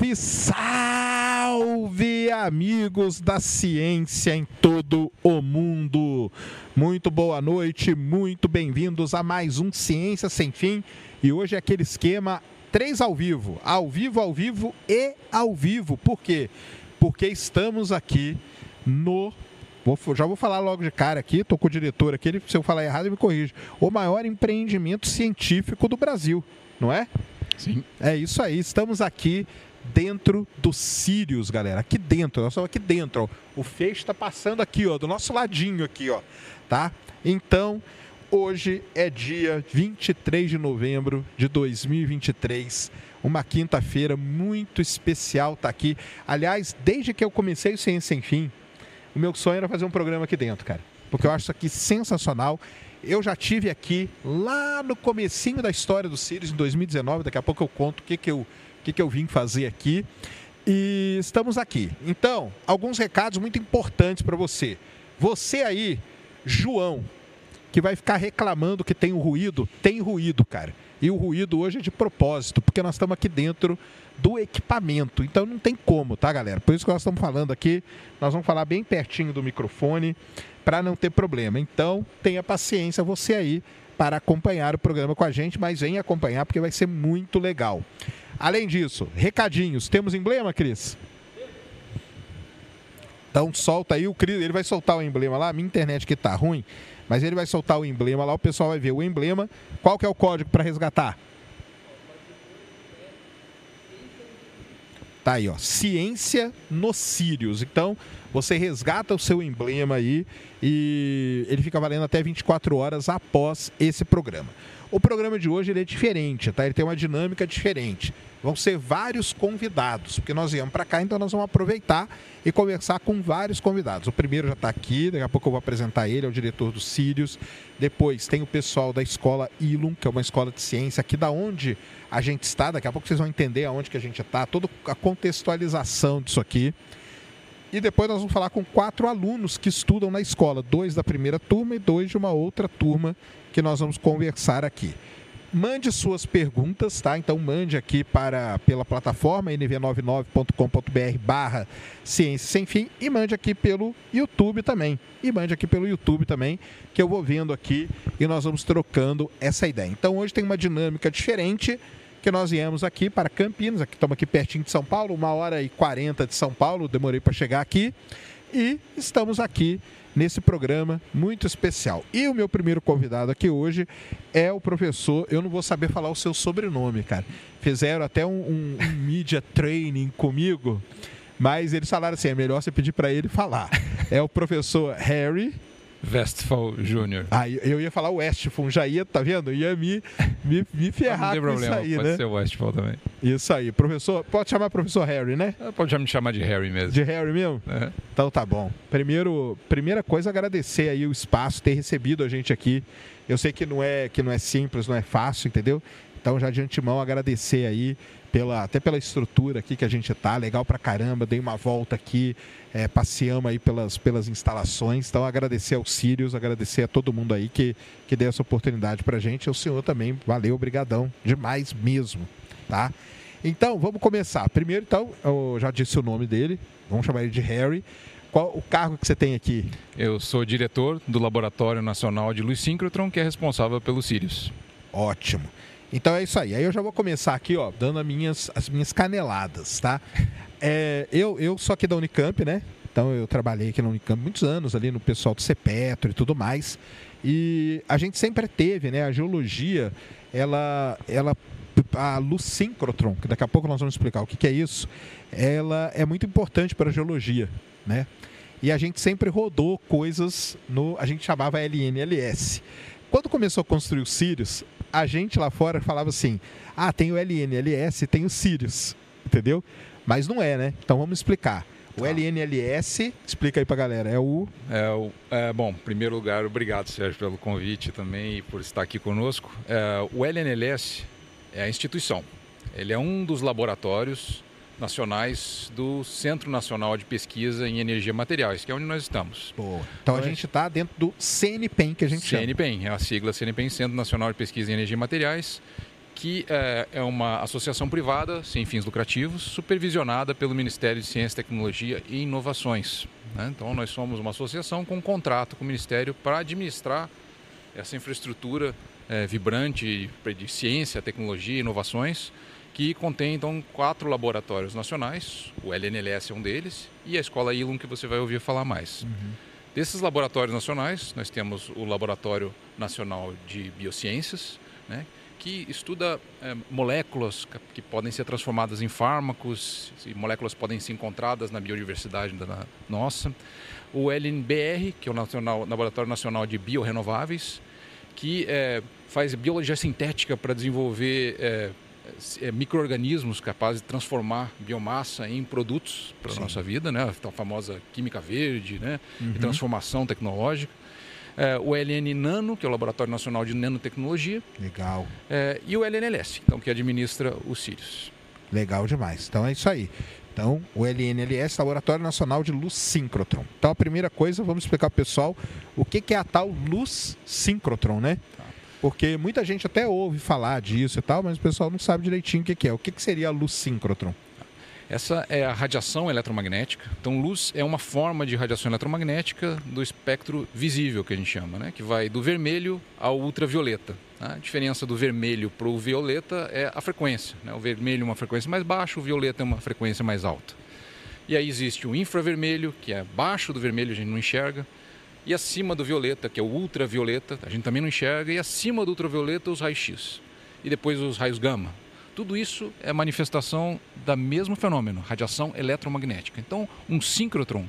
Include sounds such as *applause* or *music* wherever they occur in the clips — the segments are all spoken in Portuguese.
Salve, salve, amigos da ciência em todo o mundo. Muito boa noite, muito bem-vindos a mais um Ciência Sem Fim. E hoje é aquele esquema três ao vivo, ao vivo, ao vivo e ao vivo. Por quê? Porque estamos aqui no Vou, já vou falar logo de cara aqui, estou com o diretor aqui, ele, se eu falar errado, ele me corrige. O maior empreendimento científico do Brasil, não é? Sim. É isso aí, estamos aqui dentro do Sirius, galera. Aqui dentro, nós estamos aqui dentro. Ó. O feixe está passando aqui, ó, do nosso ladinho aqui, ó, tá? Então, hoje é dia 23 de novembro de 2023. Uma quinta-feira muito especial tá aqui. Aliás, desde que eu comecei o Ciência Sem Fim, o meu sonho era fazer um programa aqui dentro, cara. Porque eu acho isso aqui sensacional. Eu já tive aqui lá no comecinho da história do Sirius, em 2019. Daqui a pouco eu conto o que, que, eu, o que, que eu vim fazer aqui. E estamos aqui. Então, alguns recados muito importantes para você. Você aí, João, que vai ficar reclamando que tem o ruído, tem ruído, cara. E o ruído hoje é de propósito, porque nós estamos aqui dentro do equipamento. Então não tem como, tá, galera? Por isso que nós estamos falando aqui, nós vamos falar bem pertinho do microfone para não ter problema. Então, tenha paciência você aí para acompanhar o programa com a gente, mas venha acompanhar porque vai ser muito legal. Além disso, recadinhos. Temos emblema, Cris? Então solta aí o Cris, ele vai soltar o emblema lá, minha internet que tá ruim, mas ele vai soltar o emblema lá, o pessoal vai ver o emblema. Qual que é o código para resgatar? Tá aí, ó. Ciência no Sirius. Então, você resgata o seu emblema aí e ele fica valendo até 24 horas após esse programa. O programa de hoje é diferente, tá? Ele tem uma dinâmica diferente. Vão ser vários convidados, porque nós viemos para cá, então nós vamos aproveitar e conversar com vários convidados. O primeiro já está aqui, daqui a pouco eu vou apresentar ele, é o diretor do Sirius. Depois tem o pessoal da escola Ilum, que é uma escola de ciência aqui da onde a gente está. Daqui a pouco vocês vão entender aonde que a gente está, toda a contextualização disso aqui. E depois nós vamos falar com quatro alunos que estudam na escola, dois da primeira turma e dois de uma outra turma que nós vamos conversar aqui. Mande suas perguntas, tá? Então mande aqui para pela plataforma nv99.com.br barra Ciência Sem Fim e mande aqui pelo YouTube também. E mande aqui pelo YouTube também, que eu vou vendo aqui e nós vamos trocando essa ideia. Então hoje tem uma dinâmica diferente que nós viemos aqui para Campinas, aqui estamos aqui pertinho de São Paulo, uma hora e quarenta de São Paulo, demorei para chegar aqui. E estamos aqui nesse programa muito especial. E o meu primeiro convidado aqui hoje é o professor, eu não vou saber falar o seu sobrenome, cara. Fizeram até um, um, um *laughs* media training comigo, mas eles falaram assim, é melhor você pedir para ele falar. É o professor Harry Westphal Jr. Ah, eu ia falar Westphal, já ia, tá vendo? Ia me, me, me *laughs* ferrar não tem problema, isso aí, pode né? ser o Westphal também. Isso aí, professor, pode chamar professor Harry, né? Pode já me chamar de Harry mesmo. De Harry mesmo? É. Então tá bom. Primeiro, primeira coisa, agradecer aí o espaço, ter recebido a gente aqui. Eu sei que não é que não é simples, não é fácil, entendeu? Então já de antemão agradecer aí pela até pela estrutura aqui que a gente tá, legal pra caramba. Dei uma volta aqui, é, passeamos aí pelas, pelas instalações. Então agradecer ao Sirius, agradecer a todo mundo aí que que deu essa oportunidade pra gente. O senhor também, valeu, obrigadão, demais mesmo, tá? Então, vamos começar. Primeiro, então, eu já disse o nome dele, vamos chamar ele de Harry. Qual o cargo que você tem aqui? Eu sou diretor do Laboratório Nacional de Luz Síncrotron, que é responsável pelo Sirius. Ótimo. Então é isso aí. Aí eu já vou começar aqui, ó, dando as minhas, as minhas caneladas, tá? É, eu, eu sou aqui da Unicamp, né? Então eu trabalhei aqui na Unicamp muitos anos ali no pessoal do CEPETRO e tudo mais. E a gente sempre teve, né? A geologia, ela, ela a luz síncrotron, que daqui a pouco nós vamos explicar o que, que é isso, ela é muito importante para a geologia, né? E a gente sempre rodou coisas no, a gente chamava LNLS. Quando começou a construir o Sirius, a gente lá fora falava assim: "Ah, tem o LNLS, tem o Sirius", entendeu? Mas não é, né? Então vamos explicar. O LNLS, explica aí pra galera, é o É, o- é, bom, em primeiro lugar, obrigado, Sérgio, pelo convite também e por estar aqui conosco. É, o LNLS é a instituição. Ele é um dos laboratórios nacionais do Centro Nacional de Pesquisa em Energia Materiais, que é onde nós estamos. Boa. Então a Então é- gente está dentro do CNPEM que a gente chama. CNPEM, é a sigla CNPEM, Centro Nacional de Pesquisa em Energia e Materiais, que é, é uma associação privada, sem fins lucrativos, supervisionada pelo Ministério de Ciência, Tecnologia e Inovações. Né? Então, nós somos uma associação com um contrato com o Ministério para administrar essa infraestrutura é, vibrante de ciência, tecnologia e inovações, que contém então quatro laboratórios nacionais, o LNLS é um deles, e a Escola Ilum, que você vai ouvir falar mais. Uhum. Desses laboratórios nacionais, nós temos o Laboratório Nacional de Biociências, né, que estuda é, moléculas que podem ser transformadas em fármacos, e moléculas podem ser encontradas na biodiversidade da nossa. O LNBR, que é o Nacional, Laboratório Nacional de Biorenováveis, que é, faz biologia sintética para desenvolver é, é, micro-organismos capazes de transformar biomassa em produtos para a nossa vida, né? a famosa química verde, né? Uhum. transformação tecnológica é, o LN Nano, que é o Laboratório Nacional de Nanotecnologia. Legal. É, e o LNLS, então, que administra os Sirius. Legal demais. Então é isso aí. Então, o LNLS, Laboratório Nacional de Luz Síncrotron. Então, a primeira coisa, vamos explicar para o pessoal o que, que é a tal luz síncrotron, né? Tá. Porque muita gente até ouve falar disso e tal, mas o pessoal não sabe direitinho o que, é. O que, seria a luz síncrotron? Essa é a radiação eletromagnética. Então, luz é uma forma de radiação eletromagnética do espectro visível, que a gente chama, né? que vai do vermelho ao ultravioleta. A diferença do vermelho para o violeta é a frequência. Né? O vermelho é uma frequência mais baixa, o violeta é uma frequência mais alta. E aí existe o infravermelho, que é abaixo do vermelho, a gente não enxerga. E acima do violeta, que é o ultravioleta, a gente também não enxerga. E acima do ultravioleta, os raios X. E depois os raios gama, tudo isso é manifestação do mesmo fenômeno, radiação eletromagnética. Então, um síncrotron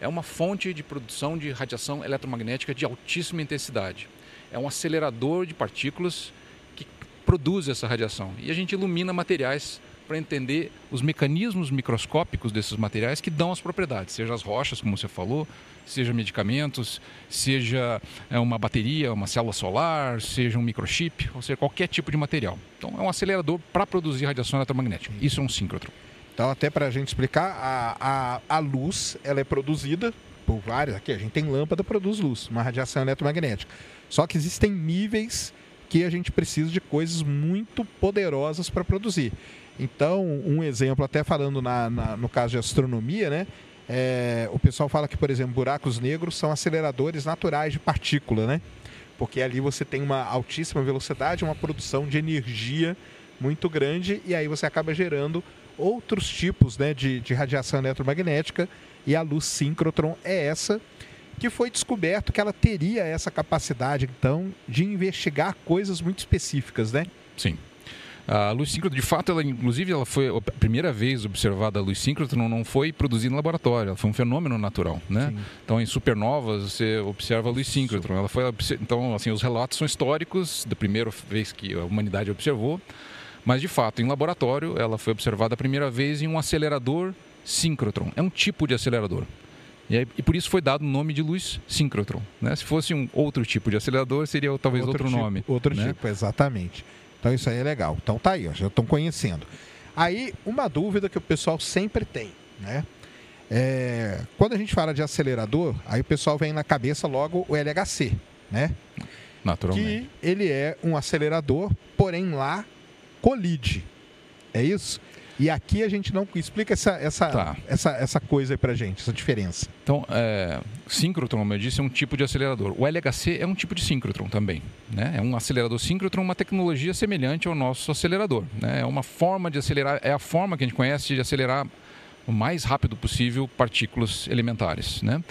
é uma fonte de produção de radiação eletromagnética de altíssima intensidade. É um acelerador de partículas que produz essa radiação. E a gente ilumina materiais para entender os mecanismos microscópicos desses materiais que dão as propriedades, seja as rochas, como você falou, seja medicamentos, seja é, uma bateria, uma célula solar, seja um microchip, ou seja, qualquer tipo de material. Então, é um acelerador para produzir radiação eletromagnética. Isso é um síncrotron. Então, até para a gente explicar, a, a, a luz ela é produzida por várias. Aqui a gente tem lâmpada, produz luz, uma radiação eletromagnética. Só que existem níveis que a gente precisa de coisas muito poderosas para produzir. Então, um exemplo, até falando na, na, no caso de astronomia, né? É, o pessoal fala que, por exemplo, buracos negros são aceleradores naturais de partícula, né? Porque ali você tem uma altíssima velocidade, uma produção de energia muito grande e aí você acaba gerando outros tipos né, de, de radiação eletromagnética e a luz síncrotron é essa que foi descoberto que ela teria essa capacidade então de investigar coisas muito específicas, né? Sim. A luz síncrotron, de fato, ela inclusive ela foi a primeira vez observada a luz síncrotron não foi produzida no laboratório, ela foi um fenômeno natural, né? Sim. Então, em supernovas você observa a luz síncrotron. Ela foi então, assim, os relatos são históricos da primeira vez que a humanidade observou, mas de fato, em laboratório, ela foi observada a primeira vez em um acelerador síncrotron. É um tipo de acelerador. E, aí, e, por isso foi dado o nome de luz síncrotron. Né? Se fosse um outro tipo de acelerador, seria talvez outro, outro tipo, nome. Outro né? tipo, exatamente. Então isso aí é legal. Então tá aí, ó, já estão conhecendo. Aí, uma dúvida que o pessoal sempre tem, né? É, quando a gente fala de acelerador, aí o pessoal vem na cabeça logo o LHC, né? Naturalmente. Que ele é um acelerador, porém lá colide. É isso? E aqui a gente não explica essa, essa, tá. essa, essa coisa aí pra gente, essa diferença. Então, é, síncrotron, como eu disse, é um tipo de acelerador. O LHC é um tipo de síncrotron também. Né? É um acelerador síncrotron, uma tecnologia semelhante ao nosso acelerador. Né? É uma forma de acelerar, é a forma que a gente conhece de acelerar o mais rápido possível partículas elementares. Né?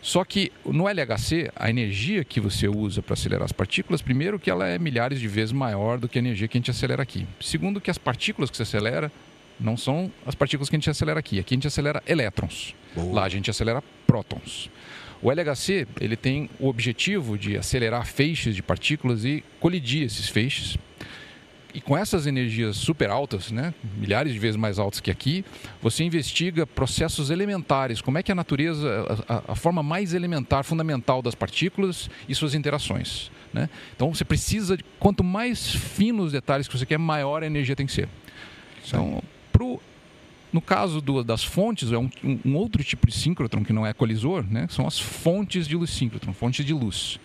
Só que no LHC, a energia que você usa para acelerar as partículas, primeiro que ela é milhares de vezes maior do que a energia que a gente acelera aqui. Segundo que as partículas que você acelera não são as partículas que a gente acelera aqui. Aqui a gente acelera elétrons. Boa. Lá a gente acelera prótons. O LHC ele tem o objetivo de acelerar feixes de partículas e colidir esses feixes. E com essas energias super altas, né, milhares de vezes mais altas que aqui, você investiga processos elementares, como é que a natureza, a, a forma mais elementar, fundamental das partículas e suas interações. Né? Então você precisa, de, quanto mais finos os detalhes que você quer, maior a energia tem que ser. Então, Pro, no caso do, das fontes, é um, um, outro tipo de síncrotron que não é colisor, né? são as fontes de luz síncrotron, fontes de luz.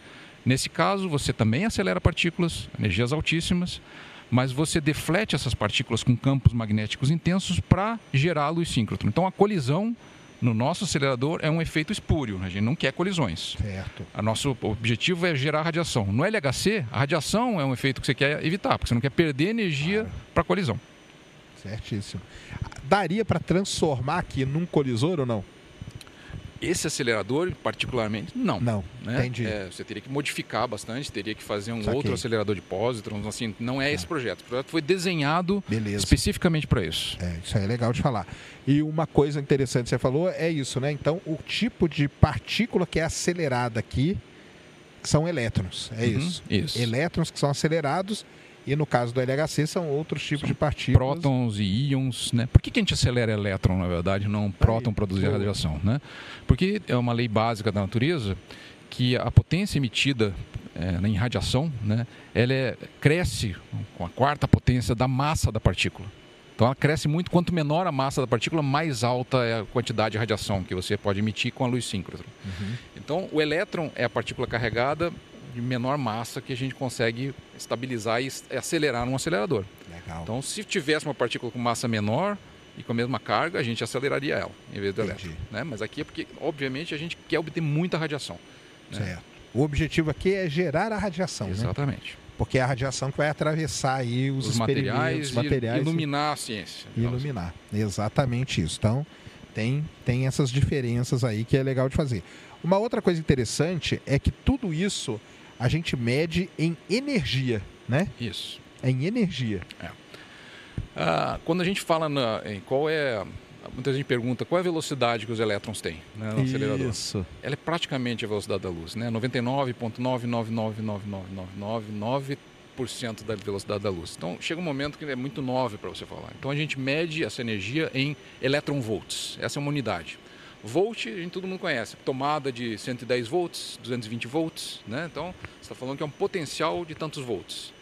Nesse caso, você também acelera partículas, energias altíssimas, mas você deflete essas partículas com campos magnéticos intensos para gerar luz síncrotron. Então a colisão no nosso acelerador é um efeito espúrio, né? a gente não quer colisões. Certo. O nosso objetivo é gerar radiação. No LHC, a radiação é um efeito que você quer evitar, porque você não quer perder energia claro. para colisão. Certíssimo. Daria para transformar aqui num colisor ou não? Esse acelerador, particularmente, não. Não, né? entendi. É, você teria que modificar bastante, teria que fazer um Saquei. outro acelerador de pósitrons, assim, não é, é, esse projeto. O projeto foi desenhado Beleza. especificamente para isso. É, isso aí é legal de falar. E uma coisa interessante que você falou é isso, né? Então, o tipo de partícula que é acelerada aqui são elétrons, é uhum, isso. Isso. Elétrons que são acelerados e no caso do LHC são outros tipos são de partículas. Prótons e íons, né? Por que, que a gente acelera elétron, na verdade, não próton produzir radiação, né? Porque é uma lei básica da natureza que a potência emitida é, em radiação, né, ela é, cresce com a quarta potência da massa da partícula. Então ela cresce muito, quanto menor a massa da partícula, mais alta é a quantidade de radiação que você pode emitir com a luz síncrona. Uhum. Então o elétron é a partícula carregada de menor massa que a gente consegue estabilizar e acelerar num acelerador. Legal. Então, se tivesse uma partícula com massa menor e com a mesma carga, a gente aceleraria ela em vez do elétron. Né? Mas aqui é porque, obviamente, a gente quer obter muita radiação. Né? Certo. O objetivo aqui é gerar a radiação. Né? Exatamente. Né? Porque é a radiação que vai atravessar aí os, os materiais, materiais e iluminar a ciência. Iluminar. Exatamente isso. Então, tem, tem essas diferenças aí que é legal de fazer. Uma outra coisa interessante é que tudo isso a gente mede em energia, né? Isso. É em energia. É. Ah, quando a gente fala na, em qual é. Muita gente pergunta qual é a velocidade que os elétrons têm né, no acelerador. Isso. Ela é praticamente a velocidade da luz, né? 99,9999999% da velocidade da luz. Então chega um momento que é muito 9 para você falar. Então a gente mede essa energia em electronvolts. Essa é uma unidade. Volt, a gente todo mundo conhece, tomada de 110 volts, 220 volts, né? Então, você está falando que é um potencial de tantos volts.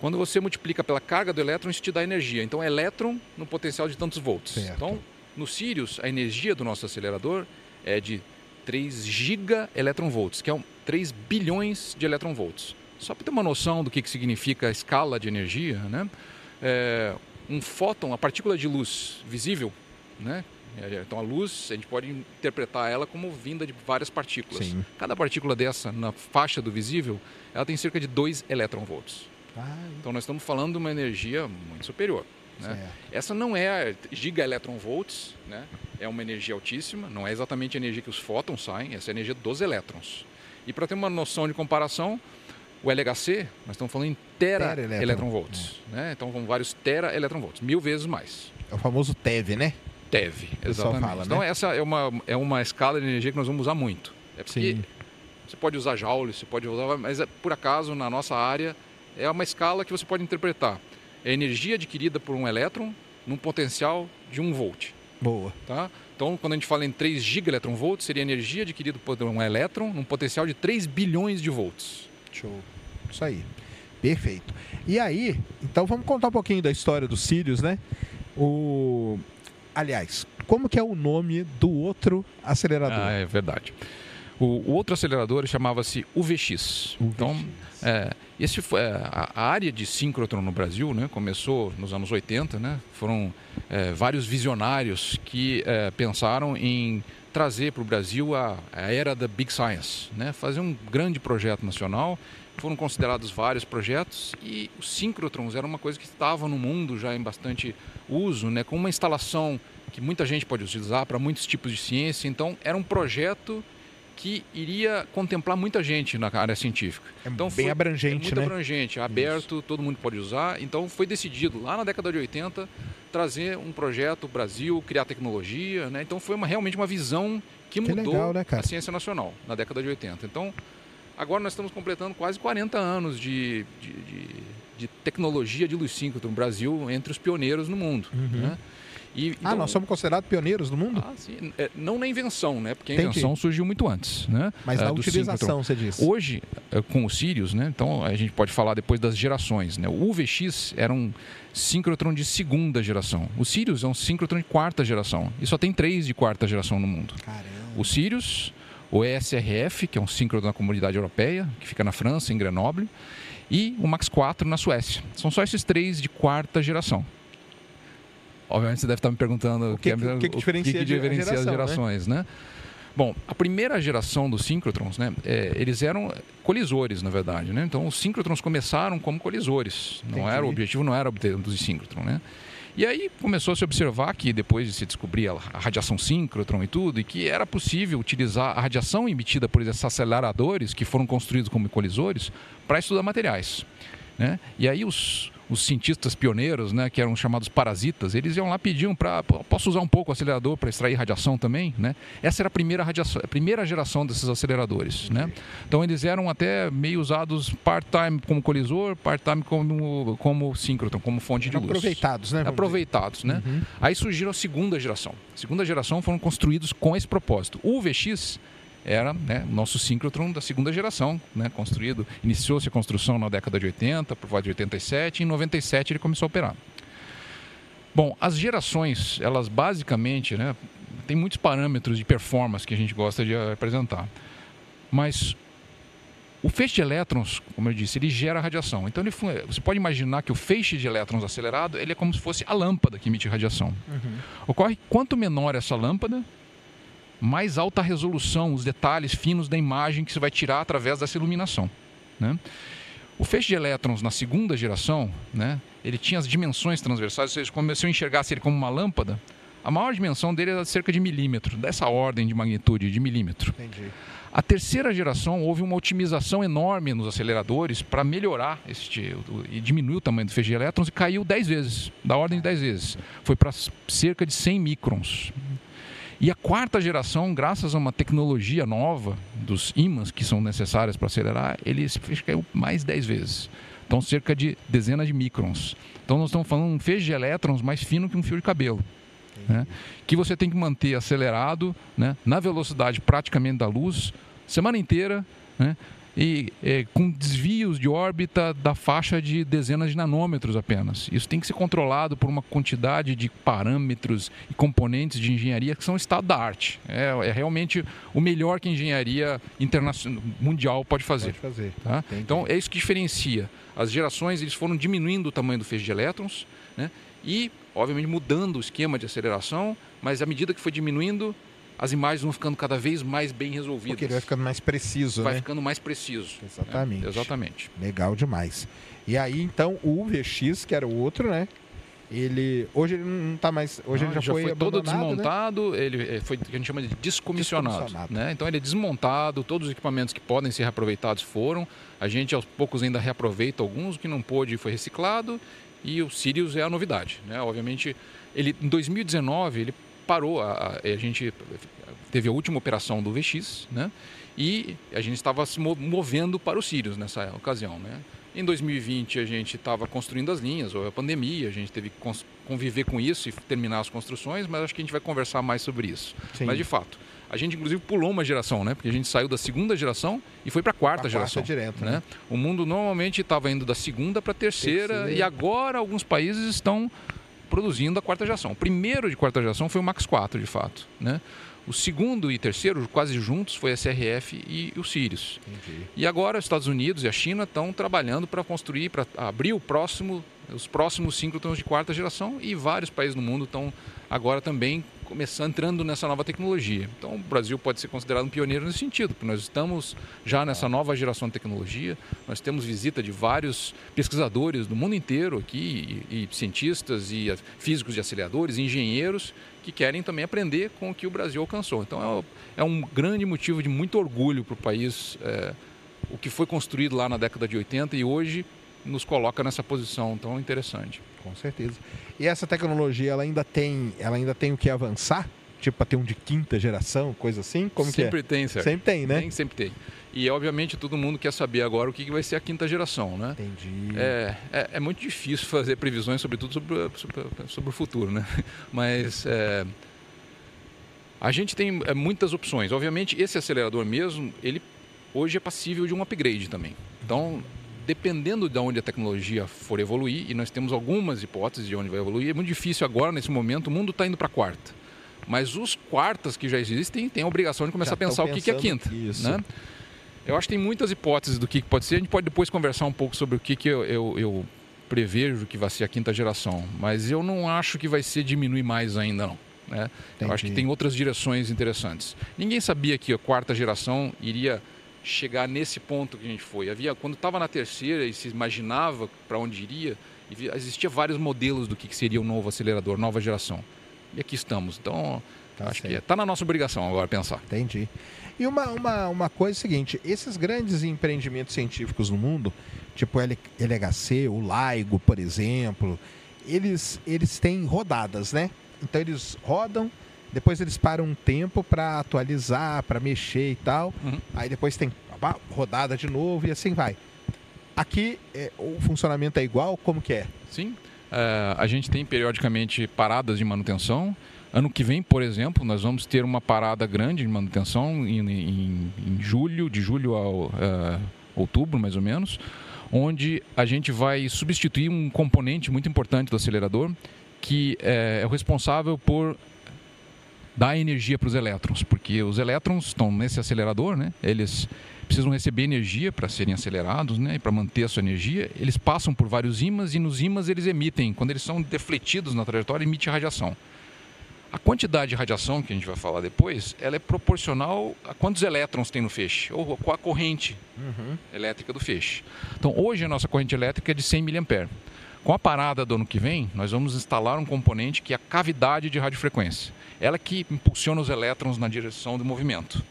Quando você multiplica pela carga do elétron, isso te dá energia. Então, elétron no potencial de tantos volts. Certo. Então, no Sirius, a energia do nosso acelerador é de 3 giga eletronvolts, que é um, 3 bilhões de eletronvolts. Só para ter uma noção do que, que significa a escala de energia, né? É, um fóton, a partícula de luz visível, né? É, então a luz, a gente pode interpretar ela como vinda de várias partículas. Sim. Cada partícula dessa, na faixa do visível, ela tem cerca de 2 eletronvolts. Ah, então nós estamos falando de uma energia muito superior. Né? Essa não é gigaelectronvolts, né? é uma energia altíssima, não é exatamente a energia que os fótons saem, essa é a energia dos elétrons. E para ter uma noção de comparação, o LHC, nós estamos falando em tera, tera eletronvolts. É. Né? Então, com vários tera eletronvolts, mil vezes mais. É o famoso TeV, né? TeV, exatamente. Fala, então, né? essa é uma, é uma escala de energia que nós vamos usar muito. É porque Sim. você pode usar Joule, você pode usar, mas é, por acaso, na nossa área, é uma escala que você pode interpretar. É energia adquirida por um elétron num potencial de 1 volt. Boa. Tá? Então, quando a gente fala em 3 gigaelectronvolts, seria energia adquirida por um elétron num potencial de 3 bilhões de volts. Show. Isso aí. Perfeito. E aí, então vamos contar um pouquinho da história dos Sirius, né? O... Aliás, como que é o nome do outro acelerador? Ah, é verdade. O, outro acelerador chamava-se UVX. UVX. Então, é, esse foi, é, a, a, área de síncrotron no Brasil né, começou nos anos 80. Né, foram é, vários visionários que é, pensaram em trazer para o Brasil a, a, era da Big Science, né, fazer um grande projeto nacional. Foram considerados vários projetos e os síncrotrons era uma coisa que estava no mundo já em bastante uso, né, com uma instalação que muita gente pode utilizar para muitos tipos de ciência. Então, era um projeto que iria contemplar muita gente na área científica. É então, bem foi, abrangente, é muito né? abrangente, aberto, Isso. todo mundo pode usar. Então, foi decidido lá na década de 80 trazer um projeto Brasil, criar tecnologia. Né? Então, foi uma, realmente uma visão que, que mudou legal, né, a ciência nacional na década de 80. Então, agora nós estamos completando quase 40 anos de, de, de de tecnologia de luz síncrotron no Brasil entre os pioneiros no mundo. Uhum. Né? E, ah, então, ah, nós somos considerados pioneiros do mundo? Ah, sim. É, não na invenção, né? Porque a invenção surgiu muito antes, né? Mas na é, utilização, você disse. Hoje, é, com o Sirius, né? Então a gente pode falar depois das gerações, né? O UVX era um síncrotron de segunda geração. O Sirius é um síncrotron de quarta geração. E só tem três de quarta geração no mundo. Caramba. O Sirius, o ESRF, que é um síncrono da comunidade europeia, que fica na França, em Grenoble, e o Max 4 na Suécia. São só esses três de quarta geração. Obviamente você deve estar me perguntando o que, que, é, que, que diferencia, que diferencia geração, as gerações, né? né? Bom, a primeira geração dos síncrotrons, né, é, eles eram colisores, na verdade. Né? Então, os síncrotrons começaram como colisores. Não era, o objetivo não era obter dos síncrotrons. Né? E aí começou a se observar que depois de se descobrir a radiação síncrotron e tudo, e que era possível utilizar a radiação emitida por esses aceleradores que foram construídos como colisores para estudar materiais. Né? E aí os, os cientistas pioneiros, né, que eram chamados parasitas, eles iam lá pediam para posso usar um pouco o acelerador para extrair radiação também, né? Essa era a primeira radiação, a primeira geração desses aceleradores, né? Então eles eram até meio usados part-time como colisor, part-time como como síncrotron, como fonte de luz. Aproveitados, né? Aproveitados, né? Uhum. Aí surgiram a segunda geração. A segunda geração foram construídos com esse propósito. O VX era né, o nosso síncrotron da segunda geração, né, construído, iniciou-se a construção na década de 80, por volta de 87, e em 97 ele começou a operar. Bom, as gerações, elas basicamente, né, tem muitos parâmetros de performance que a gente gosta de apresentar, mas o feixe de elétrons, como eu disse, ele gera radiação. Então ele, você pode imaginar que o feixe de elétrons acelerado ele é como se fosse a lâmpada que emite radiação. Uhum. Ocorre quanto menor essa lâmpada, mais alta resolução, os detalhes finos da imagem que você vai tirar através dessa iluminação. Né? O feixe de elétrons na segunda geração, né, ele tinha as dimensões transversais, ou seja, se eu enxergasse ele como uma lâmpada, a maior dimensão dele era cerca de milímetro, dessa ordem de magnitude, de milímetro. Entendi. A terceira geração houve uma otimização enorme nos aceleradores para melhorar este, e diminuir o tamanho do feixe de elétrons e caiu 10 vezes, da ordem de 10 vezes. Foi para cerca de 100 microns. E a quarta geração, graças a uma tecnologia nova dos ímãs que são necessárias para acelerar, ele caiu mais 10 vezes. Então, cerca de dezenas de microns. Então, nós estamos falando um feixe de elétrons mais fino que um fio de cabelo. Né? Que você tem que manter acelerado né? na velocidade praticamente da luz, semana inteira, né? E é, com desvios de órbita da faixa de dezenas de nanômetros apenas. Isso tem que ser controlado por uma quantidade de parâmetros e componentes de engenharia que são estado da arte. É, é realmente o melhor que a engenharia internacional mundial pode fazer. Pode fazer. Tá? Então é isso que diferencia. As gerações eles foram diminuindo o tamanho do feixe de elétrons né? e, obviamente, mudando o esquema de aceleração, mas à medida que foi diminuindo, as imagens vão ficando cada vez mais bem resolvidas. Porque ele vai ficando mais preciso, vai né? ficando mais preciso. Exatamente. É, exatamente. Legal demais. E aí, então, o VX, que era o outro, né? Ele hoje ele não está mais, hoje não, ele já, já foi, foi todo né? desmontado, né? ele eh, foi o que a gente chama de descomissionado, descomissionado, né? Então ele é desmontado, todos os equipamentos que podem ser reaproveitados foram. A gente aos poucos ainda reaproveita alguns, o que não pôde foi reciclado e o Sirius é a novidade, né? Obviamente, ele em 2019 ele parou, a, a, gente teve a última operação do VX, né? E a gente estava se movendo para o Sirius nessa ocasião, né? Em 2020 a gente estava construindo as linhas, houve a pandemia, a gente teve que conviver com isso e terminar as construções, mas acho que a gente vai conversar mais sobre isso. Sim. Mas de fato, a gente inclusive pulou uma geração, né? Porque a gente saiu da segunda geração e foi para a quarta geração. Direto, né? né? O mundo normalmente estava indo da segunda para a terceira, terceira e agora alguns países estão produzindo a quarta geração. O primeiro de quarta geração foi o Max 4, de fato. Né? O segundo e terceiro, quase juntos, foi a SRF e o Sirius. Entendi. E agora os Estados Unidos e a China estão trabalhando para construir, para abrir o próximo, os próximos síncrotrons de quarta geração e vários países no mundo estão agora também começando entrando nessa nova tecnologia. Então, o Brasil pode ser considerado um pioneiro nesse sentido, porque nós estamos já nessa nova geração de tecnologia. Nós temos visita de vários pesquisadores do mundo inteiro aqui, e, e cientistas e físicos de aceleradores, engenheiros que querem também aprender com o que o Brasil alcançou. Então, é, é um grande motivo de muito orgulho para o país. É, o que foi construído lá na década de 80 e hoje nos coloca nessa posição tão interessante. Com certeza. E essa tecnologia ela ainda tem, ela ainda tem o que avançar? Tipo, para ter um de quinta geração, coisa assim? Como sempre é? tem, certo? Sempre tem, né? Tem, sempre tem. E obviamente todo mundo quer saber agora o que vai ser a quinta geração, né? Entendi. É, é, é muito difícil fazer previsões, sobretudo sobre, sobre, sobre o futuro, né? *laughs* Mas é, a gente tem é, muitas opções. Obviamente esse acelerador mesmo, ele hoje é passível de um upgrade também. Então dependendo de onde a tecnologia for evoluir, e nós temos algumas hipóteses de onde vai evoluir, é muito difícil agora, nesse momento, o mundo está indo para a quarta. Mas os quartas que já existem têm a obrigação de começar Já a pensar o que, que é quinta. isso. Né? Eu acho que tem muitas hipóteses do que pode ser. A gente pode depois conversar um pouco sobre o que, que eu, eu, eu prevejo que vai ser a quinta geração. Mas eu não acho que vai ser diminuir mais ainda, não. Né? Eu acho que tem outras direções interessantes. Ninguém sabia que a quarta geração iria chegar nesse ponto que a gente foi. Havia quando estava na terceira e se imaginava para onde iria, existia vários modelos do que que seria o novo acelerador, nova geração. E aqui estamos. Então, Tá acho que certo. está na nossa obrigação agora pensar. Entendi. E uma, uma, uma coisa é seguinte: esses grandes empreendimentos científicos no mundo, tipo o LHC, o LIGO, por exemplo, eles, eles têm rodadas, né? Então eles rodam, depois eles param um tempo para atualizar, para mexer e tal. Uhum. Aí depois tem rodada de novo e assim vai. Aqui é, o funcionamento é igual? Como que é? Sim, eh, a gente tem periodicamente paradas de manutenção. Ano que vem, por exemplo, nós vamos ter uma parada grande de manutenção em, em- em julho, de julho a eh, outubro, mais ou menos, onde a gente vai substituir um componente muito importante do acelerador, que eh, é o responsável por dar energia para os elétrons, porque os elétrons estão nesse acelerador, né? Eles precisam receber energia para serem acelerados, né? E para manter a sua energia, eles passam por vários ímãs e nos ímãs eles emitem, quando eles são defletidos na trajetória, emite radiação. A quantidade de radiação que a gente vai falar depois, ela é proporcional a quantos elétrons tem no feixe, ou com a corrente elétrica do feixe. Então, hoje a nossa corrente elétrica é de 100 mA. Com a parada do ano que vem, nós vamos instalar um componente que é a cavidade de radiofrequência. Ela que impulsiona os elétrons na direção do movimento.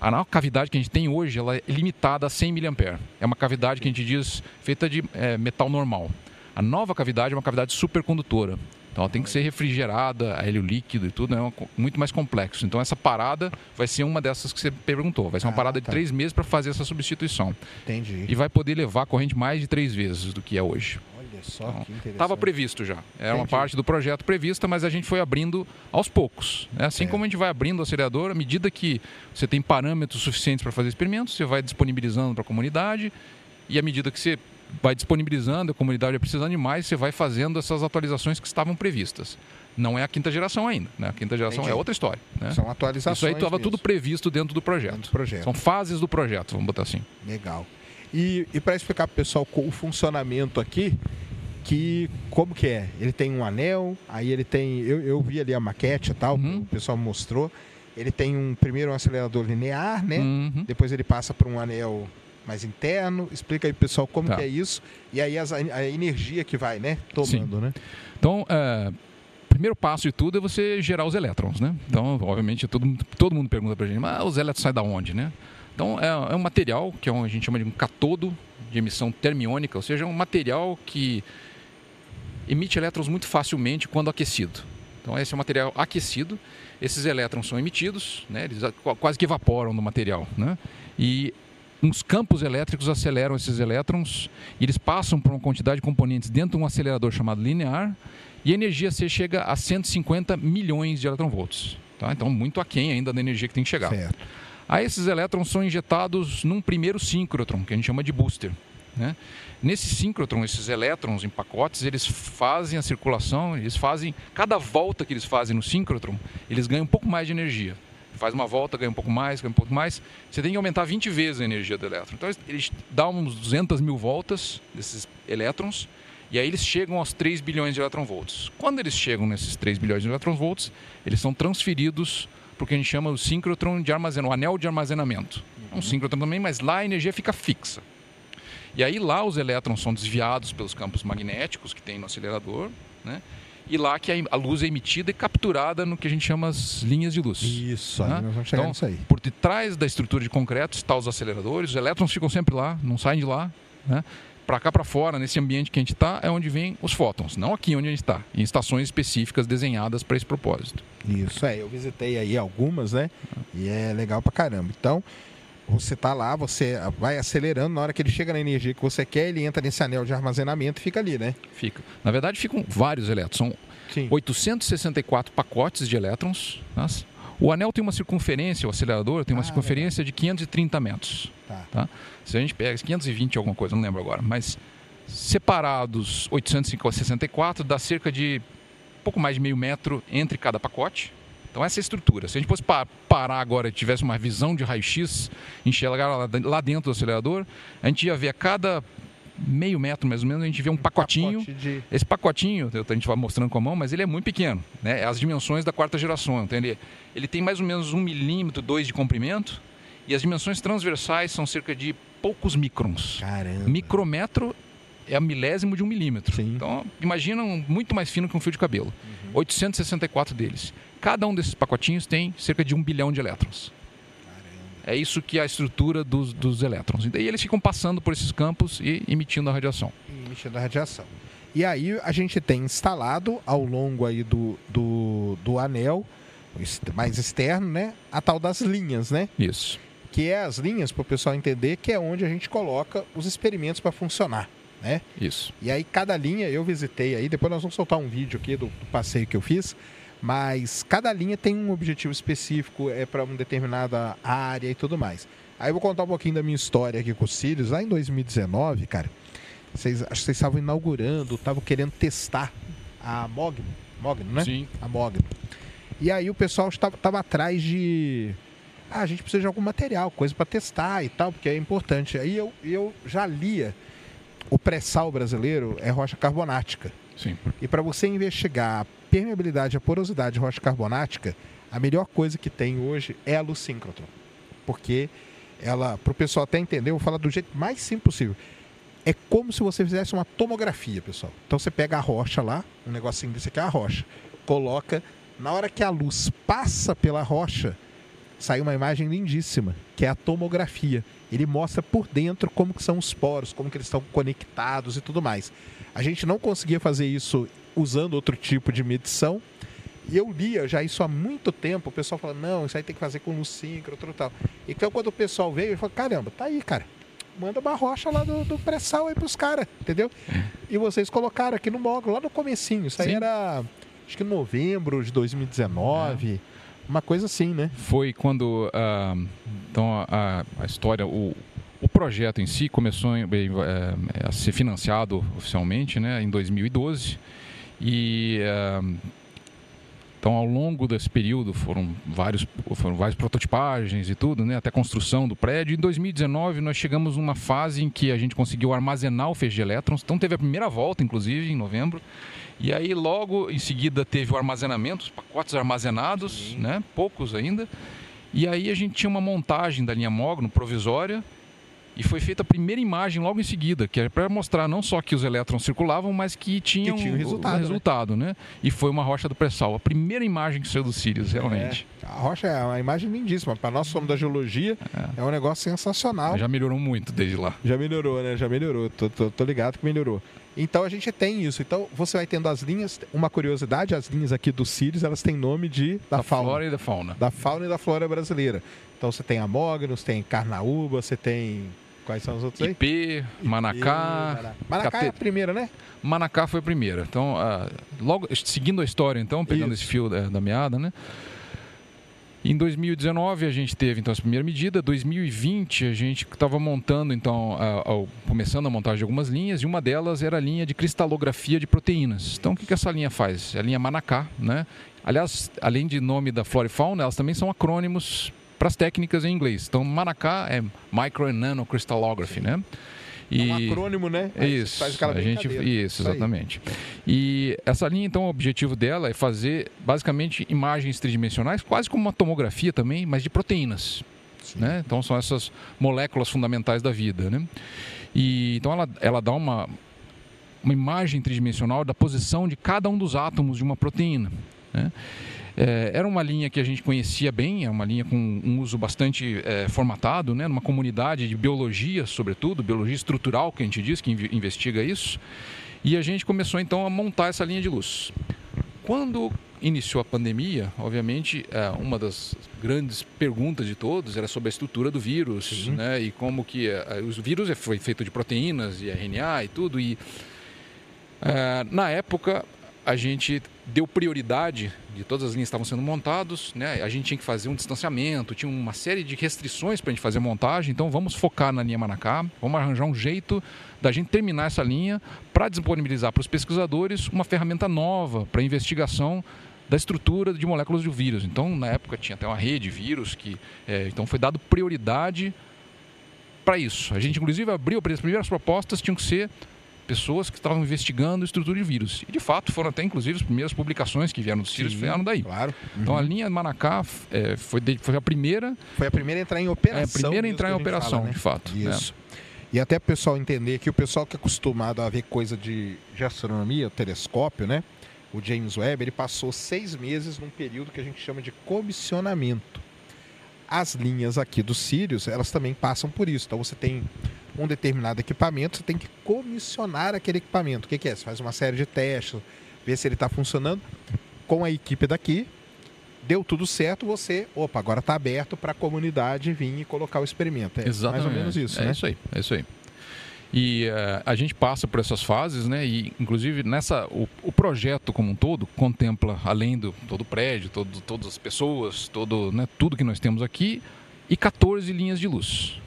A nova cavidade que a gente tem hoje ela é limitada a 100 mA. É uma cavidade que a gente diz feita de eh, metal normal. A nova cavidade é uma cavidade supercondutora. Então ela tem que ser refrigerada, a hélio líquido e tudo, é uma co- muito mais complexo. Então essa parada vai ser uma dessas que você perguntou. Vai ser uma Ah, parada de tá. três meses para fazer essa substituição. Entendi. E vai poder levar a corrente mais de três vezes do que é hoje. Olha só Então, que interessante. Estava previsto já. Era uma Entendi. parte do projeto prevista, mas a gente foi abrindo aos poucos. né? Assim É. como a gente vai abrindo o acelerador, à medida que você tem parâmetros suficientes para fazer experimentos, você vai disponibilizando para a comunidade. E à medida que você vai disponibilizando, a comunidade vai precisando de mais, você vai fazendo essas atualizações que estavam previstas. Não é a quinta geração ainda. Né? A quinta geração Entendi. é outra história. Né? São atualizações. Isso aí estava tudo previsto dentro do projeto. Dentro do projeto. São fases do projeto, vamos botar assim. Legal. E, e para explicar para o pessoal o funcionamento aqui, que como que é? Ele tem um anel, aí ele tem. Eu, eu vi ali a maquete e tal, Uhum. o pessoal mostrou. Ele tem um primeiro um acelerador linear, né? Uhum. Depois ele passa para um anel mais interno. Explica aí, pessoal, como Tá. que é isso. E aí as- a energia que vai, né? Tomando, né? Então, é, primeiro passo de tudo é você gerar os elétrons, né? Então, obviamente, todo, mundo- todo mundo pergunta pra gente, mas os elétrons saem da onde, né? Então, é, é um material que é um- a gente chama de um catodo de emissão termiônica, ou seja, é um material que emite elétrons muito facilmente quando aquecido. Então, esse é um material aquecido. Esses elétrons são emitidos, né? eles quase que evaporam do material, né? E uns campos elétricos aceleram esses elétrons e eles passam por uma quantidade de componentes dentro de um acelerador chamado linear e a energia C chega a 150 milhões de eletronvolts. Tá? Então, muito aquém ainda da energia que tem que chegar. Certo. Aí esses elétrons são injetados num primeiro síncrotron, que a gente chama de booster. Né? Nesse síncrotron, esses elétrons em pacotes, eles fazem a circulação, eles fazem, cada volta que eles fazem no síncrotron, eles ganham um pouco mais de energia. Faz uma volta, ganha um pouco mais, ganha um pouco mais. Você tem que aumentar 20 vezes a energia do elétron. Então eles- dão uns 200 mil voltas desses elétrons, e aí eles chegam aos 3 bilhões de eletronvolts. Quando eles chegam nesses 3 bilhões de eletronvolts, eles são transferidos para o que a gente chama o síncrotron de armazenamento, o anel de armazenamento. É um síncrotron também, mas lá a energia fica fixa. E aí lá os elétrons são desviados pelos campos magnéticos que tem no acelerador, né? E lá que a luz é emitida e capturada no que a gente chama as linhas de luz. Isso, Né? nós vamos chegar Então, nisso aí. Por detrás da estrutura de concreto está os aceleradores, os elétrons ficam sempre lá, não saem de lá. Né? Para cá para fora, nesse ambiente que a gente está, é onde vem os fótons, não aqui onde a gente está, em estações específicas desenhadas para esse propósito. Isso é, eu visitei aí algumas, né? E é legal pra caramba. Então, você tá lá, você vai acelerando, na hora que ele chega na energia que você quer, ele entra nesse anel de armazenamento e fica ali, né? Fica. Na verdade, ficam vários elétrons. São Sim. 864 pacotes de elétrons. Nossa. O anel tem uma circunferência, o acelerador tem uma Ah, circunferência de 530 metros. Tá. Tá? Se a gente pega 520 alguma coisa, não lembro agora, mas separados 864 dá cerca de pouco mais de meio metro entre cada pacote. Então essa é a estrutura. Se a gente fosse parar agora e tivesse uma visão de raio-x, enxergar lá dentro do acelerador, a gente ia ver a cada meio metro mais ou menos, a gente vê um, pacotinho. Pacote de... Esse pacotinho, a gente vai mostrando com a mão, mas ele é muito pequeno. Né? É as dimensões da quarta geração. Então ele, ele tem mais ou menos um milímetro, dois de comprimento, e as dimensões transversais são cerca de poucos microns. Caramba. Micrometro é a milésimo de um milímetro. Sim. Então, imagina um, muito mais fino que um fio de cabelo. Uhum. 864 deles. Cada um desses pacotinhos tem cerca de um bilhão de elétrons. É isso que é a estrutura dos, dos elétrons. E daí eles ficam passando por esses campos e emitindo a radiação. Emitindo a radiação. E aí a gente tem instalado ao longo aí do, do, do anel mais externo, né? A tal das linhas, né? Isso. Que é as linhas, para o pessoal entender, que é onde a gente coloca os experimentos para funcionar, né? Isso. E aí cada linha eu visitei aí, depois nós vamos soltar um vídeo aqui do, do passeio que eu fiz mas cada linha tem um objetivo específico, é para uma determinada área e tudo mais. Aí eu vou contar um pouquinho da minha história aqui com os Sirius. Lá em 2019, cara, vocês, acho que vocês estavam inaugurando, estavam querendo testar a Mogno, Mogno, né? Sim. A Mogno. E aí o pessoal estava atrás de. Ah, a gente precisa de algum material, coisa para testar e tal, porque é importante. Aí eu, eu já lia o pré-sal brasileiro é rocha carbonática. Sim. E para você investigar permeabilidade, a porosidade de rocha carbonática, a melhor coisa que tem hoje é a luz síncrotron. Porque ela, para o pessoal até entender, eu vou falar do jeito mais simples possível. É como se você fizesse uma tomografia, pessoal. Então você pega a rocha lá, um negocinho desse aqui é a rocha, coloca, na hora que a luz passa pela rocha, sai uma imagem lindíssima, que é a tomografia. Ele mostra por dentro como que são os poros, como que eles estão conectados e tudo mais. A gente não conseguia fazer isso usando outro tipo de medição. E eu lia já isso há muito tempo, o pessoal falando, não, isso aí tem que fazer com síncrono e tal. Então quando o pessoal veio, ele falou, caramba, tá aí, cara. Manda uma rocha lá do, do pré-sal aí pros caras, entendeu? E vocês colocaram aqui no módulo, lá no comecinho. Isso aí Sim. era, acho que novembro de 2019. É. Uma coisa assim, né? Foi quando uh, então a, a história, o, o projeto em si começou é, a ser financiado oficialmente né, em 2012 e é, então ao longo desse período foram vários foram várias prototipagens e tudo, né, até a construção do prédio. Em 2019 nós chegamos numa fase em que a gente conseguiu armazenar o feixe de elétrons. Então teve a primeira volta, inclusive em novembro. E aí logo em seguida teve o armazenamento, os pacotes armazenados, né, poucos ainda. E aí a gente tinha uma montagem da linha Mogno provisória e foi feita a primeira imagem logo em seguida, que era para mostrar não só que os elétrons circulavam, mas que tinham que tinha um resultado, o resultado né? né? E foi uma rocha do pré-sal. A primeira imagem que saiu do Sirius, realmente. É. A rocha é uma imagem lindíssima. Para nós somos da geologia, é. é. um negócio sensacional. Já melhorou muito desde lá. Já melhorou, né? Já melhorou. Tô, tô, tô ligado que melhorou. Então a gente tem isso. Então você vai tendo as linhas. Uma curiosidade, as linhas aqui do Sirius, elas têm nome de da, da fauna. flora e da fauna. Da fauna e da flora brasileira. Então você tem Amógenos, tem Carnaúba, você tem Quais são os outros aí? IP, Manacá. Manacá é a primeira, né? Manacá foi a primeira. Então, uh, logo seguindo a história, então, pegando Isso. esse fio da, da, meada, né? Em 2019 a gente teve então essa primeira medida. 2020 a gente estava montando então, uh, uh, começando a montagem de algumas linhas e uma delas era a linha de cristalografia de proteínas. Então, o que, que essa linha faz? É a linha Manacá, né? Aliás, além de nome da flora e fauna, elas também são acrônimos para as técnicas em inglês. Então, Manacá é Micro and Nano Crystallography, né? E... É um acrônimo, né? isso, a gente, isso, exatamente. E essa linha, então, o objetivo dela é fazer basicamente imagens tridimensionais, quase como uma tomografia também, mas de proteínas. Né? Então, são essas moléculas fundamentais da vida. Né? E, então, ela, ela dá uma, uma imagem tridimensional da posição de cada um dos átomos de uma proteína. Né? É, era uma linha que a gente conhecia bem, é uma linha com um uso bastante é, formatado, né, numa comunidade de biologia, sobretudo, biologia estrutural, que a gente diz, que investiga isso. E a gente começou então a montar essa linha de luz. Quando iniciou a pandemia, obviamente, é, uma das grandes perguntas de todos era sobre a estrutura do vírus, uhum. né? E como que é, os vírus foi feito de proteínas e RNA e tudo. E é, na época a gente deu prioridade de todas as linhas que estavam sendo montadas, né? A gente tinha que fazer um distanciamento, tinha uma série de restrições para a gente fazer montagem, então vamos focar na linha Manacá, vamos arranjar um jeito da gente terminar essa linha para disponibilizar para os pesquisadores uma ferramenta nova para investigação da estrutura de moléculas de vírus. Então, na época, tinha até uma rede de vírus que. É, então, foi dado prioridade para isso. A gente, inclusive, abriu, as primeiras propostas tinham que ser pessoas que estavam investigando estrutura de vírus. E, de fato, foram até, inclusive, as primeiras publicações que vieram dos vírus vieram daí. Claro. Uhum. Então, a linha Manacá é, foi, de, foi a primeira... Foi a primeira a entrar em operação. É a primeira a entrar em operação, fala, né? de fato. Isso. É. E até o pessoal entender que o pessoal que é acostumado a ver coisa de, de astronomia, telescópio, né? O James Webb, ele passou seis meses num período que a gente chama de comissionamento. As linhas aqui dos Sirius, elas também passam por isso. Então você tem um determinado equipamento, você tem que comissionar aquele equipamento. O que, que é? Você faz uma série de testes, vê se ele está funcionando. Com a equipe daqui, deu tudo certo, você, opa, agora está aberto para a comunidade vir e colocar o experimento. É Exatamente. mais ou menos isso, é né? isso aí, é isso aí. E uh, a gente passa por essas fases, né? E inclusive nessa o, o projeto como um todo contempla além do todo o prédio, todo, todas as pessoas, todo, né, tudo que nós temos aqui e 14 linhas de luz.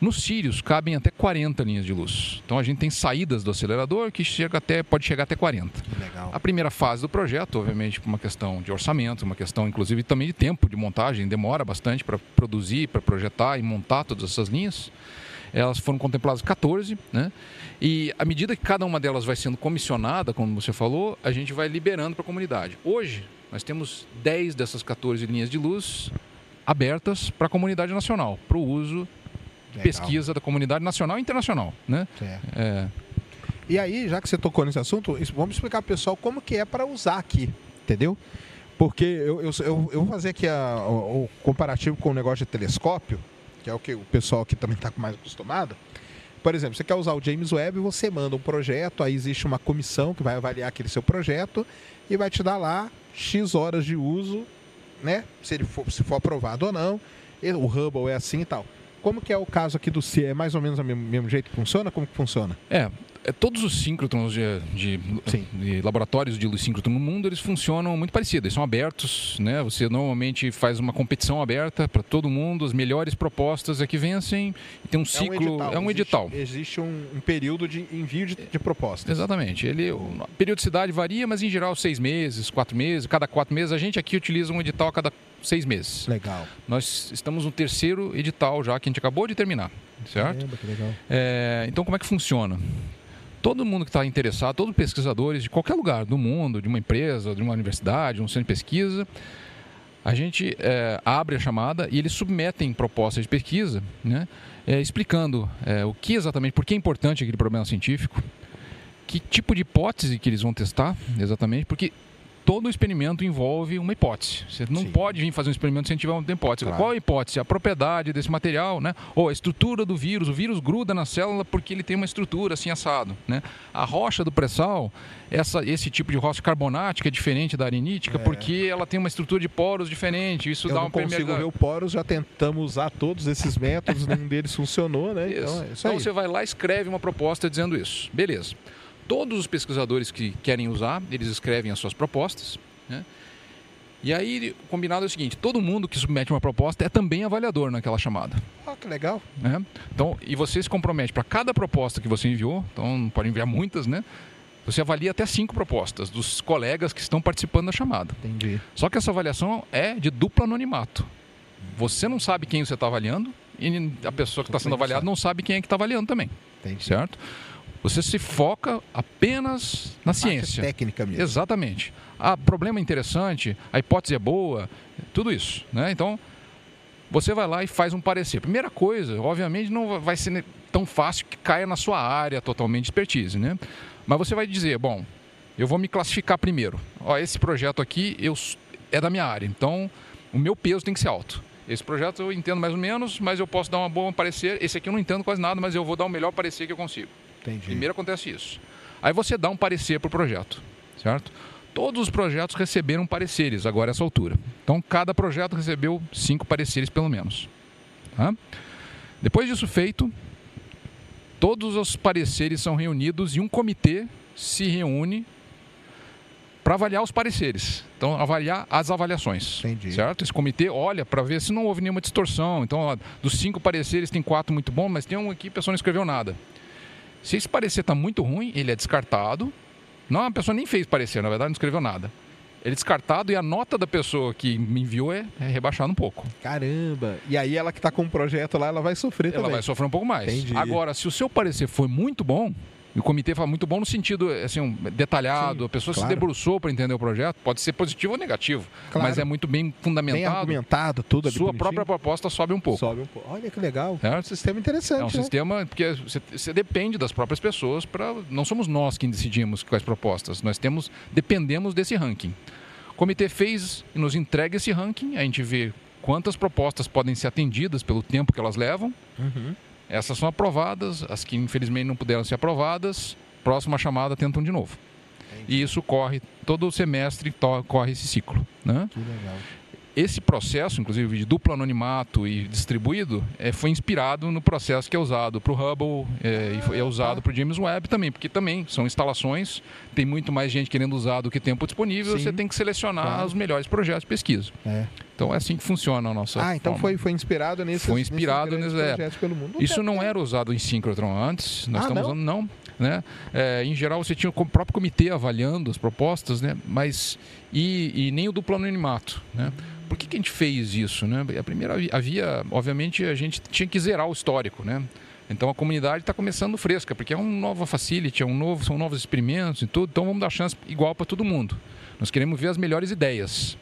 Nos Sirius cabem até 40 linhas de luz. Então a gente tem saídas do acelerador que chega até, pode chegar até 40. Legal. A primeira fase do projeto, obviamente, por uma questão de orçamento, uma questão inclusive também de tempo de montagem, demora bastante para produzir, para projetar e montar todas essas linhas. Elas foram contempladas 14, né? E à medida que cada uma delas vai sendo comissionada, como você falou, a gente vai liberando para a comunidade. Hoje, nós temos 10 dessas 14 linhas de luz abertas para a comunidade nacional, para o uso Legal. pesquisa da comunidade nacional e internacional, né? É. E aí, já que você tocou nesse assunto, vamos explicar para o pessoal como que é para usar aqui, entendeu? Porque eu, eu, eu, eu vou fazer aqui a, o, o, comparativo com o negócio de telescópio, que é o que o pessoal aqui também está mais acostumado. Por exemplo, você quer usar o James Webb, você manda um projeto, aí existe uma comissão que vai avaliar aquele seu projeto e vai te dar lá X horas de uso, né? Se ele for, se for aprovado ou não. O Hubble é assim e tal. Como que é o caso aqui do C? É mais ou menos o mesmo, mesmo jeito que funciona? Como que funciona? É, é, todos os síncrotrons de, de, de, laboratórios de luz síncrotron no mundo, eles funcionam muito parecidos. Eles são abertos, né? Você normalmente faz uma competição aberta para todo mundo, as melhores propostas é que vencem. E tem um ciclo, é um edital. É um edital. Existe, existe um, um, período de envio de, de propostas. Exatamente. Ele, a periodicidade varia, mas em geral seis meses, quatro meses. Cada quatro meses a gente aqui utiliza um edital a cada seis meses. Legal. Nós estamos no terceiro edital já que a gente acabou de terminar, certo? Caramba, que legal. É, então como é que funciona? todo mundo que está interessado, todos os pesquisadores de qualquer lugar do mundo, de uma empresa, de uma universidade, de um centro de pesquisa, a gente é, abre a chamada e eles submetem propostas de pesquisa, né, é, explicando é, o que exatamente, por que é importante aquele problema científico, que tipo de hipótese que eles vão testar, exatamente, porque todo experimento envolve uma hipótese. Você não Sim. pode vir fazer um experimento sem tiver uma hipótese. Claro. Qual a hipótese? A propriedade desse material, né? Ou a estrutura do vírus. O vírus gruda na célula porque ele tem uma estrutura assim assado, né? A rocha do pré-sal, essa, esse tipo de rocha carbonática é diferente da arenítica é. porque ela tem uma estrutura de poros diferente. Isso Eu dá não uma consigo ver o poros, já tentamos usar todos esses métodos, nenhum deles funcionou, né? *laughs* Isso. Então, é isso então você vai lá e escreve uma proposta dizendo isso. Beleza todos os pesquisadores que querem usar, eles escrevem as suas propostas. Né? E aí, o combinado é o seguinte: todo mundo que submete uma proposta é também avaliador naquela chamada. Ah, que legal. Né? Então, e você se compromete para cada proposta que você enviou, então pode enviar muitas, né? Você avalia até cinco propostas dos colegas que estão participando da chamada. Entendi. Só que essa avaliação é de duplo anonimato. Você não sabe quem você está avaliando e a pessoa que está sendo avaliada não sabe quem é que está avaliando também. Entendi. Certo? Você se foca apenas na ciência. técnica mesmo. Exatamente. O problema interessante, a hipótese é boa, tudo isso. Né? Então, você vai lá e faz um parecer. Primeira coisa, obviamente, não vai ser tão fácil que caia na sua área totalmente de expertise. Né? Mas você vai dizer, bom, eu vou me classificar primeiro. Ó, esse projeto aqui eu, é da minha área, então o meu peso tem que ser alto. Esse projeto eu entendo mais ou menos, mas eu posso dar uma boa parecer. Esse aqui eu não entendo quase nada, mas eu vou dar o melhor parecer que eu consigo. Entendi. Primeiro acontece isso. Aí você dá um parecer para o projeto, certo? Todos os projetos receberam pareceres agora essa altura. Então, cada projeto recebeu cinco pareceres pelo menos. Tá? Depois disso feito, todos os pareceres são reunidos e um comitê se reúne para avaliar os pareceres. Então, avaliar as avaliações. Entendi. Certo? Esse comitê olha para ver se não houve nenhuma distorção. Então, ó, dos cinco pareceres, tem quatro muito bons, mas tem um aqui que a pessoa não escreveu nada. Se esse parecer está muito ruim, ele é descartado. Não, a pessoa nem fez parecer, na verdade, não escreveu nada. ele é descartado e a nota da pessoa que me enviou é, é rebaixada um pouco. Caramba! E aí ela que está com um projeto lá, ela vai sofrer ela também. Ela vai sofrer um pouco mais. Entendi. Agora, se o seu parecer foi muito bom, e o comitê fala muito bom no sentido assim, detalhado, Sim, a pessoa claro. se debruçou para entender o projeto, pode ser positivo ou negativo, Claro. mas é muito bem fundamentado. Bem argumentado, tudo ali Sua bonitinho. própria proposta sobe um pouco. Sobe um pouco. Olha que legal. É. Um sistema interessante, É um né? sistema porque você, você depende das próprias pessoas para não somos nós quem decidimos quais propostas. Nós temos dependemos desse ranking. O comitê fez e nos entrega esse ranking, a gente vê quantas propostas podem ser atendidas pelo tempo que elas levam. Uhum. Essas são aprovadas, as que infelizmente não puderam ser aprovadas, próxima chamada tentam de novo. E isso corre todo semestre, corre esse ciclo. Né? Que legal. Esse processo, inclusive de duplo anonimato e distribuído, eh, foi inspirado no processo que é usado para o Hubble eh, e foi- é usado tá. para o James Webb também, porque também são instalações, tem muito mais gente querendo usar do que tempo disponível, Sim. você tem que selecionar Claro. os melhores projetos de pesquisa. É. Então é assim que funciona a nossa Ah, então forma. foi, foi inspirado nesses, Foi inspirado nesses nesse- é. projetos pelo mundo. Isso não era usado em síncrotron antes, nós Ah, estamos não? usando não. Né? É, em geral, você tinha o próprio comitê avaliando as propostas, né? mas e, e nem o duplo anonimato. Né? Por que, que a gente fez isso? Né? A primeira havia- obviamente, a gente tinha que zerar o histórico. Né? Então a comunidade está começando fresca, porque é uma nova facility, é um novo, são novos experimentos e tudo, então vamos dar chance igual para todo mundo. Nós queremos ver as melhores ideias.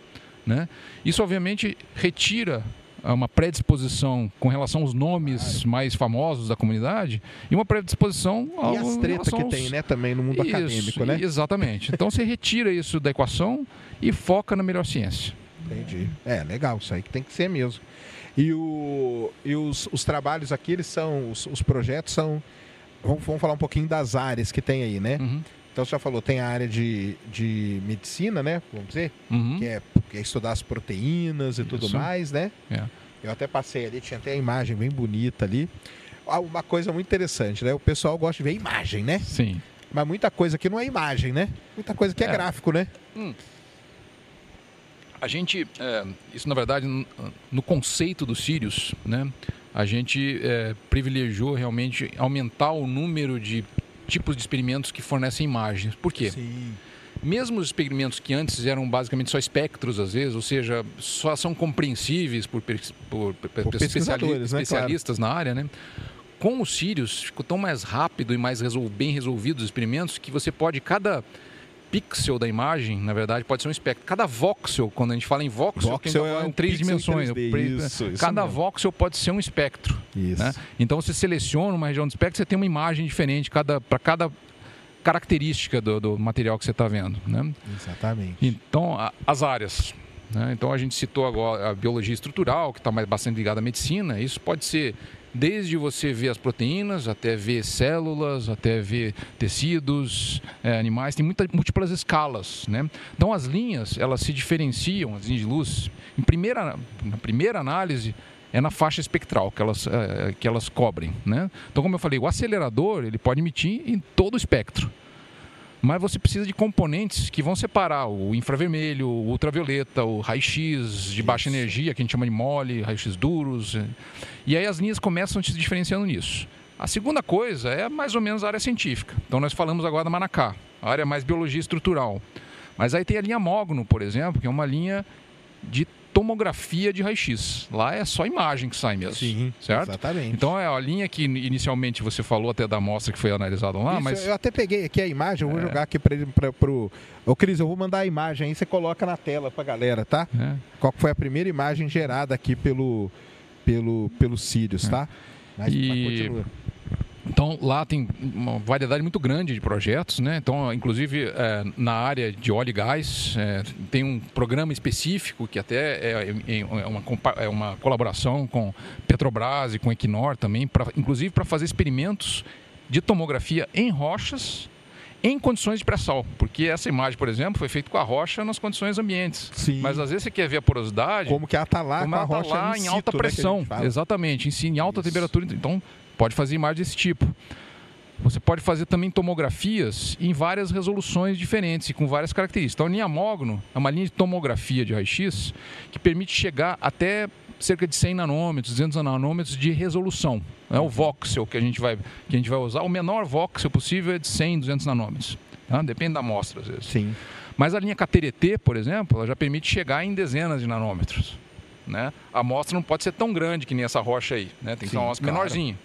Né? Isso, obviamente, retira ah, uma predisposição com relação aos nomes mais famosos da comunidade e uma predisposição ao, E as tretas que aos- tem, né, também no mundo Isso, acadêmico, né? Exatamente. Então você retira isso da equação e foca na melhor ciência. Entendi. É, legal, isso aí que tem que ser mesmo. E, o, e os, os trabalhos aqui, eles são, os, os projetos são. Vamos, vamos falar um pouquinho das áreas que tem aí, né? Uhum. Então você já falou, tem a área de, de medicina, né? Vamos dizer, Uhum. que, é, que é estudar as proteínas e tudo Isso. mais, né? É. Eu até passei ali, tinha até a imagem bem bonita ali. Ah, Uma coisa muito interessante, né? O pessoal gosta de ver imagem, né? Sim. Mas muita coisa aqui não é imagem, né? Muita coisa que é, É. gráfico, né? A gente, é, isso na verdade, no, conceito do Sirius, né, a gente é, privilegiou realmente aumentar o número de tipos de experimentos que fornecem imagens. Por quê? Sim. Mesmo os experimentos que antes eram basicamente só espectros, às vezes, ou seja, só são compreensíveis por, por, por especiali- né? especialistas na área, né? Com o Sirius, ficou tão mais rápido e mais resol- bem resolvidos os experimentos que você pode, cada pixel da imagem, na verdade, pode ser um espectro. Cada voxel, quando a gente fala em voxel, Voxel tá é um em três em dimensões. 3D, o pre- isso, isso cada mesmo. voxel pode ser um espectro. Isso. Né? Então você seleciona uma região do espectro, você tem uma imagem diferente cada, para cada característica do, do material que você está vendo. Né? Exatamente. Então, a- as áreas. né? Então, a gente citou agora a biologia estrutural, que está mais bastante ligada à medicina. Isso pode ser desde você ver as proteínas, até ver células, até ver tecidos, eh, animais. Tem muitas múltiplas escalas. Né? Então, as linhas, elas se diferenciam, as linhas de luz. Em primeira, na primeira análise, é na faixa espectral que elas, eh, que elas cobrem. Né? Então, como eu falei, o acelerador ele pode emitir em todo o espectro. Mas você precisa de componentes que vão separar o infravermelho, o ultravioleta, o raio-x de baixa Isso. energia, que a gente chama de mole, raio-x duros. E aí as linhas começam se diferenciando nisso. A segunda coisa é mais ou menos a área científica. Então nós falamos agora da Manacá, a área mais biologia estrutural. Mas aí tem a linha Mogno, por exemplo, que é uma linha de tomografia de raio-x. Lá é só imagem que sai mesmo. Sim, certo? exatamente. Então é a linha que inicialmente você falou até da amostra que foi analisada lá, Isso, mas Eu até peguei aqui a imagem, eu vou É. jogar aqui para pro. Ô, Cris, eu vou mandar a imagem aí, você coloca na tela pra galera, tá? É. Qual foi a primeira imagem gerada aqui pelo, pelo, pelo Sirius, tá? Mas, E- mas continua. Então lá tem uma variedade muito grande de projetos, né? Então, inclusive é, na área de óleo e gás é, tem um programa específico que até é, é- é uma, é uma colaboração com Petrobras e com Equinor também, pra, inclusive para fazer experimentos de tomografia em rochas em condições de pré-sal, porque essa imagem, por exemplo, foi feita com a rocha nas condições ambientes. Sim. Mas às vezes você quer ver a porosidade, Como que ela tá lá como com a ela tá rocha lá em alta né, pressão, exatamente, em, si, em alta Isso. temperatura. Então, pode fazer imagem desse tipo. Você pode fazer também tomografias em várias resoluções diferentes e com várias características. Então, a linha Mogno é uma linha de tomografia de raio-x que permite chegar até cerca de 100 nanômetros, 200 nanômetros de resolução. É o voxel que a gente vai que a gente vai usar. O menor voxel possível é de 100, 200 nanômetros. Tá? Depende da amostra, às vezes. Sim. Mas a linha KTRT, por exemplo, ela já permite chegar em dezenas de nanômetros. Né? A amostra não pode ser tão grande que nem essa rocha aí, né? tem que ser uma amostra claro. menorzinha.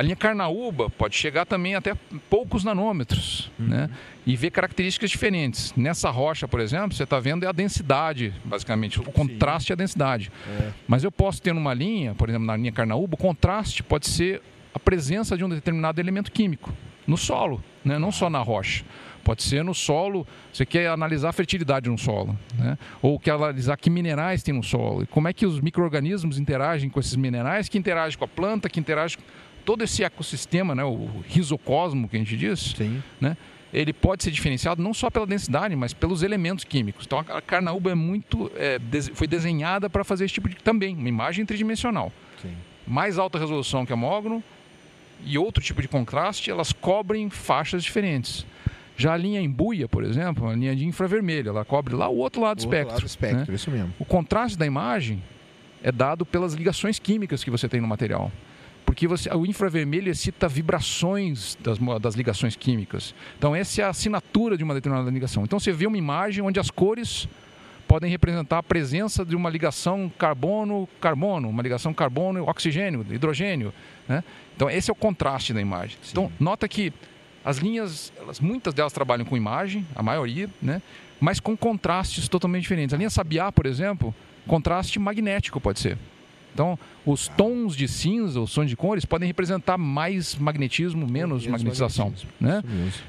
A linha Carnaúba pode chegar também até poucos nanômetros Uhum. né? e ver características diferentes. Nessa rocha, por exemplo, você está vendo é a densidade, basicamente, o contraste e a densidade. É. Mas eu posso ter numa linha, por exemplo, na linha Carnaúba, o contraste pode ser a presença de um determinado elemento químico no solo, né? não só na rocha. Pode ser no solo, você quer analisar a fertilidade de um solo, né? ou quer analisar que minerais tem no solo, e como é que os micro-organismos interagem com esses minerais, que interagem com a planta, que interagem com todo esse ecossistema, né? o risocosmo que a gente diz, Sim. né? ele pode ser diferenciado não só pela densidade, mas pelos elementos químicos. Então a Carnaúba é muito, é, foi desenhada para fazer esse tipo de também, uma imagem tridimensional Sim. mais alta resolução que a mogno e outro tipo de contraste, elas cobrem faixas diferentes. Já a linha embuia, por exemplo, a linha de infravermelho, ela cobre lá o outro lado do O outro espectro. lado do espectro, né? isso mesmo. O contraste da imagem é dado pelas ligações químicas que você tem no material. Porque você, o infravermelho excita vibrações das, das ligações químicas. Então, essa é a assinatura de uma determinada ligação. Então, você vê uma imagem onde as cores podem representar a presença de uma ligação carbono-carbono, uma ligação carbono-oxigênio, hidrogênio. Né? Então, esse é o contraste da imagem. Então, nota que as linhas, elas, muitas delas trabalham com imagem, a maioria, né? mas com contrastes totalmente diferentes. A linha Sabiá, por exemplo, contraste magnético pode ser. Então, os tons de cinza, os tons de cores, podem representar mais magnetismo, menos Menos magnetização. magnetismo, Né?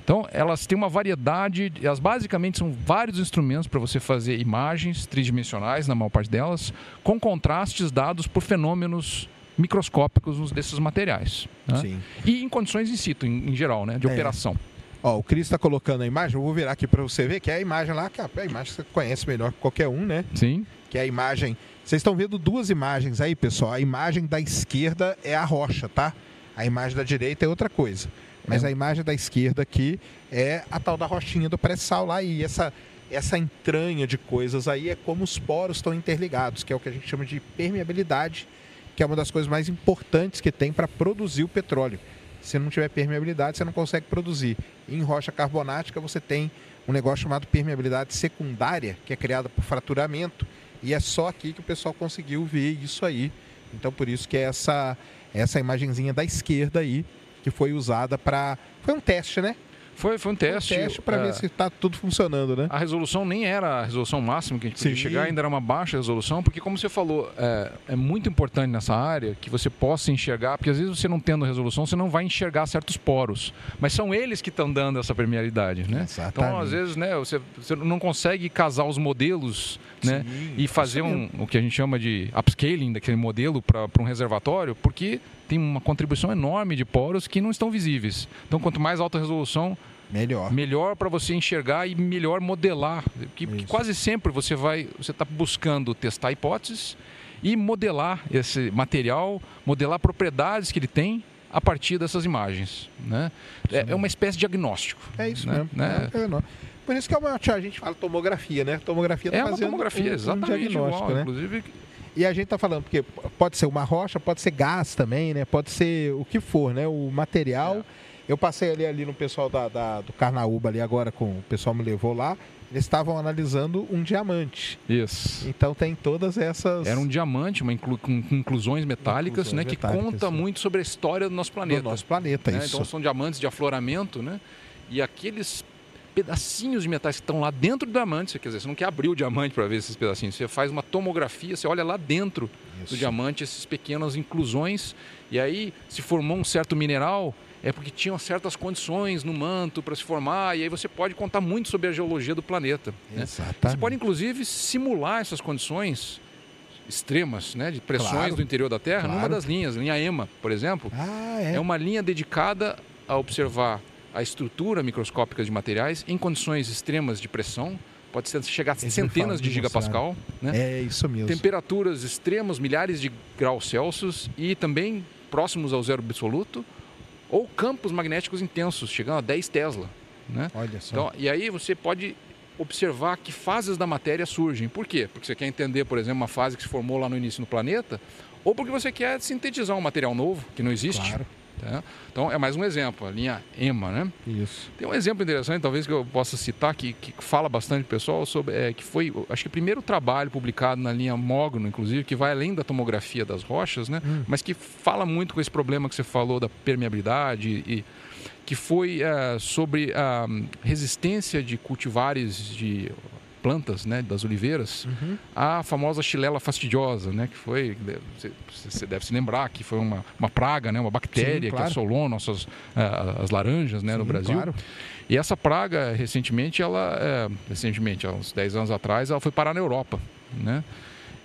Então, elas têm uma variedade, elas basicamente são vários instrumentos para você fazer imagens tridimensionais, na maior parte delas, com contrastes dados por fenômenos microscópicos desses materiais. né? Sim. E em condições in situ, em, em geral, né? de É. operação. Ó, o Cris está colocando a imagem, eu vou virar aqui para você ver, que é a imagem lá, que é a imagem que você conhece melhor que qualquer um, né? Sim, Que é a imagem. Vocês estão vendo duas imagens aí, pessoal. A imagem da esquerda é a rocha, tá? A imagem da direita é outra coisa. Mas É. a imagem da esquerda aqui é a tal da rochinha do pré-sal lá. E essa, essa entranha de coisas aí é como os poros estão interligados, que é o que a gente chama de permeabilidade, que é uma das coisas mais importantes que tem para produzir o petróleo. Se não tiver permeabilidade, você não consegue produzir. Em rocha carbonática, você tem um negócio chamado permeabilidade secundária, que é criada por fraturamento. E é só aqui que o pessoal conseguiu ver isso aí. Então, por isso que é essa, essa imagenzinha da esquerda aí, que foi usada para. Foi um teste, né? Foi, foi um teste. um teste para é, ver se está tudo funcionando, né? A resolução nem era a resolução máxima que a gente podia Sim. chegar, ainda era uma baixa resolução, porque como você falou, é, é muito importante nessa área que você possa enxergar, porque às vezes você não tendo resolução, você não vai enxergar certos poros, mas são eles que estão dando essa permeabilidade, né? Exatamente. Então, às vezes, né, você, você não consegue casar os modelos, né, Sim, e fazer um, o que a gente chama de upscaling daquele modelo para um reservatório, porque tem uma contribuição enorme de poros que não estão visíveis. Então, quanto mais alta resolução, Melhor. melhor para você enxergar e melhor modelar. Que, que quase sempre você vai, você está buscando testar hipóteses e modelar esse material, modelar propriedades que ele tem a partir dessas imagens, né? É, é uma espécie de diagnóstico. É isso né? mesmo. Né? É, é. Por isso que é uma, a gente fala tomografia, né? Tomografia tá É uma tomografia, um, um exatamente diagnóstico, igual. né? Inclusive, E a gente tá falando, porque pode ser uma rocha, pode ser gás também, né? Pode ser o que for, né? O material. É. Eu passei ali, ali no pessoal da, da- do Carnaúba ali agora, com o pessoal me levou lá. Eles estavam analisando um diamante. isso. Então tem todas essas. Era um diamante, uma inclu com inclusões metálicas, Inclusões né, que conta sim. muito pedacinhos de metais que estão lá dentro do diamante, quer dizer, você não quer abrir o diamante para ver esses pedacinhos, você faz uma tomografia, você olha lá dentro Isso. do diamante esses pequenas inclusões e aí se formou um certo mineral é porque tinham certas condições no manto para se formar e aí você pode contar muito sobre a geologia do planeta. né? Você pode inclusive simular essas condições extremas, né, de pressões Claro. do interior da Terra, numa Claro. das linhas, linha EMA, por exemplo, Ah, é. é uma linha dedicada a observar a estrutura microscópica de materiais em condições extremas de pressão, pode ser chegar a centenas de gigapascal, né? É isso mesmo. temperaturas extremas, milhares de graus Celsius e também próximos ao zero absoluto, ou campos magnéticos intensos, chegando a 10 Tesla, né? Olha só. Então, e aí você pode observar que fases da matéria surgem. Por quê? Porque você quer entender, por exemplo, uma fase que se formou lá no início no planeta, ou porque você quer sintetizar um material novo que não existe. claro. Tá? Então é mais um exemplo, a linha EMA, né? Isso. Tem um exemplo interessante, talvez que eu possa citar, que, que fala bastante pessoal sobre, é, que foi, acho que o primeiro trabalho publicado na linha Mogno, inclusive, que vai além da tomografia das rochas, né? Hum. Mas que fala muito com esse problema que você falou da permeabilidade e que foi é, sobre a resistência de cultivares de plantas, né, das oliveiras, Uhum. a famosa chilela fastidiosa, né, que foi, você- deve se lembrar que foi uma, uma praga, né, uma bactéria Sim, claro. que assolou nossas as laranjas, né, no Sim, Brasil. claro. E essa praga, recentemente, ela, é, recentemente, há uns 10 anos atrás, ela foi parar na Europa, né?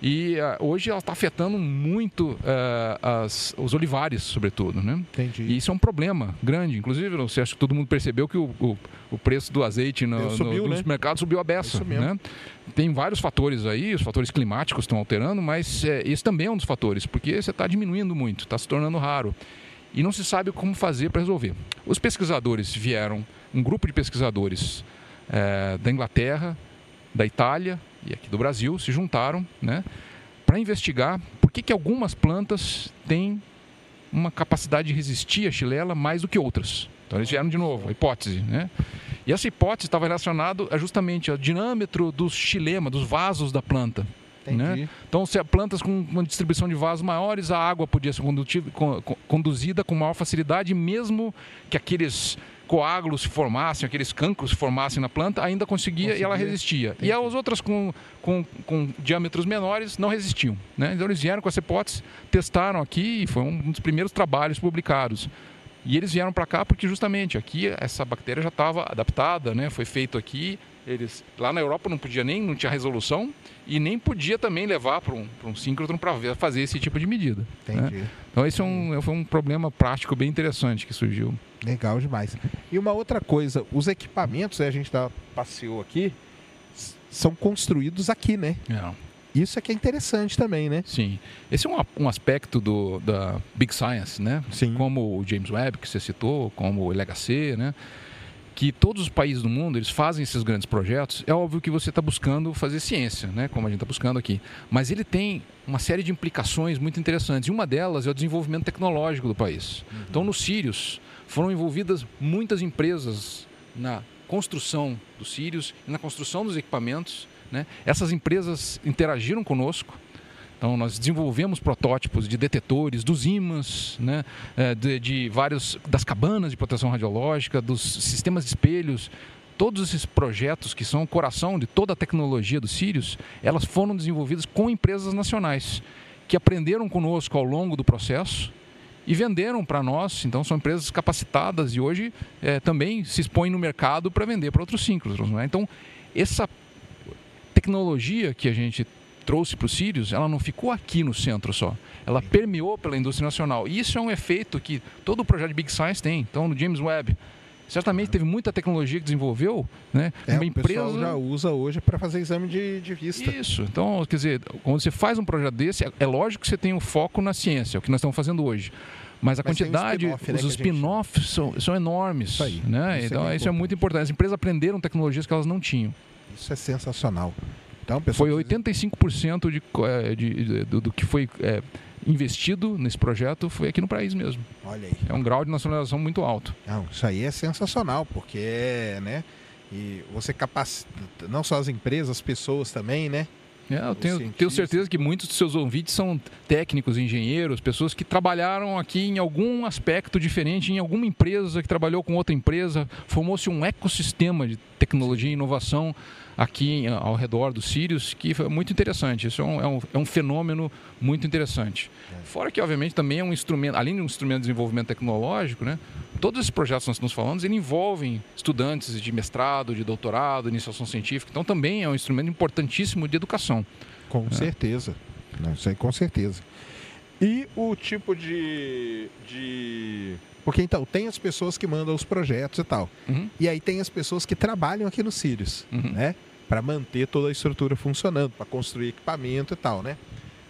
E ah, hoje ela está afetando muito ah, as- os olivares, sobretudo, né? Entendi. E isso é um problema grande. Inclusive, você acha que todo mundo percebeu que o, o, o preço do azeite no, subiu, no, né? nos mercados subiu a beça. Né? Tem vários fatores aí, os fatores climáticos estão alterando, mas é, esse também é um dos fatores, porque você está diminuindo muito, está se tornando raro. E não se sabe como fazer para resolver. Os pesquisadores vieram, um grupo de pesquisadores é, da Inglaterra, da Itália e aqui do Brasil se juntaram né, para investigar por que, que algumas plantas têm uma capacidade de resistir à chilela mais do que outras. Então eles vieram de novo, a hipótese, né? E essa hipótese estava relacionada a justamente ao dinâmetro dos xilema, dos vasos da planta. Né? Então, se plantas com uma distribuição de vasos maiores, a água podia ser conduzida com maior facilidade, mesmo que aqueles coágulos se formassem, aqueles cancros se formassem na planta, ainda conseguia, e ela Conseguia. resistia. Entendi. E as outras com, com, com diâmetros menores não resistiam. Né? Então, eles vieram com essa hipótese, testaram aqui e foi um dos primeiros trabalhos publicados. E eles vieram para cá porque justamente aqui essa bactéria já estava adaptada, né? Foi feito aqui. Eles lá na Europa não podia nem, não tinha resolução e nem podia também levar para um, pra um síncrotron para fazer esse tipo de medida. né? Entendi. Então esse é um, foi um problema prático bem interessante que surgiu. Legal demais. E uma outra coisa, os equipamentos, né, a gente tá, passeou aqui, são construídos aqui, né? Isso é que é interessante também, né? Sim. Esse é um, um aspecto do, da Big Science, né? Sim. Como o James Webb, que você citou, como o LHC, né? Que todos os países do mundo, eles fazem esses grandes projetos. É óbvio que você está buscando fazer ciência, né? Como a gente está buscando aqui. Mas ele tem uma série de implicações muito interessantes. E uma delas é o desenvolvimento tecnológico do país. Então, no Sirius, foram envolvidas muitas empresas na construção dos Sirius e na construção dos equipamentos. Né? Essas empresas interagiram conosco. Então, nós desenvolvemos protótipos de detetores, dos ímãs, né? eh, de, de vários das cabanas de proteção radiológica, dos sistemas de espelhos. Todos esses projetos que são o coração de toda a tecnologia do Sirius, elas foram desenvolvidas com empresas nacionais que aprenderam conosco ao longo do processo e venderam para nós. Então, são empresas capacitadas e hoje eh, também se expõem no mercado para vender para outros síncronos. Não é? Então, essa tecnologia que a gente trouxe para o Sirius, ela não ficou aqui no centro só. Ela permeou pela indústria nacional. E isso é um efeito que todo o projeto de Big Science tem. Então, no James Webb, certamente teve muita tecnologia que desenvolveu, né? É, Uma o empresa já usa hoje para fazer exame de, de vista. isso. Então, quer dizer, quando você faz um projeto desse, é- é lógico que você tem o foco na ciência, é o que nós estamos fazendo hoje. Mas a Mas tem um quantidade, spin-off, né, os a gente- spin-offs são, são enormes. Isso aí. Né? Isso é então, é isso é muito importante. As empresas aprenderam tecnologias que elas não tinham. Isso é sensacional. Então, pessoal, Foi 85% de, eh, de, de- do, do que foi eh, investido nesse projeto foi aqui no país mesmo. Olha aí. É um grau de nacionalização muito alto. Não, isso aí é sensacional, porque né? E você capacita não só as empresas, as pessoas também, né? É, eu tenho, tenho certeza que muitos dos seus ouvintes são técnicos, engenheiros, pessoas que trabalharam aqui em algum aspecto diferente, em alguma empresa que trabalhou com outra empresa. Formou-se um ecossistema de tecnologia e inovação aqui ao redor do Sirius, que foi muito interessante. Isso é um, é um, é um fenômeno muito interessante. Fora que, obviamente, também é um instrumento, além de um instrumento de desenvolvimento tecnológico, né? Todos esses projetos que nós estamos falando, eles envolvem estudantes de mestrado, de doutorado, iniciação científica. Então, também é um instrumento importantíssimo de educação. Com É. certeza. Não, aí com certeza. E o tipo de, de. Porque então, tem as pessoas que mandam os projetos e tal. Uhum. E aí tem as pessoas que trabalham aqui no Sirius, Uhum. né? Para manter toda a estrutura funcionando, para construir equipamento e tal, né?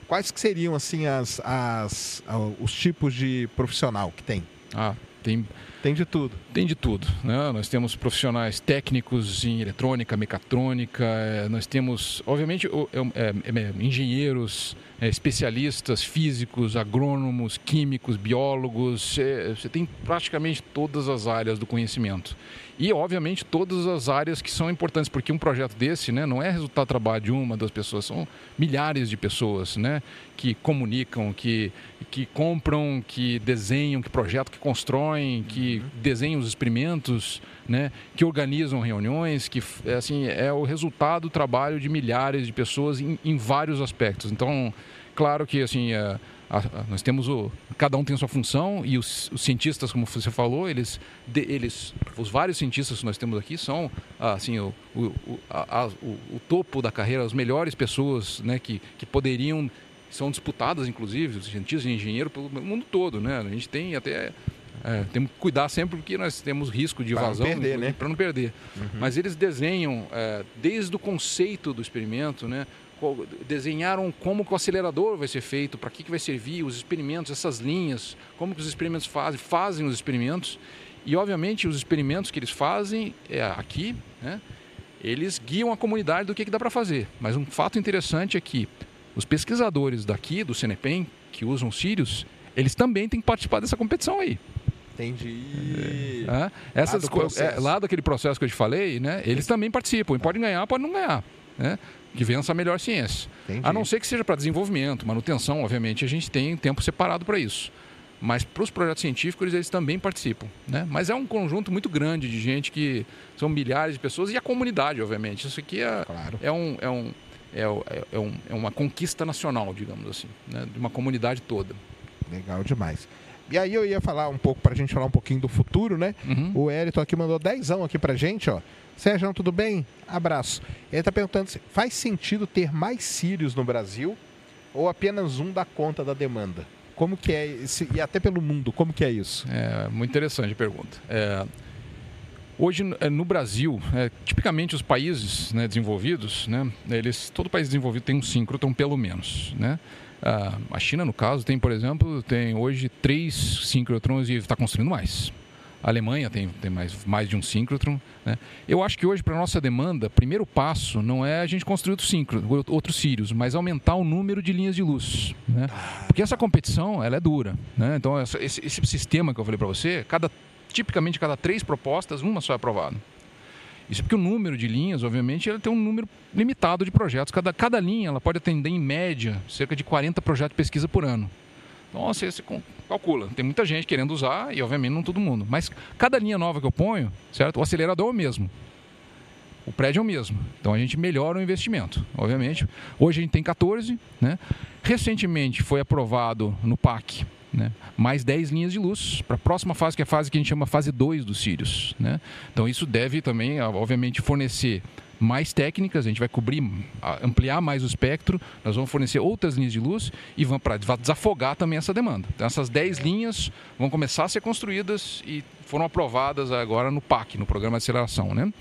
Quais que seriam assim as, as os tipos de profissional que tem? Ah, tem Tem de tudo. Tem de tudo. Né? Nós temos profissionais técnicos em eletrônica, mecatrônica, é, nós temos, obviamente, é, é, engenheiros, especialistas físicos, agrônomos, químicos, biólogos. Você tem praticamente todas as áreas do conhecimento. E, obviamente, todas as áreas que são importantes, porque um projeto desse né, não é resultado do trabalho de uma, duas pessoas, são milhares de pessoas né, que comunicam, que, que compram, que desenham, que projetam, que constroem, que uhum. desenham os experimentos, né, que organizam reuniões, que assim, é o resultado do trabalho de milhares de pessoas em, em vários aspectos. Então, claro que assim. É, nós temos o cada um tem a sua função e os, os cientistas como você falou eles de, eles os vários cientistas que nós temos aqui são assim o, o, a, a, o, o topo da carreira as melhores pessoas né que, que poderiam são disputadas inclusive os cientistas e engenheiros pelo mundo todo né a gente tem até é, temos que cuidar sempre porque nós temos risco de evasão para não perder, né? Para não perder. Uhum. Mas eles desenham é, desde o conceito do experimento, né? desenharam como que o acelerador vai ser feito, para que, que vai servir, os experimentos, essas linhas, como que os experimentos fazem, fazem os experimentos. E, obviamente, os experimentos que eles fazem é, aqui, né, eles guiam a comunidade do que, que dá para fazer. Mas um fato interessante é que os pesquisadores daqui, do CNEPEM, que usam Sirius, eles também têm que participar dessa competição aí. Entendi. É, essas lá, do é, lá daquele processo que eu te falei, né, eles também participam. Podem ganhar, podem não ganhar. Né? que vença a melhor ciência. Entendi. A não ser que seja para desenvolvimento, manutenção, obviamente, a gente tem tempo separado para isso. Mas para os projetos científicos eles também participam. Né? Mas é um conjunto muito grande de gente que são milhares de pessoas e a comunidade, obviamente. Isso aqui é, claro. é, um, é, um, é, é, um, é uma conquista nacional, digamos assim, né? de uma comunidade toda. Legal demais. E aí eu ia falar um pouco, para a gente falar um pouquinho do futuro, né? Uhum. O Elton aqui mandou dezão aqui para gente, ó. Sérgio, tudo bem? Abraço. Ele está perguntando se faz sentido ter mais sírios no Brasil ou apenas um dá conta da demanda? Como que é, esse, e até pelo mundo, como que é isso? É, muito interessante a pergunta. É, hoje, é, no Brasil, é, tipicamente os países né, desenvolvidos, né, eles, todo país desenvolvido tem um síncrotron pelo menos, né? A China, no caso, tem, por exemplo, tem hoje três síncrotrons e está construindo mais. A Alemanha tem, tem mais, mais de um síncrotron. Né? Eu acho que hoje, para a nossa demanda, primeiro passo não é a gente construir outro síncrotron, outros Sirius, mas aumentar o número de linhas de luz. Né? Porque essa competição ela é dura. Né? Então, esse, esse, sistema que eu falei para você, cada, tipicamente cada três propostas, uma só é aprovada. Isso porque o número de linhas, obviamente, ele tem um número limitado de projetos. Cada, cada linha ela pode atender, em média, cerca de 40 projetos de pesquisa por ano. Então, você, você calcula. Tem muita gente querendo usar e, obviamente, não todo mundo. Mas cada linha nova que eu ponho, certo? O acelerador é o mesmo. O prédio é o mesmo. Então, a gente melhora o investimento, obviamente. Hoje a gente tem 14, né? Recentemente foi aprovado no PAC né? mais 10 linhas de luz para a próxima fase, que é a fase que a gente chama fase 2 dos Sirius. Né? Então isso deve também, obviamente, fornecer mais técnicas, a gente vai cobrir, ampliar mais o espectro, nós vamos fornecer outras linhas de luz e vamos para desafogar também essa demanda. Então essas 10 linhas vão começar a ser construídas e foram aprovadas agora no PAC, no Programa de Aceleração. Né? Uhum.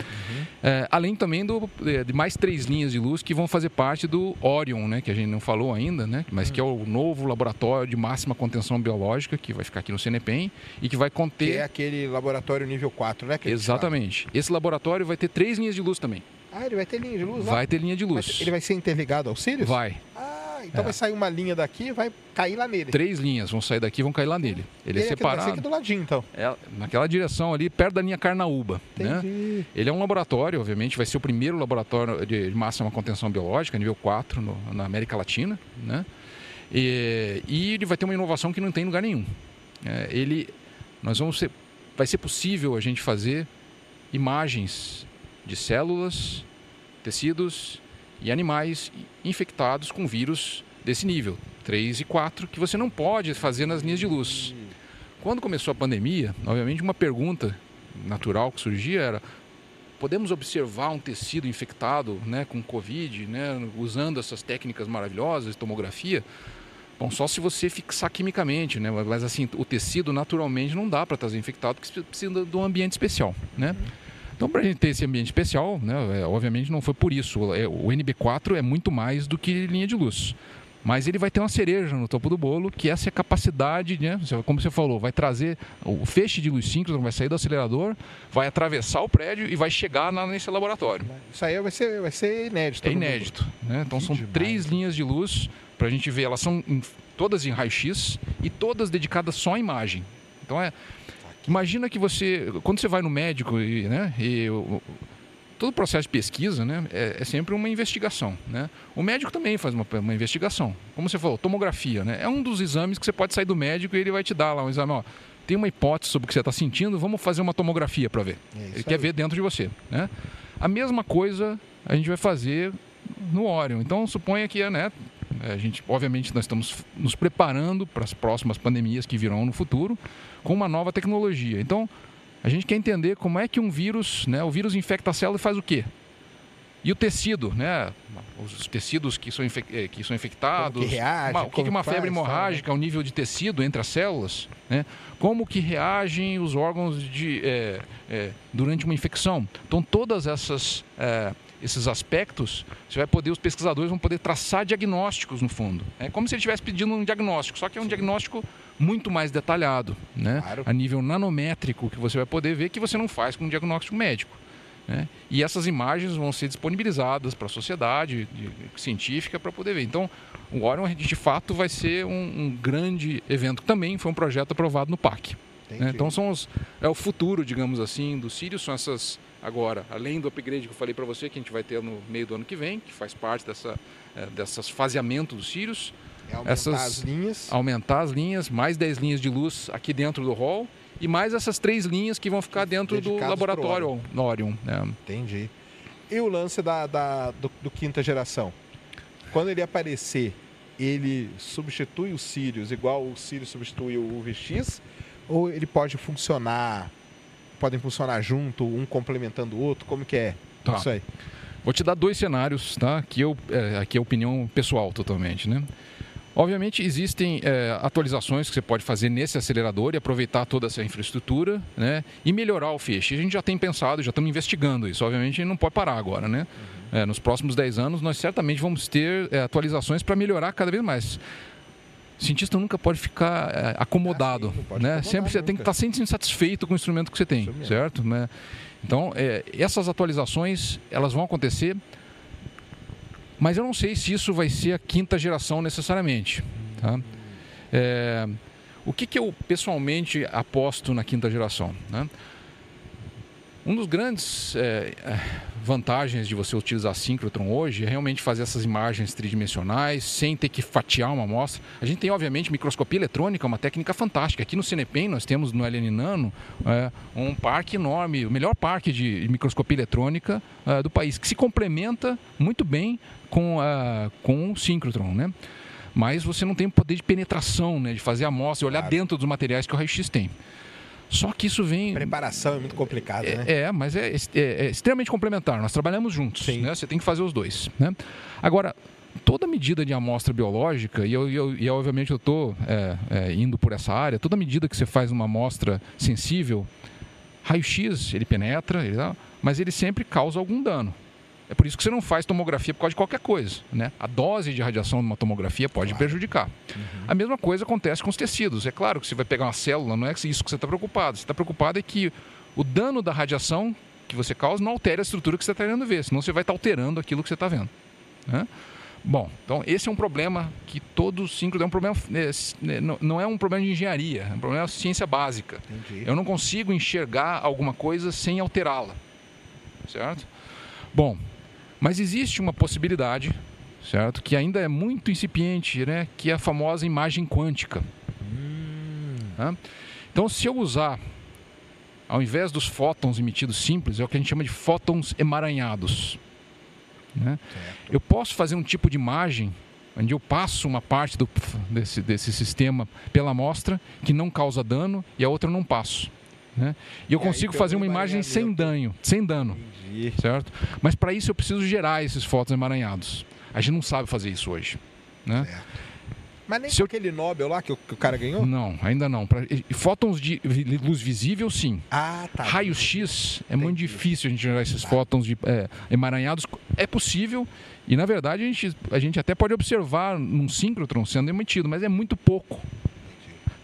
É, além também do, de mais três linhas de luz que vão fazer parte do Orion, né? que a gente não falou ainda, né? mas uhum. que é o novo laboratório de máxima contenção biológica, que vai ficar aqui no CNPEM e que vai conter... Que é aquele laboratório nível 4, né? Exatamente. Esse laboratório vai ter três linhas de luz também. Ah, ele vai ter linha de luz lá? Vai ter linha de luz. ele vai ser interligado ao Sirius? Vai. Ah, então é. vai sair uma linha daqui e vai cair lá nele. Três linhas vão sair daqui e vão cair lá nele. Ele, é ele é separado. Ser aqui do ladinho, então. É, naquela direção ali, perto da linha Carnaúba. Né? Entendi. Né? Ele é um laboratório, obviamente, vai ser o primeiro laboratório de máxima contenção biológica, nível 4, no, na América Latina. Né? E, e, ele vai ter uma inovação que não tem em lugar nenhum. É, ele, nós vamos ser, vai ser possível a gente fazer imagens de células, tecidos e animais infectados com vírus desse nível, 3 e 4, que você não pode fazer nas linhas de luz. Quando começou a pandemia, obviamente uma pergunta natural que surgia era: podemos observar um tecido infectado né, com Covid, né, usando essas técnicas maravilhosas de tomografia? Bom, só se você fixar quimicamente, né? Mas assim, o tecido naturalmente não dá para trazer infectado, porque precisa de um ambiente especial, né? Uhum. Então, para a gente ter esse ambiente especial, né, é, obviamente não foi por isso. É, o NB4 é muito mais do que linha de luz. Mas ele vai ter uma cereja no topo do bolo, que essa é a capacidade, né? como você falou, vai trazer o feixe de luz síncrono, vai sair do acelerador, vai atravessar o prédio e vai chegar na, nesse laboratório. Isso aí vai ser, vai ser inédito. É inédito. Né? Então que são demais. três linhas de luz para a gente ver. Elas são em, todas em raio-x e todas dedicadas só à imagem. Então é. Imagina que você, quando você vai no médico e, né, e todo o processo de pesquisa né, é, é, sempre uma investigação. Né? O médico também faz uma, uma, investigação. Como você falou, tomografia né? é um dos exames que você pode sair do médico e ele vai te dar lá um exame. Ó, tem uma hipótese sobre o que você está sentindo, vamos fazer uma tomografia para ver. É ele aí. quer ver dentro de você. Né? A mesma coisa a gente vai fazer no Orion. Então, suponha que né, a gente, obviamente, nós estamos nos preparando para as próximas pandemias que virão no futuro com uma nova tecnologia. Então, a gente quer entender como é que um vírus, né, o vírus infecta a célula e faz o quê? E o tecido, né? Os tecidos que são, eh, que são infectados. Como que reage, uma, o que, que uma febre hemorrágica, o nível de tecido entre as células, né? Como que reagem os órgãos de, é, é, durante uma infecção. Então, todas essas é, esses aspectos, você vai poder, os pesquisadores vão poder traçar diagnósticos no fundo. É como se ele estivesse pedindo um diagnóstico, só que é um Sim. diagnóstico muito mais detalhado, né? Claro. a nível nanométrico, que você vai poder ver que você não faz com um diagnóstico médico. Né? E essas imagens vão ser disponibilizadas para a sociedade de, de, científica para poder ver. Então, o Orion de fato vai ser um, um grande evento. Também foi um projeto aprovado no PAC. Né? Então, são os, é o futuro, digamos assim, do Sirius, são essas Agora, além do upgrade que eu falei para você, que a gente vai ter no meio do ano que vem, que faz parte dessa, é, dessas faseamento dos Sirius. É aumentar essas, as linhas. Aumentar as linhas, mais 10 linhas de luz aqui dentro do hall e mais essas três linhas que vão ficar dentro do laboratório Orion. Né? Entendi. E o lance da, da do, do, quinta geração? Quando ele aparecer, ele substitui o Sirius igual o Sirius substitui o VX? Ou ele pode funcionar podem funcionar junto, um complementando o outro? Como que é tá. isso aí? Vou te dar dois cenários, tá? Aqui, eu, é, aqui é opinião pessoal totalmente, né? Obviamente existem é, atualizações que você pode fazer nesse acelerador e aproveitar toda essa infraestrutura né, e melhorar o feixe. A gente já tem pensado, já estamos investigando isso. Obviamente não pode parar agora. Né? Uhum. É, nos próximos 10 anos nós certamente vamos ter é, atualizações para melhorar cada vez mais. O cientista nunca pode ficar é, acomodado, ah, sim, né? Sempre você nunca. tem que estar sempre insatisfeito com o instrumento que você tem, certo? Né? Então, é, essas atualizações, elas vão acontecer, mas eu não sei se isso vai ser a quinta geração necessariamente, tá? É, o que, que eu pessoalmente aposto na quinta geração, né? Um dos grandes é, vantagens de você utilizar síncrotron hoje é realmente fazer essas imagens tridimensionais sem ter que fatiar uma amostra. A gente tem, obviamente, microscopia eletrônica, uma técnica fantástica. Aqui no Cinepen nós temos no LN Nano é, um parque enorme, o melhor parque de microscopia eletrônica é, do país, que se complementa muito bem com, uh, com o síncrotron, né? Mas você não tem o poder de penetração, né, de fazer a amostra e olhar claro. dentro dos materiais que o raio-x tem. Só que isso vem. Preparação é muito complicado, é, né? É, mas é, é, é, extremamente complementar. Nós trabalhamos juntos, Sim. né? Você tem que fazer os dois, né? Agora, toda medida de amostra biológica, e, eu, eu, e obviamente eu estou é, é, indo por essa área, toda medida que você faz uma amostra sensível, raio-x, ele penetra, ele, mas ele sempre causa algum dano. É por isso que você não faz tomografia por causa de qualquer coisa. Né? A dose de radiação de uma tomografia pode claro. prejudicar. Uhum. A mesma coisa acontece com os tecidos. É claro que você vai pegar uma célula, não é isso que você está preocupado. Você está preocupado é que o dano da radiação que você causa não altere a estrutura que você está querendo ver, senão você vai estar tá alterando aquilo que você está vendo. Né? Bom, então esse é um problema que todo síncrono é um problema, é, é não é um problema de engenharia, é um problema de ciência básica. Entendi. Eu não consigo enxergar alguma coisa sem alterá-la, certo? Bom, mas existe uma possibilidade, certo? Que ainda é muito incipiente, né? Que é a famosa imagem quântica. Hum. Né? Então, se eu usar, ao invés dos fótons emitidos simples, é o que a gente chama de fótons emaranhados. Né? Eu posso fazer um tipo de imagem onde eu passo uma parte do, desse, desse sistema pela amostra que não causa dano e a outra eu não passo. Né? E eu consigo fazer uma imagem sem dano, sem dano, certo? Mas para isso eu preciso gerar esses fotos emaranhados. A gente não sabe fazer isso hoje, né? Mas nem Se eu... aquele Nobel lá que o, que o, cara ganhou? Não, ainda não. Pra, fótons de luz visível, sim. Ah, tá. Raio-X é muito difícil a gente gerar esses tá. fótons de, é, emaranhados. É possível e, na verdade, a gente, a gente até pode observar um síncrotron sendo emitido, mas é muito pouco.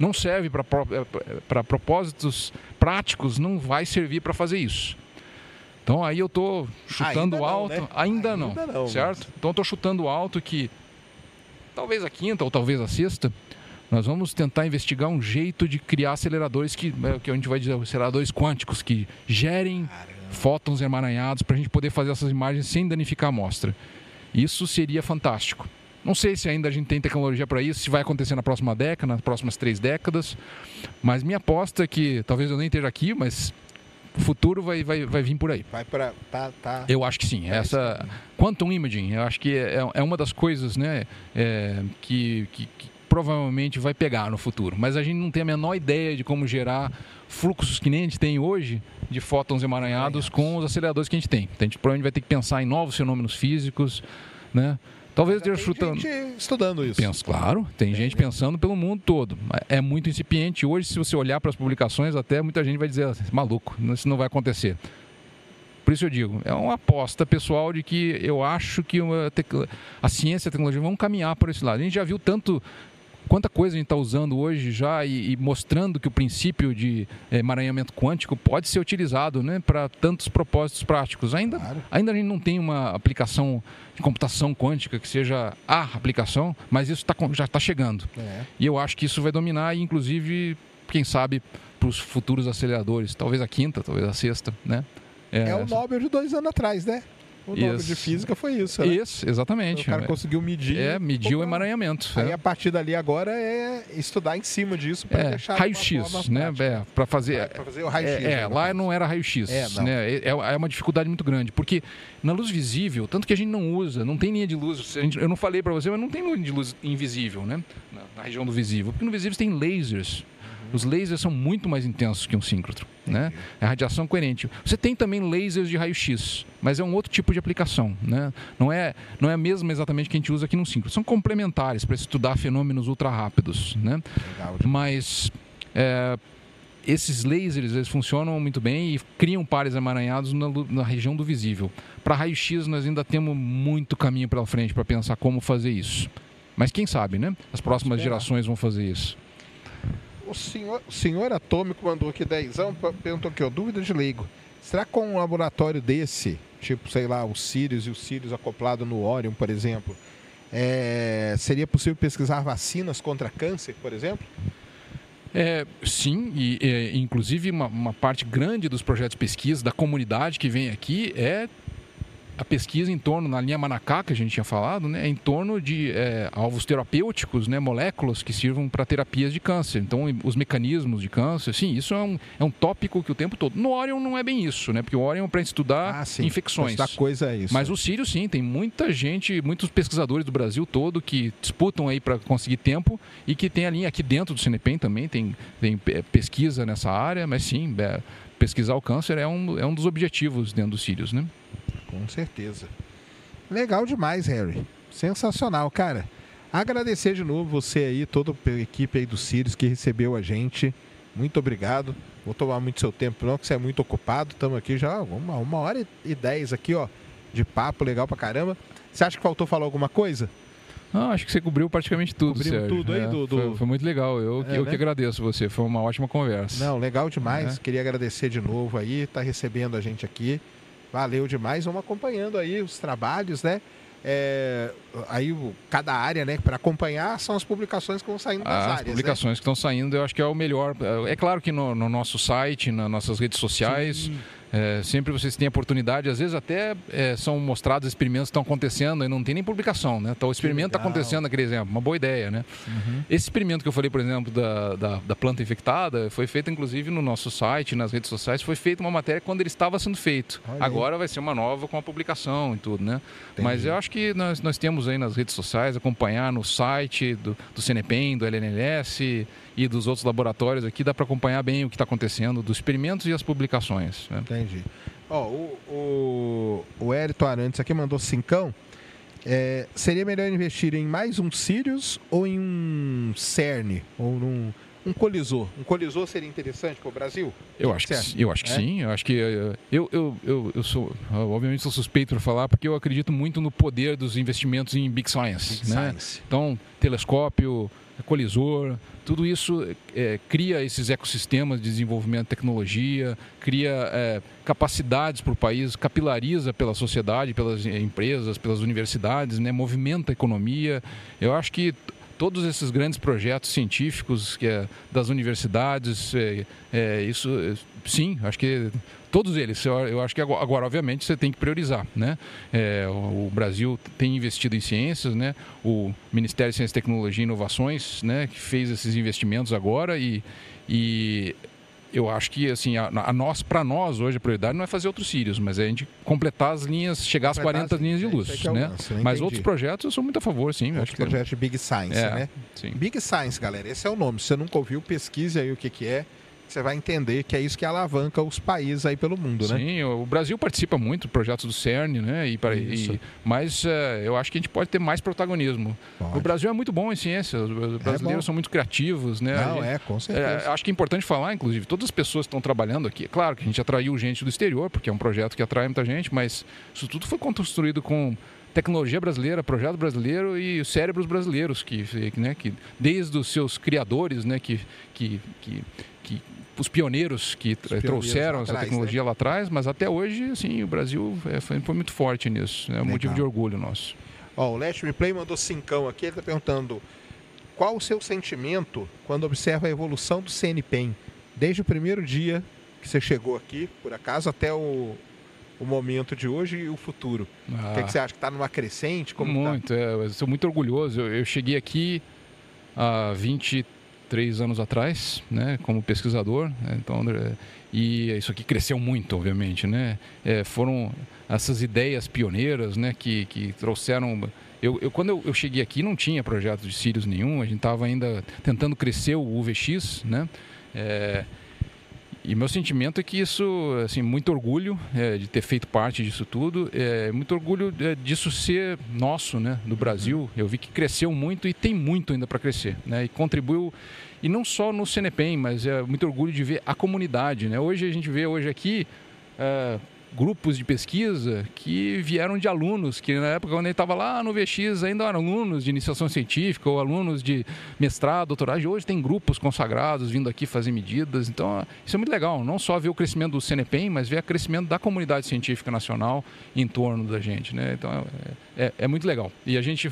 Não serve para é, propósitos práticos, não vai servir para fazer isso. Então aí eu estou chutando ainda alto, não, né? ainda, ainda, não, não certo? Mas... Então eu estou chutando alto que talvez a quinta ou talvez a sexta, nós vamos tentar investigar um jeito de criar aceleradores que, é, que a gente vai dizer, aceleradores quânticos que gerem Caramba. fótons emaranhados para a gente poder fazer essas imagens sem danificar a amostra. Isso seria fantástico. Não sei se ainda a gente tem tecnologia para isso, se vai acontecer na próxima década, nas próximas três décadas, mas minha aposta é que, talvez eu nem esteja aqui, mas o futuro vai, vai, vai vir por aí. Vai para. Tá, tá. Eu acho que sim. É Essa quantum imaging, eu acho que é, é uma das coisas né, é, que, que, que, provavelmente vai pegar no futuro. Mas a gente não tem a menor ideia de como gerar fluxos que nem a gente tem hoje de fótons emaranhados com os aceleradores que a gente tem. Então, a gente provavelmente vai ter que pensar em novos fenômenos físicos, né? Talvez esteja chutando. Gente estudando isso. Penso, claro, tem, gente pensando pelo mundo todo. É muito incipiente. Hoje, se você olhar para as publicações, até muita gente vai dizer, ah, maluco, isso não vai acontecer. Por isso eu digo, é uma aposta pessoal de que eu acho que a ciência e a tecnologia vão caminhar por esse lado. A gente já viu tanto quanta coisa a gente está usando hoje já e, e, mostrando que o princípio de é, emaranhamento quântico pode ser utilizado né, para tantos propósitos práticos. Ainda, claro. ainda a gente não tem uma aplicação de computação quântica que seja a aplicação, mas isso tá, já está chegando. É. E eu acho que isso vai dominar, inclusive, quem sabe, para os futuros aceleradores, talvez a quinta, talvez a sexta, né? É, é o Nobel de dois anos atrás, né? O Nobel de Física foi isso, né? Isso, exatamente. O cara conseguiu medir. É, mediu o emaranhamento. Aí é. a partir dali agora é estudar em cima disso para é, deixar raio-x, né? É, para fazer, para fazer o raio-x. É, é lá não era raio-x, é, né? É, é, uma dificuldade muito grande, porque na luz visível, tanto que a gente não usa, não tem linha de luz. Gente, eu não falei para você, mas não tem linha de luz invisível, né? Na, na região do visível, porque no visível tem lasers os lasers são muito mais intensos que um síncrotron. Né? É a radiação coerente. Você tem também lasers de raio-x, mas é um outro tipo de aplicação. Né? Não, é, não é a mesma exatamente que a gente usa aqui no síncrotron. São complementares para estudar fenômenos ultra rápidos. Né? Mas é, esses lasers eles funcionam muito bem e criam pares emaranhados na, na região do visível. Para raio-x, nós ainda temos muito caminho pela frente para pensar como fazer isso. Mas quem sabe, né? As próximas gerações vão fazer isso. O senhor, o senhor Atômico mandou aqui dezão, perguntou aqui, ó, dúvida de leigo. Será que com um laboratório desse, tipo, sei lá, o Sirius e o Sirius acoplado no Orion, por exemplo, é, seria possível pesquisar vacinas contra câncer, por exemplo? É, sim, e é, inclusive uma, uma, parte grande dos projetos de pesquisa da comunidade que vem aqui é a pesquisa em torno, na linha Manacá, que a gente tinha falado, né, é em torno de é, alvos terapêuticos, né, moléculas que sirvam para terapias de câncer. Então, os mecanismos de câncer, sim, isso é um, é um tópico que o tempo todo. No Orion não é bem isso, né? Porque o Orion é para estudar ah, sim, infecções. Da coisa é isso. Mas o Sírio, sim, tem muita gente, muitos pesquisadores do Brasil todo que disputam aí para conseguir tempo e que tem a linha aqui dentro do CNPEM também, tem, tem pesquisa nessa área, mas sim, é, pesquisar o câncer é um, é um dos objetivos dentro do Sirius, né? Com certeza. Legal demais, Harry. Sensacional, cara. Agradecer de novo você aí, toda a equipe aí do Sirius que recebeu a gente. Muito obrigado. Vou tomar muito seu tempo, não, que você é muito ocupado. Estamos aqui já uma, uma hora e dez aqui, ó, de papo, legal pra caramba. Você acha que faltou falar alguma coisa? Não, acho que você cobriu praticamente tudo, Cobriu Sérgio. tudo aí é, do, do... Foi, foi, muito legal. Eu, é, eu né? que agradeço você. Foi uma ótima conversa. Não, legal demais. É. Queria agradecer de novo aí, tá recebendo a gente aqui. Valeu demais. Vamos acompanhando aí os trabalhos, né? É, aí cada área, né, para acompanhar são as publicações que vão saindo das as áreas. As né? publicações né? que estão saindo, eu acho que é o melhor. É claro que no, no nosso site, nas nossas redes sociais. Sim é, sempre vocês têm a oportunidade, às vezes até é, são mostrados experimentos que estão acontecendo e não tem nem publicação, né? Então o experimento está acontecendo naquele exemplo, uma boa ideia, né? Uhum. Esse experimento que eu falei, por exemplo, da, da, da, planta infectada, foi feito inclusive no nosso site, nas redes sociais, foi feita uma matéria quando ele estava sendo feito. Olha Agora aí. vai ser uma nova com a publicação e tudo, né? Entendi. Mas eu acho que nós, nós temos aí nas redes sociais, acompanhar no site do, do CNPEM, do LNLS e dos outros laboratórios aqui, dá para acompanhar bem o que está acontecendo, dos experimentos e as publicações. Né? Entendi. Ó, o, o, o Érito Arantes aqui mandou cincão. É, seria melhor investir em mais um Sirius ou em um CERN? Ou num um colisor? Um colisor seria interessante para o Brasil? Eu acho que, eu acho que é? sim. Eu acho que eh, eu, eu, eu, eu sou, obviamente, sou suspeito para falar porque eu acredito muito no poder dos investimentos em Big Science. Big né? Science. Então, telescópio, colisor, tudo isso é, cria esses ecossistemas de desenvolvimento de tecnologia, cria é, capacidades para o país, capilariza pela sociedade, pelas empresas, pelas universidades, né, movimenta a economia. Eu acho que todos esses grandes projetos científicos que é, das universidades, é, é, isso, sim, acho que todos eles. Eu, acho que agora, agora, obviamente, você tem que priorizar, né? É, o, Brasil tem investido em ciências, né? O Ministério de Ciência, Tecnologia e Inovações, né? Que fez esses investimentos agora e, e eu acho que assim a, a nós para nós hoje a prioridade não é fazer outros Sirius, mas é a gente completar as linhas, chegar às 40 linhas de luz, é né? Lance, mas entendi. outros projetos eu sou muito a favor, sim. Outros projetos de Big Science, é, né? Sim. Big Science, galera, esse é o nome. Se você nunca ouviu, pesquise aí o que que é você vai entender que é isso que alavanca os países aí pelo mundo, né? Sim, o Brasil participa muito do projeto do CERN, né? E, para, e mas uh, eu acho que a gente pode ter mais protagonismo. Pode. O Brasil é muito bom em ciência, os brasileiros é são muito criativos, né? Não, é, com certeza. É, acho que é importante falar, inclusive, todas as pessoas que estão trabalhando aqui, claro que a gente atraiu gente do exterior, porque é um projeto que atrai muita gente, mas isso tudo foi construído com tecnologia brasileira, projeto brasileiro e cérebros brasileiros que, né, que desde os seus criadores, né, que, que, que os pioneiros que os trouxeram essa tecnologia né? lá atrás, mas até hoje, assim, o Brasil é, foi, foi muito forte nisso. É um motivo de orgulho nosso. Ó, o Let Me Play mandou cincão aqui, ele está perguntando qual o seu sentimento quando observa a evolução do CNPEM, desde o primeiro dia que você chegou aqui, por acaso, até o, o momento de hoje e o futuro. Ah, o que, é que, você acha? Que está numa crescente? Como tá? muito, tá? é, eu sou muito orgulhoso. Eu, eu cheguei aqui há 23 três anos atrás, né, como pesquisador. Né, então, e isso aqui cresceu muito, obviamente, né? É, foram essas ideias pioneiras, né, que, que trouxeram. Eu, eu quando eu, eu, cheguei aqui não tinha projeto de Sirius nenhum. A gente estava ainda tentando crescer o UVX, né? É, e meu sentimento é que isso, assim, muito orgulho é, de ter feito parte disso tudo, é, muito orgulho é, disso ser nosso, né, do Brasil. Eu vi que cresceu muito e tem muito ainda para crescer, né, e contribuiu e não só no CNPEM, mas é muito orgulho de ver a comunidade, né. Hoje a gente vê hoje aqui é, grupos de pesquisa que vieram de alunos, que na época quando ele estava lá no VX ainda eram alunos de iniciação científica ou alunos de mestrado, doutorado, e hoje tem grupos consagrados vindo aqui fazer medidas, então isso é muito legal, não só ver o crescimento do CNPEM, mas ver o crescimento da comunidade científica nacional em torno da gente, né? Então é, é, é muito legal. E a gente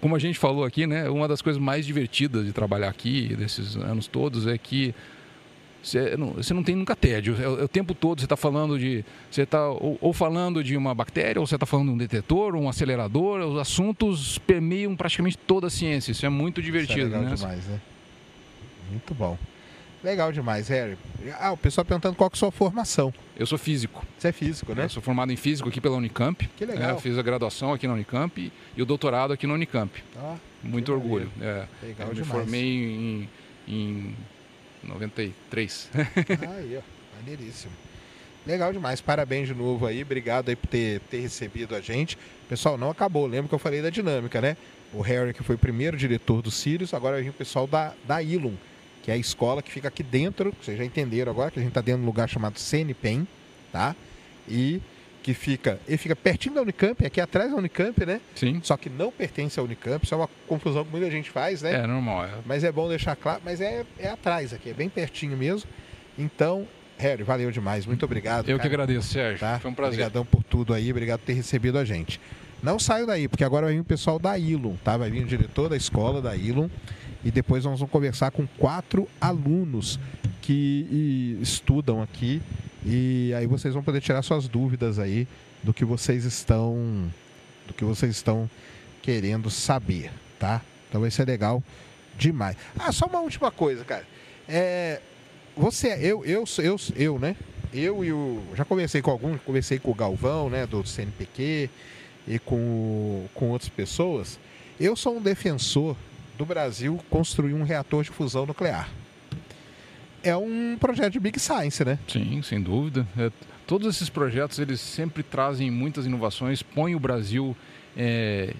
como, a gente falou aqui, né, uma das coisas mais divertidas de trabalhar aqui, desses anos todos, é que você não, você não tem nunca tédio. É, o, é o tempo todo você está falando de. Você está ou, ou, falando de uma bactéria, ou você está falando de um detetor, um acelerador. Os assuntos permeiam praticamente toda a ciência. Isso é muito divertido, é legal né? demais, né? Muito bom. Legal demais, Harry. Ah, o pessoal perguntando qual que é a sua formação. Eu sou físico. Você é físico, né? Eu sou formado em físico aqui pela Unicamp. Que legal. É, fiz a graduação aqui na Unicamp e o doutorado aqui na Unicamp. Ah, Muito orgulho. É, legal eu demais. me formei em, em 93. aí, ó, maneiríssimo. Legal demais, parabéns de novo aí, obrigado aí por ter, ter recebido a gente. Pessoal, não acabou, lembra que eu falei da dinâmica, né? O Harry, que foi o primeiro diretor do Sirius, agora vir o pessoal da, da Ilum, que é a escola que fica aqui dentro, vocês já entenderam agora, que a gente está dentro de um lugar chamado CNPEM, tá? E que fica, ele fica pertinho da Unicamp, aqui atrás da Unicamp, né? Sim. Só que não pertence à Unicamp, isso é uma confusão que muita gente faz, né? É normal. É. Mas é bom deixar claro, mas é, é atrás aqui, é bem pertinho mesmo. Então, Harry, valeu demais, muito obrigado. Eu cara. que agradeço, Sérgio. Tá? Foi um prazer. Obrigadão por tudo aí, obrigado por ter recebido a gente. Não saio daí, porque agora vai vir o pessoal da Ilum, tá? Vai vir o diretor da escola da Ilum e depois nós vamos conversar com quatro alunos que estudam aqui e aí vocês vão poder tirar suas dúvidas aí do que vocês estão do que vocês estão querendo saber, tá? Então vai ser legal demais. Ah, só uma última coisa, cara. É, você, eu, eu, eu, eu, né? Eu e o já conversei com alguns, conversei com o Galvão, né, do CNPq e com com outras pessoas. Eu sou um defensor do Brasil construir um reator de fusão nuclear. É um projeto de Big Science, né? Sim, sem dúvida. É todos esses projetos eles sempre trazem muitas inovações, põem o Brasil é,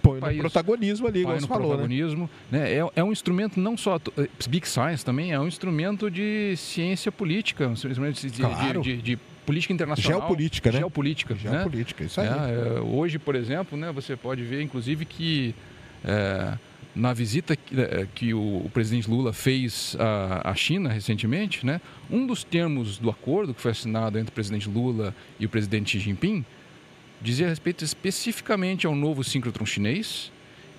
põe no protagonismo ali, como você falou, né? protagonismo, né? né? É, é, um instrumento não só eh, Big Science também é um instrumento de ciência política, um instrumento de, claro. de, de, de política internacional, geopolítica, né? Geopolítica, geopolítica, né? isso aí. É, hoje, por exemplo, né? Você pode ver, inclusive, que é, na visita que, é, que o, o, presidente Lula fez à, à, China recentemente, né? Um dos termos do acordo que foi assinado entre o presidente Lula e o presidente Xi Jinping dizia respeito especificamente ao novo síncrotron chinês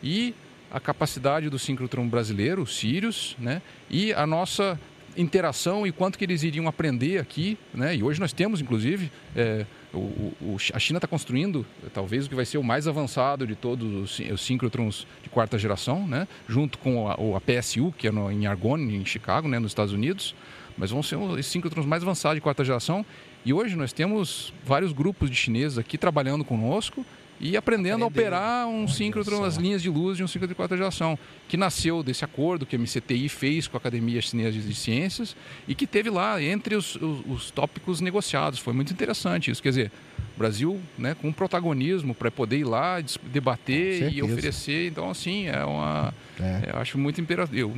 e a capacidade do síncrotron brasileiro, Sirius, né? e a nossa interação e quanto que eles iriam aprender aqui. Né? E hoje nós temos, inclusive, é, o, o, a China está construindo talvez o que vai ser o mais avançado de todos os, os síncrotrons de quarta geração, né? junto com a, a PSU, que é no, em Argonne, em Chicago, né? nos Estados Unidos. Mas vão ser os síncrotrons mais avançados de quarta geração e hoje nós temos vários grupos de chineses aqui trabalhando conosco e aprendendo, aprendendo. a operar um síncrotron, as linhas de luz de um síncrotron de quarta geração, que nasceu desse acordo que a MCTI fez com a Academia Chinesa de Ciências e que teve lá entre os, os, os tópicos negociados. Foi muito interessante isso. Quer dizer, o Brasil né, com protagonismo para poder ir lá, debater e oferecer. Então, assim, é uma. É. Eu acho muito imperativo.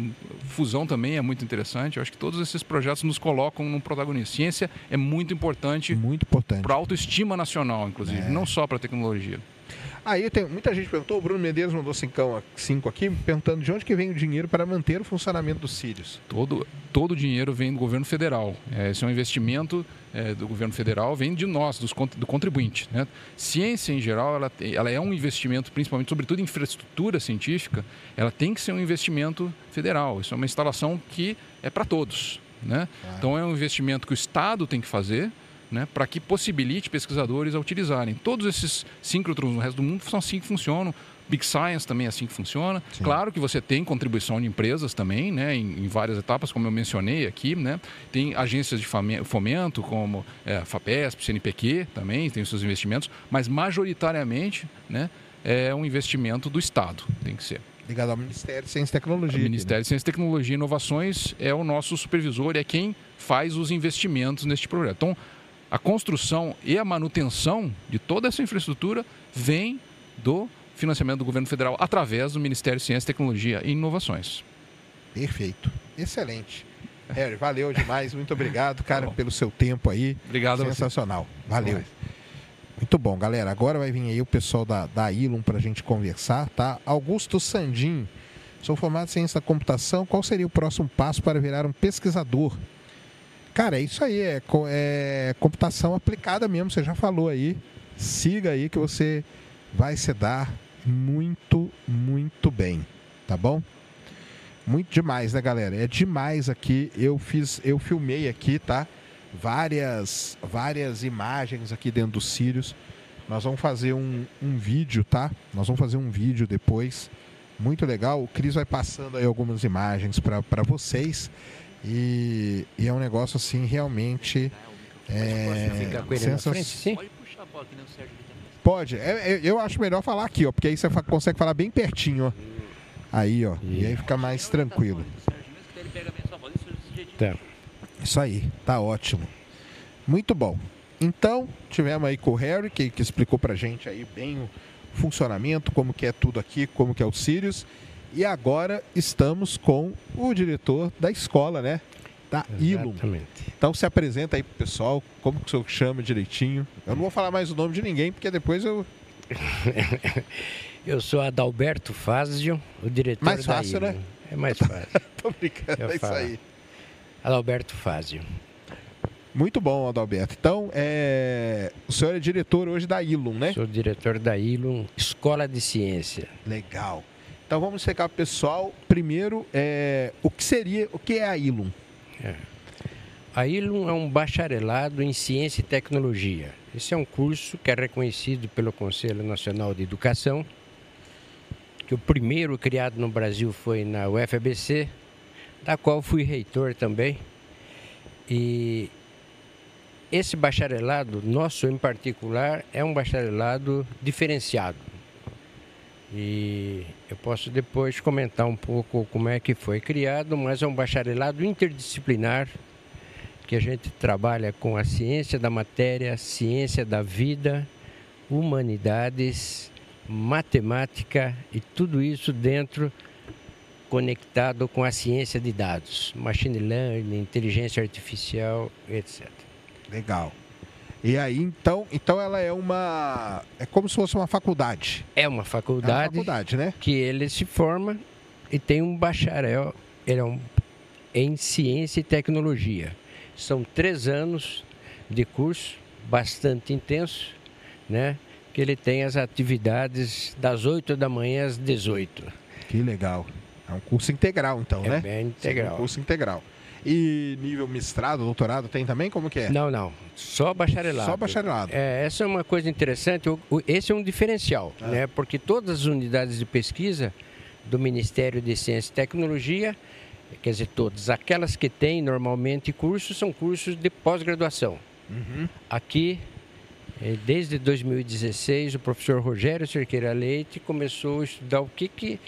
Fusão também é muito interessante. Eu acho que todos esses projetos nos colocam num protagonismo. Ciência é muito importante. Muito importante. Para a autoestima nacional, inclusive, é. não só para a tecnologia. Aí tem, muita gente perguntou, o Bruno Medeiros mandou cinco, cinco aqui, perguntando de onde que vem o dinheiro para manter o funcionamento dos Sírios. Todo, todo o dinheiro vem do governo federal. É, esse é um investimento é, do governo federal, vem de nós, dos, do contribuinte. Né? Ciência, em geral, ela, ela é um investimento, principalmente, sobretudo infraestrutura científica, ela tem que ser um investimento federal. Isso é uma instalação que é para todos. Né? Ah. Então é um investimento que o Estado tem que fazer, né, para que possibilite pesquisadores a utilizarem. Todos esses síncrotrons no resto do mundo são assim que funcionam. Big Science também é assim que funciona. Sim. Claro que você tem contribuição de empresas também, né, em, em, várias etapas, como eu mencionei aqui. Né. Tem agências de fomento, como é, a FAPESP, CNPq também, tem os seus investimentos, mas majoritariamente né, é um investimento do Estado, tem que ser. Ligado ao Ministério de Ciência e Tecnologia. O Ministério de Ciência, Tecnologia e Inovações é o nosso supervisor, é quem faz os investimentos neste projeto. Então, a construção e a manutenção de toda essa infraestrutura vem do financiamento do governo federal através do Ministério de Ciência, Tecnologia e Inovações. Perfeito. Excelente. Harry, valeu demais. Muito obrigado, *laughs* cara, tá pelo seu tempo aí. Obrigado Sensacional. Valeu. Muito bom, galera. Agora vai vir aí o pessoal da, da Ilum para a gente conversar, tá? Augusto Sandim. Sou formado em ciência da computação. Qual seria o próximo passo para virar um pesquisador? Cara, é isso aí, é, é computação aplicada mesmo, você já falou aí. Siga aí que você vai se dar muito, muito bem, tá bom? Muito demais, né, galera? É demais aqui. Eu fiz, eu filmei aqui, tá? Várias, várias imagens aqui dentro do Sirius. Nós vamos fazer um, um vídeo, tá? Nós vamos fazer um vídeo depois. Muito legal. O Cris vai passando aí algumas imagens para vocês. E, e é um negócio assim realmente é, sensacional. Pode, é, é, eu acho melhor falar aqui, ó, porque aí você consegue falar bem pertinho, ó. Aí, ó, e aí fica mais tranquilo. Tá. Isso aí, tá ótimo. Muito bom. Então, tivemos aí com o Harry, que, que explicou pra gente aí bem o funcionamento, como que é tudo aqui, como que é o Sirius. E agora estamos com o diretor da escola, né? Da Ilum. Então se apresenta aí pro pessoal, como que o senhor chama direitinho. Eu não vou falar mais o nome de ninguém, porque depois eu. *laughs* eu sou Adalberto Fazio, o diretor mais fácil, da Ilum. né? É mais fácil. *laughs* Tô brincando, eu é isso aí. Adalberto Fazio. Muito bom, Adalberto. Então, é... o senhor é diretor hoje da Ilum, né? Sou diretor da Ilum, Escola de Ciência. Legal. Então vamos explicar para o pessoal primeiro é, o que seria, o que é a ILUM. É. A ILUM é um bacharelado em Ciência e Tecnologia. Esse é um curso que é reconhecido pelo Conselho Nacional de Educação, que o primeiro criado no Brasil foi na UFABC, da qual fui reitor também. E esse bacharelado, nosso em particular, é um bacharelado diferenciado e eu posso depois comentar um pouco como é que foi criado, mas é um bacharelado interdisciplinar que a gente trabalha com a ciência da matéria, ciência da vida, humanidades, matemática e tudo isso dentro conectado com a ciência de dados, machine learning, inteligência artificial, etc. Legal. E aí, então, então ela é uma. É como se fosse uma faculdade. É uma faculdade, é uma faculdade né? que ele se forma e tem um bacharel ele é um, em ciência e tecnologia. São três anos de curso, bastante intenso, né? Que ele tem as atividades das 8 da manhã às 18. Que legal. É um curso integral, então, é né? É integral. É um curso integral. E nível mestrado, doutorado tem também? Como que é? Não, não. Só bacharelado. Só bacharelado. É, essa é uma coisa interessante. Esse é um diferencial, ah. né? Porque todas as unidades de pesquisa do Ministério de Ciência e Tecnologia, quer dizer, todas, aquelas que têm normalmente cursos, são cursos de pós-graduação. Uhum. Aqui, eh, desde 2016, o professor Rogério Cerqueira Leite começou a estudar o que que,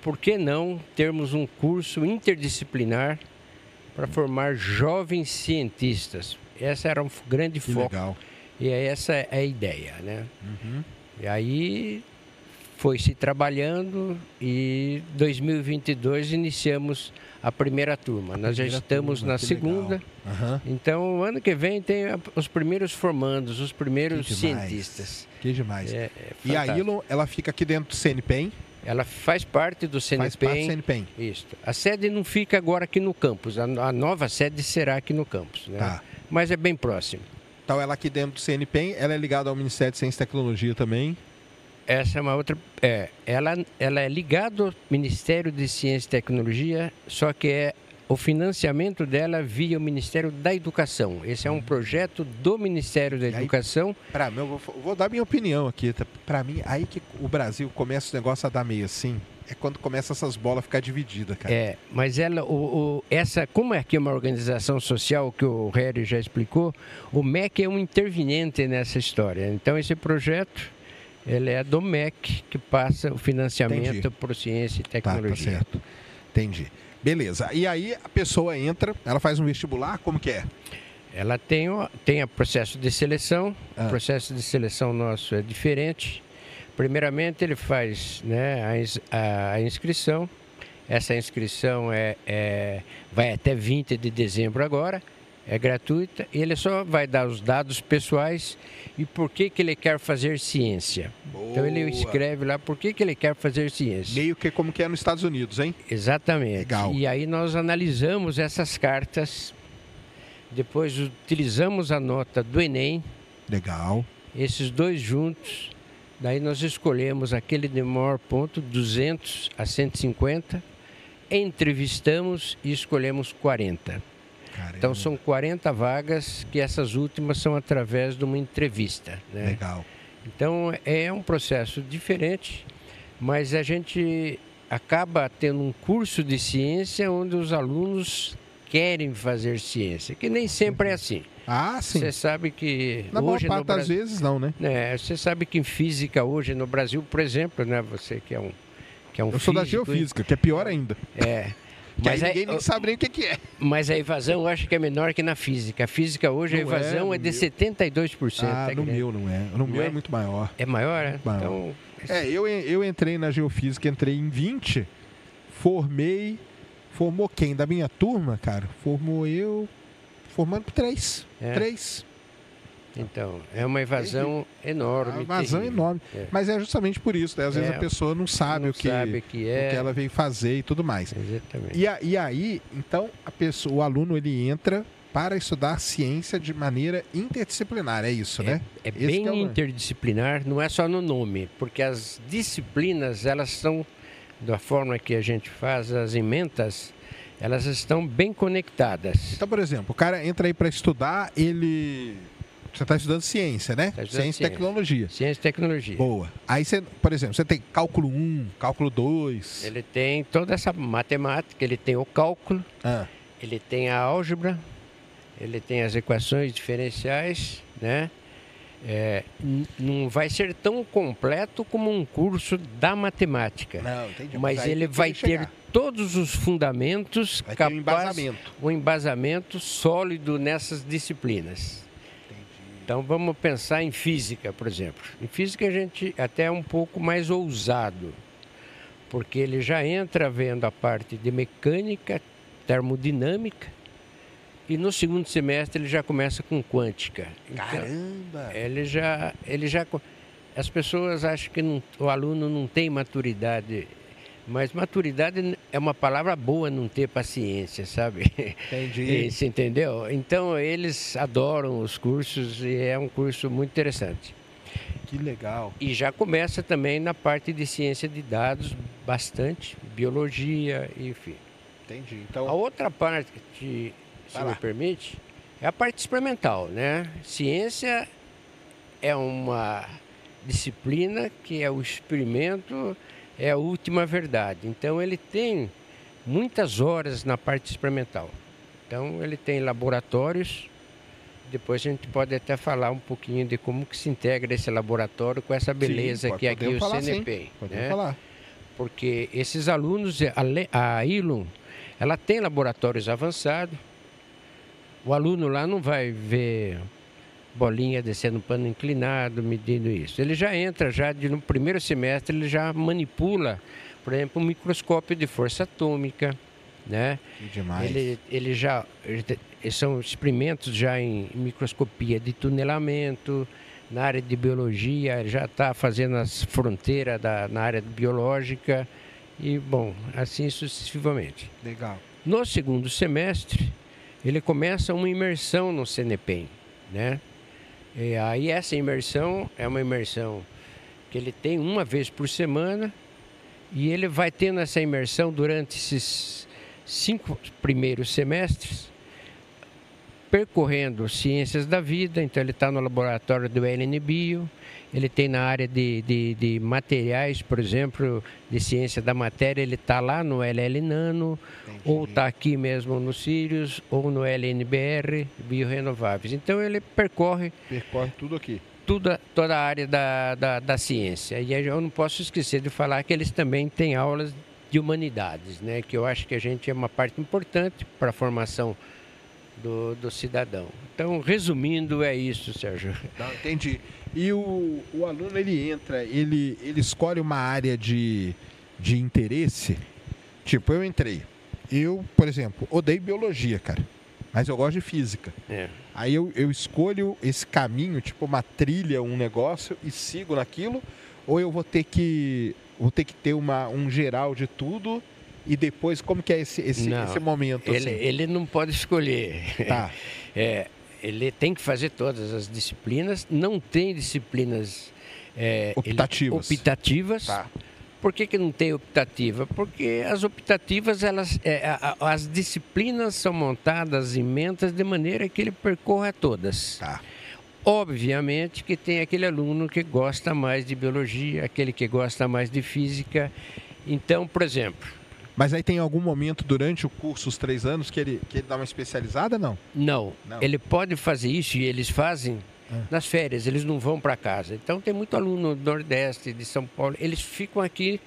por que não termos um curso interdisciplinar para formar jovens cientistas. Essa era um grande que foco. Legal. E essa é a ideia, né? Uhum. E aí foi se trabalhando e 2022 iniciamos a primeira turma. A Nós já estamos turma, na segunda. Uhum. Então, ano que vem tem os primeiros formandos, os primeiros que cientistas. Que demais. É, é e a ILO, ela fica aqui dentro do CNPEM? Ela faz parte do CNPEM. Faz parte do CNPEM. Isso. A sede não fica agora aqui no campus. A, a nova sede será aqui no campus. Né? Tá. Mas é bem próximo. Então, ela aqui dentro do CNPEM, ela é ligada ao Ministério de Ciência e Tecnologia também. Essa é uma outra. É, ela, ela é ligada ao Ministério de Ciência e Tecnologia, só que é o financiamento dela via o Ministério da Educação. Esse é um projeto do Ministério da Educação. Para mim, eu vou, vou, dar minha opinião aqui. Tá? Para mim, aí que o Brasil começa o negócio a dar meio assim. É quando começa essas bolas a ficar divididas, cara. É, mas ela, o, o, essa, como é aqui uma organização social que o Harry já explicou, o MEC é um interveniente nessa história. Então esse projeto ele é do MEC que passa o financiamento por ciência e tecnologia. Tá, tá certo. Entendi. Beleza. E aí a pessoa entra, ela faz um vestibular, como que é? Ela tem o tem o processo de seleção. Ah. O processo de seleção nosso é diferente. Primeiramente ele faz né, a, a inscrição. Essa inscrição é, é, vai até 20 de dezembro agora é gratuita e ele só vai dar os dados pessoais e por que, que ele quer fazer ciência. Boa. Então ele escreve lá por que, que ele quer fazer ciência. Meio que como que é nos Estados Unidos, hein? Exatamente. Legal. E aí nós analisamos essas cartas, depois utilizamos a nota do Enem. Legal. Esses dois juntos, daí nós escolhemos aquele de maior ponto, 200 a 150, entrevistamos e escolhemos 40. Caramba. Então são 40 vagas que essas últimas são através de uma entrevista. Né? Legal. Então é um processo diferente, mas a gente acaba tendo um curso de ciência onde os alunos querem fazer ciência, que nem sempre é assim. Ah, sim. Você sabe que na hoje maior parte das vezes não, né? É, você sabe que em física hoje no Brasil, por exemplo, né, você que é um que é um Eu físico, sou da geofísica, que é pior ainda. É. Que mas aí ninguém nem sabe nem o que, que, é. Mas a evasão eu acho que é menor que na física. A física hoje, não a evasão é, é de meu. 72%. Ah, no meu não é. No não meu é? é? muito maior. É maior, né? Maior. Então... É, eu, eu entrei na geofísica, entrei em 20, formei. Formou quem? Da minha turma, cara? Formou eu. Formando três. É. Três. Então, é uma evasão é, enorme. É uma evasão terrível. enorme. É. Mas é justamente por isso, né? Às vezes é, a pessoa não sabe, não o, que, sabe que é. o que ela veio fazer e tudo mais. Exatamente. E, a, e aí, então, a pessoa, o aluno ele entra para estudar ciência de maneira interdisciplinar, é isso, é, né? É bem é interdisciplinar, não é só no nome, porque as disciplinas, elas são, da forma que a gente faz as ementas, elas estão bem conectadas. Então, por exemplo, o cara entra aí para estudar, ele você está estudando ciência, né? Tá estudando ciência, e tecnologia. Ciência e tecnologia. Boa. Aí você, por exemplo, você tem cálculo 1, cálculo 2. Ele tem toda essa matemática, ele tem o cálculo, ah. ele tem a álgebra, ele tem as equações diferenciais, né? É, não vai ser tão completo como um curso da matemática. Não, entendi. Mas, mas ele vai ter todos os fundamentos Vai ter um embasamento. um embasamento sólido nessas disciplinas. Então vamos pensar em física, por exemplo. Em física a gente até é um pouco mais ousado, porque ele já entra vendo a parte de mecânica, termodinâmica, e no segundo semestre ele já começa com quântica. Então, Caramba! ele já, ele já, as pessoas acham que não- o aluno não tem maturidade, mas maturidade é uma palavra boa não ter paciência, sabe? Entendi. *laughs* Você entendeu? Então eles adoram os cursos e é um curso muito interessante. Que legal. E já começa também na parte de ciência de dados, bastante, biologia, enfim. Entendi. A Então, outra parte, se Vai me lá. permite, é a parte experimental, né? Ciência é uma disciplina que é o experimento, é a última verdade. Então ele tem muitas horas na parte experimental. Então ele tem laboratórios. Depois a gente pode até falar um pouquinho de como que se integra esse laboratório com essa beleza pode- que é aqui o falar, sim. CNP. podemos né? falar. porque esses alunos, a Ilum, ela tem laboratórios avançados. O aluno lá não vai ver bolinha descendo pano inclinado, medindo isso. Ele já entra já de, no primeiro semestre, ele já manipula, por exemplo, um microscópio de força atômica, né? Que demais. Ele, ele já ele são experimentos já em microscopia de tunelamento, na área de biologia, já está fazendo as fronteiras da, na área biológica e, bom, assim sucessivamente. Legal. No segundo semestre, ele começa uma imersão no CNPEM, né? E aí essa imersão é uma imersão que ele tem uma vez por semana e ele vai tendo essa imersão durante esses cinco primeiros semestres, percorrendo ciências da vida, então ele está no laboratório do LN Bio, ele tem na área de, de, de materiais, por exemplo, de ciência da matéria, ele está lá no LL Nano, ou está aqui mesmo no Sirius, ou no LNBR, Biorenováveis. Então ele percorre Percorre tudo aqui. toda, toda a área da, da, da ciência. E eu não posso esquecer de falar que eles também têm aulas de humanidades, né? que eu acho que a gente é uma parte importante para a formação do, do cidadão. Então, resumindo, é isso, Sérgio. Não, entendi. E o, o aluno, ele entra, ele, ele escolhe uma área de, de interesse. Tipo, eu entrei. Eu, por exemplo, odeio biologia, cara. Mas eu gosto de física. É. Aí eu, eu escolho esse caminho, tipo uma trilha, um negócio, e sigo naquilo. Ou eu vou ter que, vou ter que ter uma, um geral de tudo. E depois, como que é esse, esse, Não, esse momento? Ele, assim? ele não pode escolher. Tá. *laughs* É, ele tem que fazer todas as disciplinas. Não tem disciplinas é, ele- Optativas. optativas. Tá. Por que, que não tem optativa? Porque as optativas, elas, é, a- a- as disciplinas são montadas, emendas, de maneira que ele percorra todas. Tá. Obviamente que tem aquele aluno que gosta mais de biologia, aquele que gosta mais de física. Então, por exemplo, Mas aí tem algum momento durante o curso, os três anos, que ele, que ele dá uma especializada, não? Não, Não. ele pode fazer isso e eles fazem Ah. nas férias, eles não vão para casa. Então tem muito aluno do Nordeste, de São Paulo, eles ficam aqui,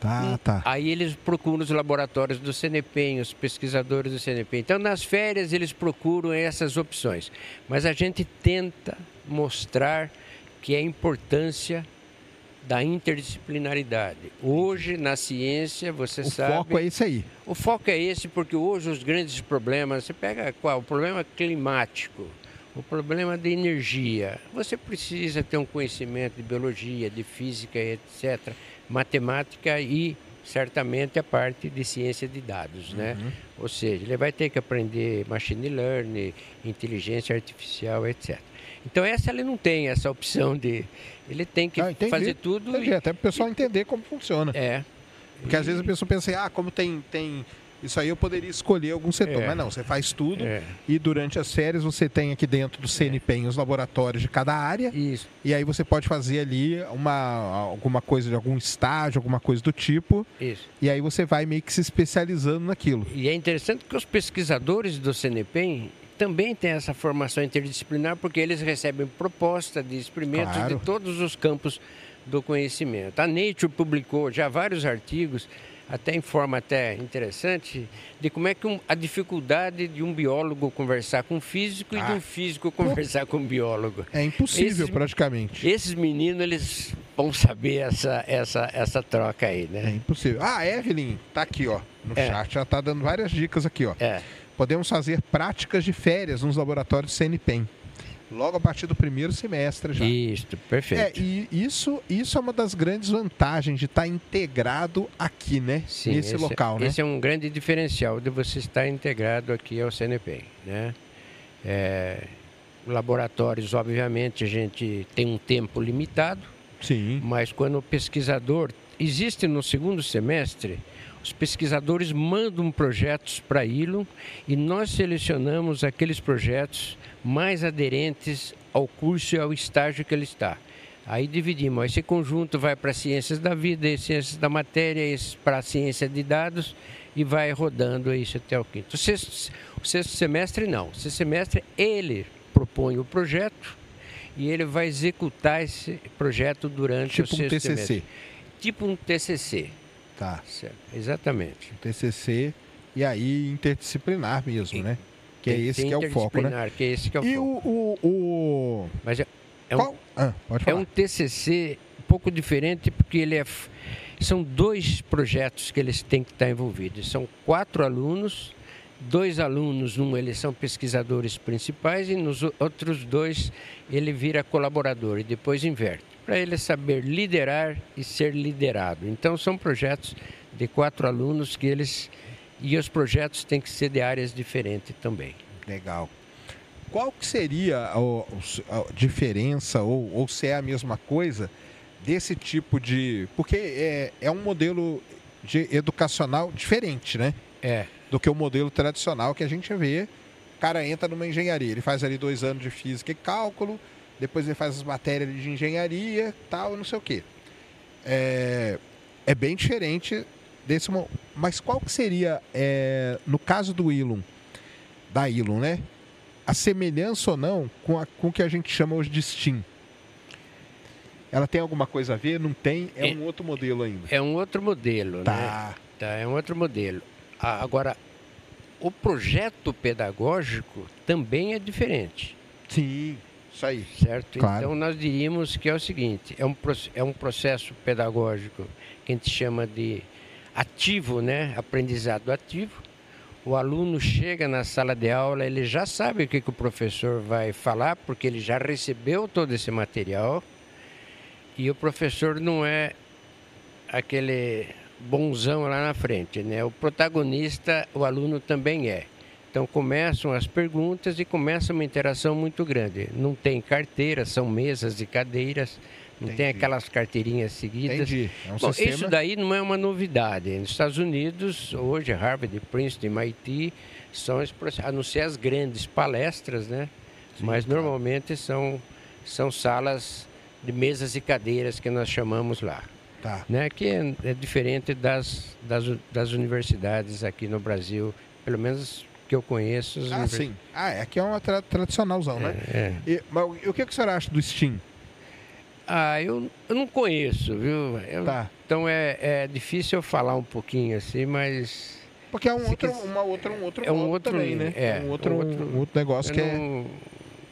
Tá, tá. aí eles procuram os laboratórios do CNPEM, os pesquisadores do CNPEM. Então nas férias eles procuram essas opções. Mas a gente tenta mostrar que é a importância da interdisciplinaridade. Hoje na ciência, você O sabe, foco é esse aí. o foco é esse porque hoje os grandes problemas, você pega qual? O problema climático, o problema de energia. Você precisa ter um conhecimento de biologia, de física, etc., matemática e certamente a parte de ciência de dados, né? Uhum. Ou seja, ele vai ter que aprender machine learning, inteligência artificial, etc. Então essa ele não tem essa opção de ele tem que Ah, fazer tudo Entendi, e, até para o pessoal entender como funciona. é. Porque às vezes a pessoa pensa assim, ah, como tem, tem isso aí eu poderia escolher algum setor. É. Mas não, você faz tudo É. e durante as férias você tem aqui dentro do CNPEM os laboratórios de cada área Isso. e aí você pode fazer ali uma, alguma coisa de algum estágio, alguma coisa do tipo Isso. e aí você vai meio que se especializando naquilo. E é interessante que os pesquisadores do CNPEM também têm essa formação interdisciplinar, porque eles recebem proposta de experimentos Claro. de todos os campos do conhecimento. A Nature publicou já vários artigos até em forma até interessante, de como é que um, a dificuldade de um biólogo conversar com um físico ah. e de um físico conversar com um biólogo. É impossível, esses, praticamente. Esses meninos, eles vão saber essa, essa, essa troca aí, né? É impossível. Ah, Evelyn, tá aqui, ó, no é. chat, já tá dando várias dicas aqui, ó. É. Podemos fazer práticas de férias nos laboratórios CNPEM logo a partir do primeiro semestre já. Isso, perfeito. É, e isso, isso é uma das grandes vantagens de estar integrado aqui, né? Sim, Nesse esse, local, né? Esse é um grande diferencial de você estar integrado aqui ao CNP, né? É, laboratórios, obviamente, a gente tem um tempo limitado. Sim. Mas quando o pesquisador... Existe no segundo semestre os pesquisadores mandam projetos para a ILO e nós selecionamos aqueles projetos mais aderentes ao curso e ao estágio que ele está. Aí dividimos. Esse conjunto vai para ciências da vida, ciências da matéria, esse para ciência de dados e vai rodando isso até o quinto. O sexto, o sexto semestre não. O sexto semestre ele propõe o projeto e ele vai executar esse projeto durante tipo o sexto um TCC. semestre. Tipo um TCC. Tá. Certo. Exatamente. Um TCC e aí interdisciplinar mesmo, e, né? Que é esse que é o foco, né? Que é esse que é o e foco. O, o, o... Mas é, é um, ah, é um TCC um pouco diferente porque ele é são dois projetos que eles têm que estar envolvidos. São quatro alunos, dois alunos, um eles são pesquisadores principais e nos outros dois ele vira colaborador e depois inverte para ele saber liderar e ser liderado. Então são projetos de quatro alunos que eles e os projetos têm que ser de áreas diferentes também. Legal. Qual que seria a, a diferença, ou, ou se é a mesma coisa, desse tipo de. Porque é, é um modelo de educacional diferente, né? É. Do que o modelo tradicional que a gente vê. O cara entra numa engenharia, ele faz ali dois anos de física e cálculo, depois ele faz as matérias de engenharia, tal, não sei o quê. É, é bem diferente desse mas qual que seria é, no caso do Ilum da Ilum né? A semelhança ou não com a, com o que a gente chama hoje de Steam? Ela tem alguma coisa a ver? Não tem? É, é um outro modelo ainda. É um outro modelo tá. né? Tá é um outro modelo. Agora o projeto pedagógico também é diferente. Sim isso aí certo claro. então nós diríamos que é o seguinte é um é um processo pedagógico que a gente chama de ativo, né? Aprendizado ativo. O aluno chega na sala de aula, ele já sabe o que, que o professor vai falar, porque ele já recebeu todo esse material. E o professor não é aquele bonzão lá na frente, né? O protagonista, o aluno também é. Então começam as perguntas e começa uma interação muito grande. Não tem carteira, são mesas e cadeiras. Não Entendi. tem aquelas carteirinhas seguidas. Entendi. É um Bom, sistema... Isso daí não é uma novidade. Nos Estados Unidos, hoje, Harvard, Princeton, MIT, são, a não ser as grandes palestras, né? Sim, Mas claro. normalmente são, são salas de mesas e cadeiras que nós chamamos lá. Tá. Né? Que é, é diferente das, das, das universidades aqui no Brasil, pelo menos que eu conheço. Ah, sim. Ah, é, aqui é uma tra tradicionalzão, né? É, é. E, mas o que, que o senhor acha do Steam? Ah, eu, eu não conheço, viu? Eu, tá. Então é, é difícil eu falar um pouquinho assim, mas. Porque é um outro, uma outra, um outro é um outro também, né? É, um outro, um outro, um outro negócio que é não... é.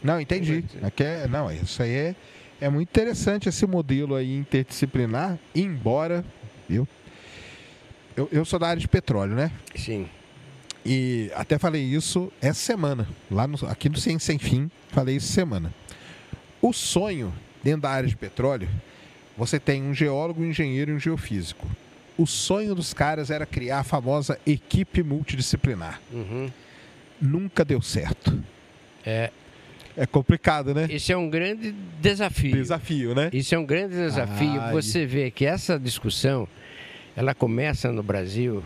Não, entendi. Aqui é, não, isso aí é, é muito interessante esse modelo aí interdisciplinar, embora eu, eu, eu sou da área de petróleo, né? Sim. E até falei isso essa semana, lá no, aqui no Ciência Sem Fim, falei isso semana. O sonho Dentro da área de petróleo, você tem um geólogo, um engenheiro e um geofísico. O sonho dos caras era criar a famosa equipe multidisciplinar. Uhum. Nunca deu certo. É. É complicado, né? Isso é um grande desafio. Desafio, né? Isso é um grande desafio. Ai. Você vê que essa discussão, ela começa no Brasil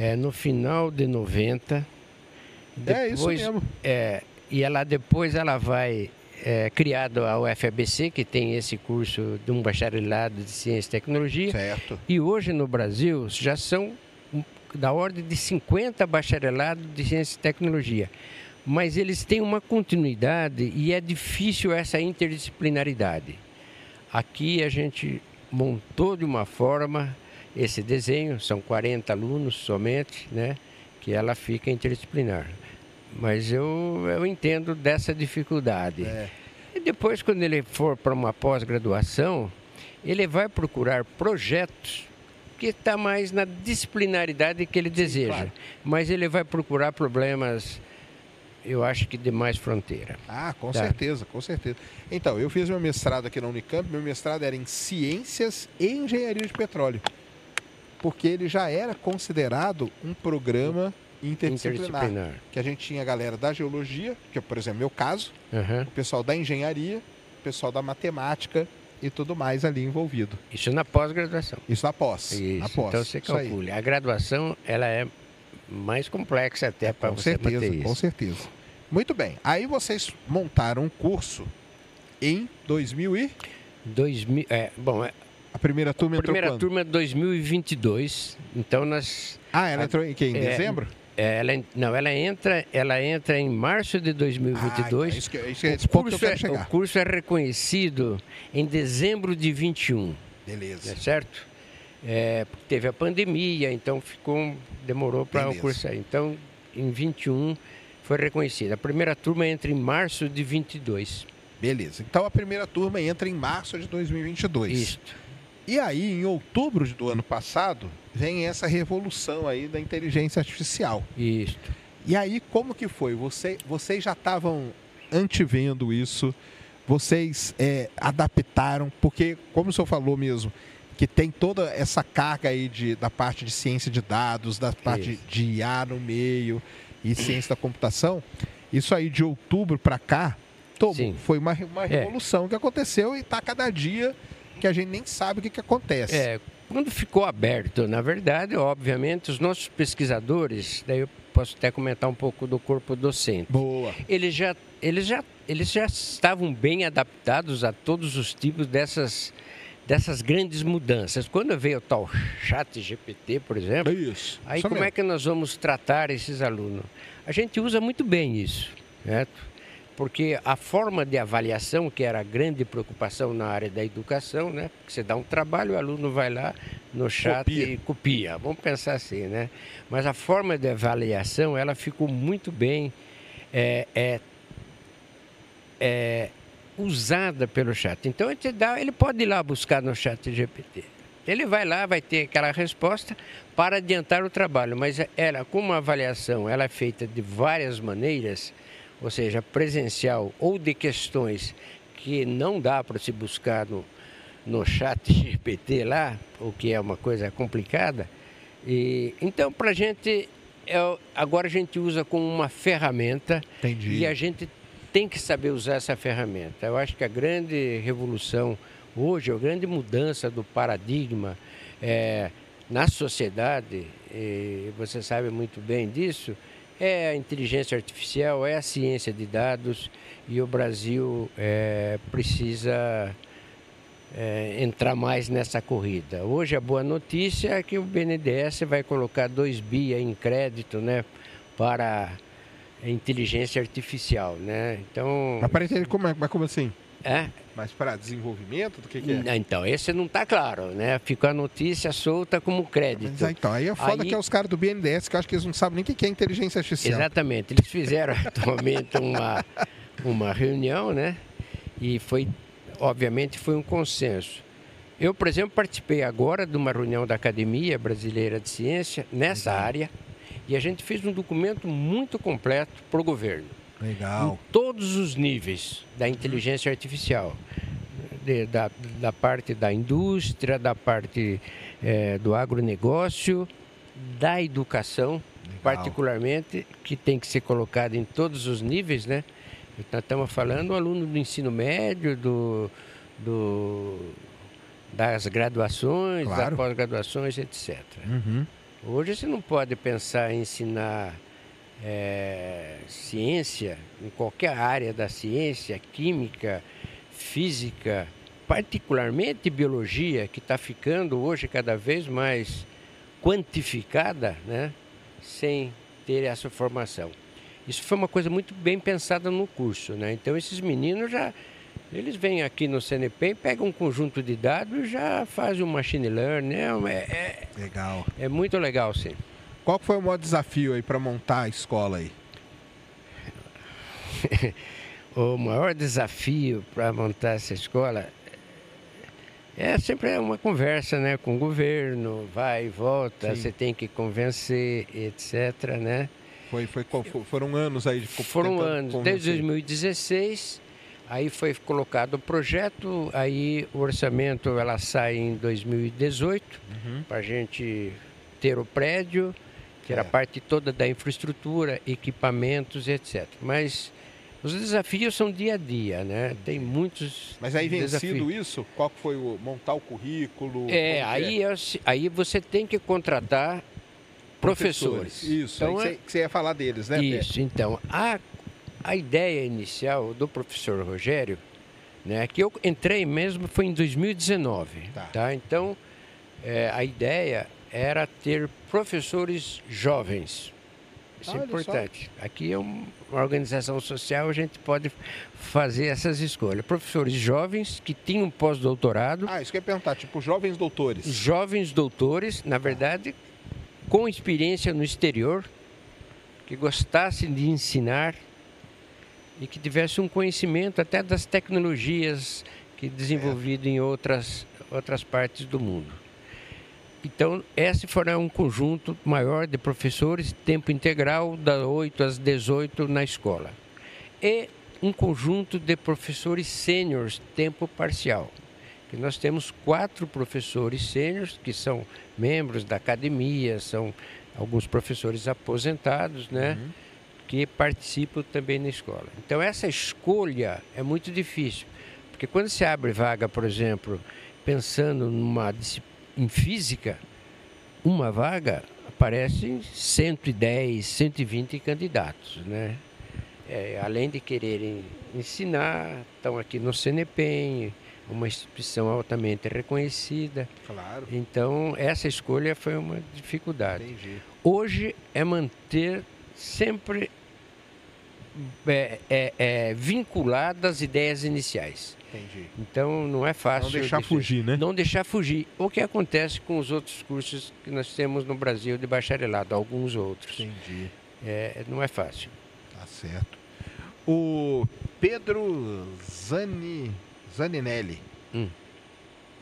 é, no final de 90. Depois, é isso mesmo. É, e ela depois ela vai é, criado a UFABC, que tem esse curso de um bacharelado de Ciência e Tecnologia. Certo. E hoje no Brasil já são da ordem de 50 bacharelados de Ciência e Tecnologia. Mas eles têm uma continuidade e é difícil essa interdisciplinaridade. Aqui a gente montou de uma forma esse desenho, são 40 alunos somente, né? Que ela fica interdisciplinar. Mas eu, eu entendo dessa dificuldade. É. E depois, quando ele for para uma pós-graduação, ele vai procurar projetos que está mais na disciplinaridade que ele deseja. claro. Mas ele vai procurar problemas, eu acho que de mais fronteira. Ah, com Tá. certeza, com certeza. Então, eu fiz meu mestrado aqui na Unicamp, meu mestrado era em Ciências e Engenharia de Petróleo. Porque ele já era considerado um programa interdisciplinar. Interdisciplinar. Que a gente tinha a galera da geologia, que é, por exemplo, meu caso, Aham. o pessoal da engenharia, o pessoal da matemática e tudo mais ali envolvido. Isso na pós-graduação. Isso na pós. Isso. Na pós. Então você calcule. A graduação ela é mais complexa até para Com você certeza, manter com isso. certeza. Muito bem. Aí vocês montaram um curso em 2000 e... 2000, é, bom, é, A primeira turma a entrou primeira quando? turma é 2022. Então nós Ah, ela entrou em, que, em É, dezembro? é, ela, não, ela entra, ela entra em março de Ah, 2022. então, isso que, isso é ponto que eu curso é- o curso é reconhecido em dezembro de 21, Beleza. né, certo? É, porque teve a pandemia, então ficou, demorou para o curso sair. Então, em 21 foi reconhecido. A primeira turma entra em março de 22. Beleza. Então a primeira turma entra em março de 2022. Isso. E aí, em outubro do ano passado, vem essa revolução aí da inteligência artificial. Isso. E aí, como que foi? Você, vocês já estavam antevendo isso? Vocês é, adaptaram? Porque, como o senhor falou mesmo, que tem toda essa carga aí de, da parte de ciência de dados, da parte Isso. de IA no meio e ciência da computação. Isso aí de outubro para cá tomou- Sim. foi uma, uma É. revolução que aconteceu e está cada dia que a gente nem sabe o que, que acontece. É, quando ficou aberto, na verdade, obviamente, os nossos pesquisadores, daí eu posso até comentar um pouco do corpo docente. Boa. Eles já, eles já, eles já estavam bem adaptados a todos os tipos dessas, dessas grandes mudanças. Quando veio o tal chat GPT, por exemplo, Isso. aí Isso como mesmo. é que nós vamos tratar esses alunos? A gente usa muito bem isso, certo? Porque a forma de avaliação, que era a grande preocupação na área da educação, né? Porque você dá um trabalho, o aluno vai lá no chat Copia. e copia. Vamos pensar assim, né? Mas a forma de avaliação, ela ficou muito bem é, é, é, usada pelo chat. Então, ele, dá, ele pode ir lá buscar no chat GPT. Ele vai lá, vai ter aquela resposta para adiantar o trabalho, mas ela, como a avaliação ela é feita de várias maneiras, ou seja, presencial ou de questões que não dá para se buscar no, no chat *laughs* GPT lá, o que é uma coisa complicada. E, então, para a gente, é, agora a gente usa como uma ferramenta Entendi. e a gente tem que saber usar essa ferramenta. Eu acho que a grande revolução hoje, a grande mudança do paradigma é, na sociedade, e você sabe muito bem disso, é a inteligência artificial, é a ciência de dados e o Brasil é, precisa é, entrar mais nessa corrida. Hoje a boa notícia é que o BNDES vai colocar 2 bi em crédito né, para inteligência artificial. Né? Então, entender como, é- mas como assim? É, Mas para desenvolvimento do que, que é? Então, esse não está claro, né? Ficou a notícia solta como crédito. Mas, então, aí é foda Aí- que é os caras do BNDES que eu acho que eles não sabem nem o que é inteligência artificial. Exatamente. Eles fizeram *laughs* atualmente uma, uma reunião, né? E foi, obviamente, foi um consenso. Eu, por exemplo, participei agora de uma reunião da Academia Brasileira de Ciência nessa área e a gente fez um documento muito completo para o governo. Legal. em todos os níveis da inteligência artificial. De- da, da parte da indústria, da parte eh, do agronegócio, da educação, particularmente, que tem que ser colocada em todos os níveis, né? Nós estamos falando do aluno do ensino médio, do, do- das graduações, Claro. das pós-graduações, etc. Uhum. Hoje você não pode pensar em ensinar eh, ciência, em qualquer área da ciência, química, física, particularmente biologia, que está ficando hoje cada vez mais quantificada, né, sem ter essa formação. Isso foi uma coisa muito bem pensada no curso. Né? Então, esses meninos já Eles vêm aqui no CNP, pegam um conjunto de dados e já fazem um machine learning. É, é, legal. É muito legal, sim. Qual foi o maior desafio aí para montar a escola aí? *laughs* o maior desafio para montar essa escola é sempre uma conversa né, com o governo, vai e volta, Sim. você tem que convencer, etc. Né? Foi, foi, foram anos aí de Foram anos, convencer. desde 2016, aí foi colocado o projeto, aí o orçamento ela sai em 2018 uhum. para a gente ter o prédio, ter é. a parte toda da infraestrutura, equipamentos, etc. Mas os desafios são dia a dia, né? Tem muitos. Mas aí vencido desafios. isso, qual foi o montar o currículo? É, aí, é? aí você tem que contratar professores. professores. Isso, então, é... que você ia falar deles, né? Isso, Pé? então. A, a ideia inicial do professor Rogério, né, que eu entrei mesmo foi em 2019. Tá. tá? Então, é, a ideia era ter professores jovens. Isso é importante. Só. Aqui é uma organização social, a gente pode fazer essas escolhas. Professores jovens que tinham pós-doutorado. Ah, isso que eu ia perguntar, tipo jovens doutores. Jovens doutores, na verdade, com experiência no exterior, que gostassem de ensinar e que tivessem um conhecimento até das tecnologias que desenvolvido é. em outras, outras partes do mundo. Então, esse foi um conjunto maior de professores, tempo integral, das 8 às 18 na escola. E um conjunto de professores sêniores, tempo parcial. Que nós temos quatro professores sêniores, que são membros da academia, são alguns professores aposentados, né? Uhum. Que participam também na escola. Então, essa escolha é muito difícil. Porque quando se abre vaga, por exemplo, pensando numa disciplina em física, uma vaga aparecem 110, 120 candidatos, né? É, além de quererem ensinar, estão aqui no CNPEM, uma instituição altamente reconhecida. Claro. Então, essa escolha foi uma dificuldade. Entendi. Hoje é manter sempre é, é, é, vinculado às ideias iniciais. Entendi. Então não é fácil. Não deixar fugir, né? Não deixar fugir. O que acontece com os outros cursos que nós temos no Brasil de bacharelado, alguns outros. Entendi. É, não é fácil. Tá certo. O Pedro Zani, Zaninelli. Hum.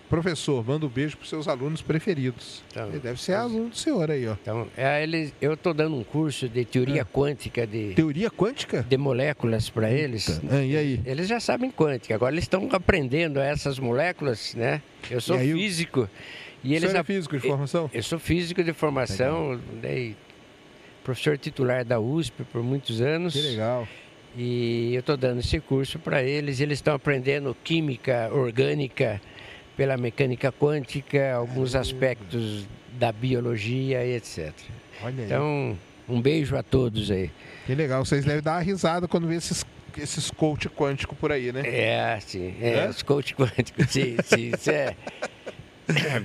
Professor, manda um beijo para os seus alunos preferidos. Então, ele deve ser aluno do senhor aí, ó. Então, é, ele, eu estou dando um curso de teoria é. quântica de. Teoria quântica? De moléculas para eles. Ah, e aí? Eles já sabem quântica. Agora eles estão aprendendo essas moléculas, né? Eu sou e físico. E eles é físico de formação? Eu sou físico de formação, professor titular da USP por muitos anos. Que legal. E eu estou dando esse curso para eles. Eles estão aprendendo química orgânica pela mecânica quântica, alguns aspectos da biologia e etc. Olha então, um beijo a todos aí. Que legal, vocês devem dar uma risada quando vê esses, esses coach quântico por aí, né? É, sim, é, é? os coach quânticos, sim, sim, *laughs* isso é...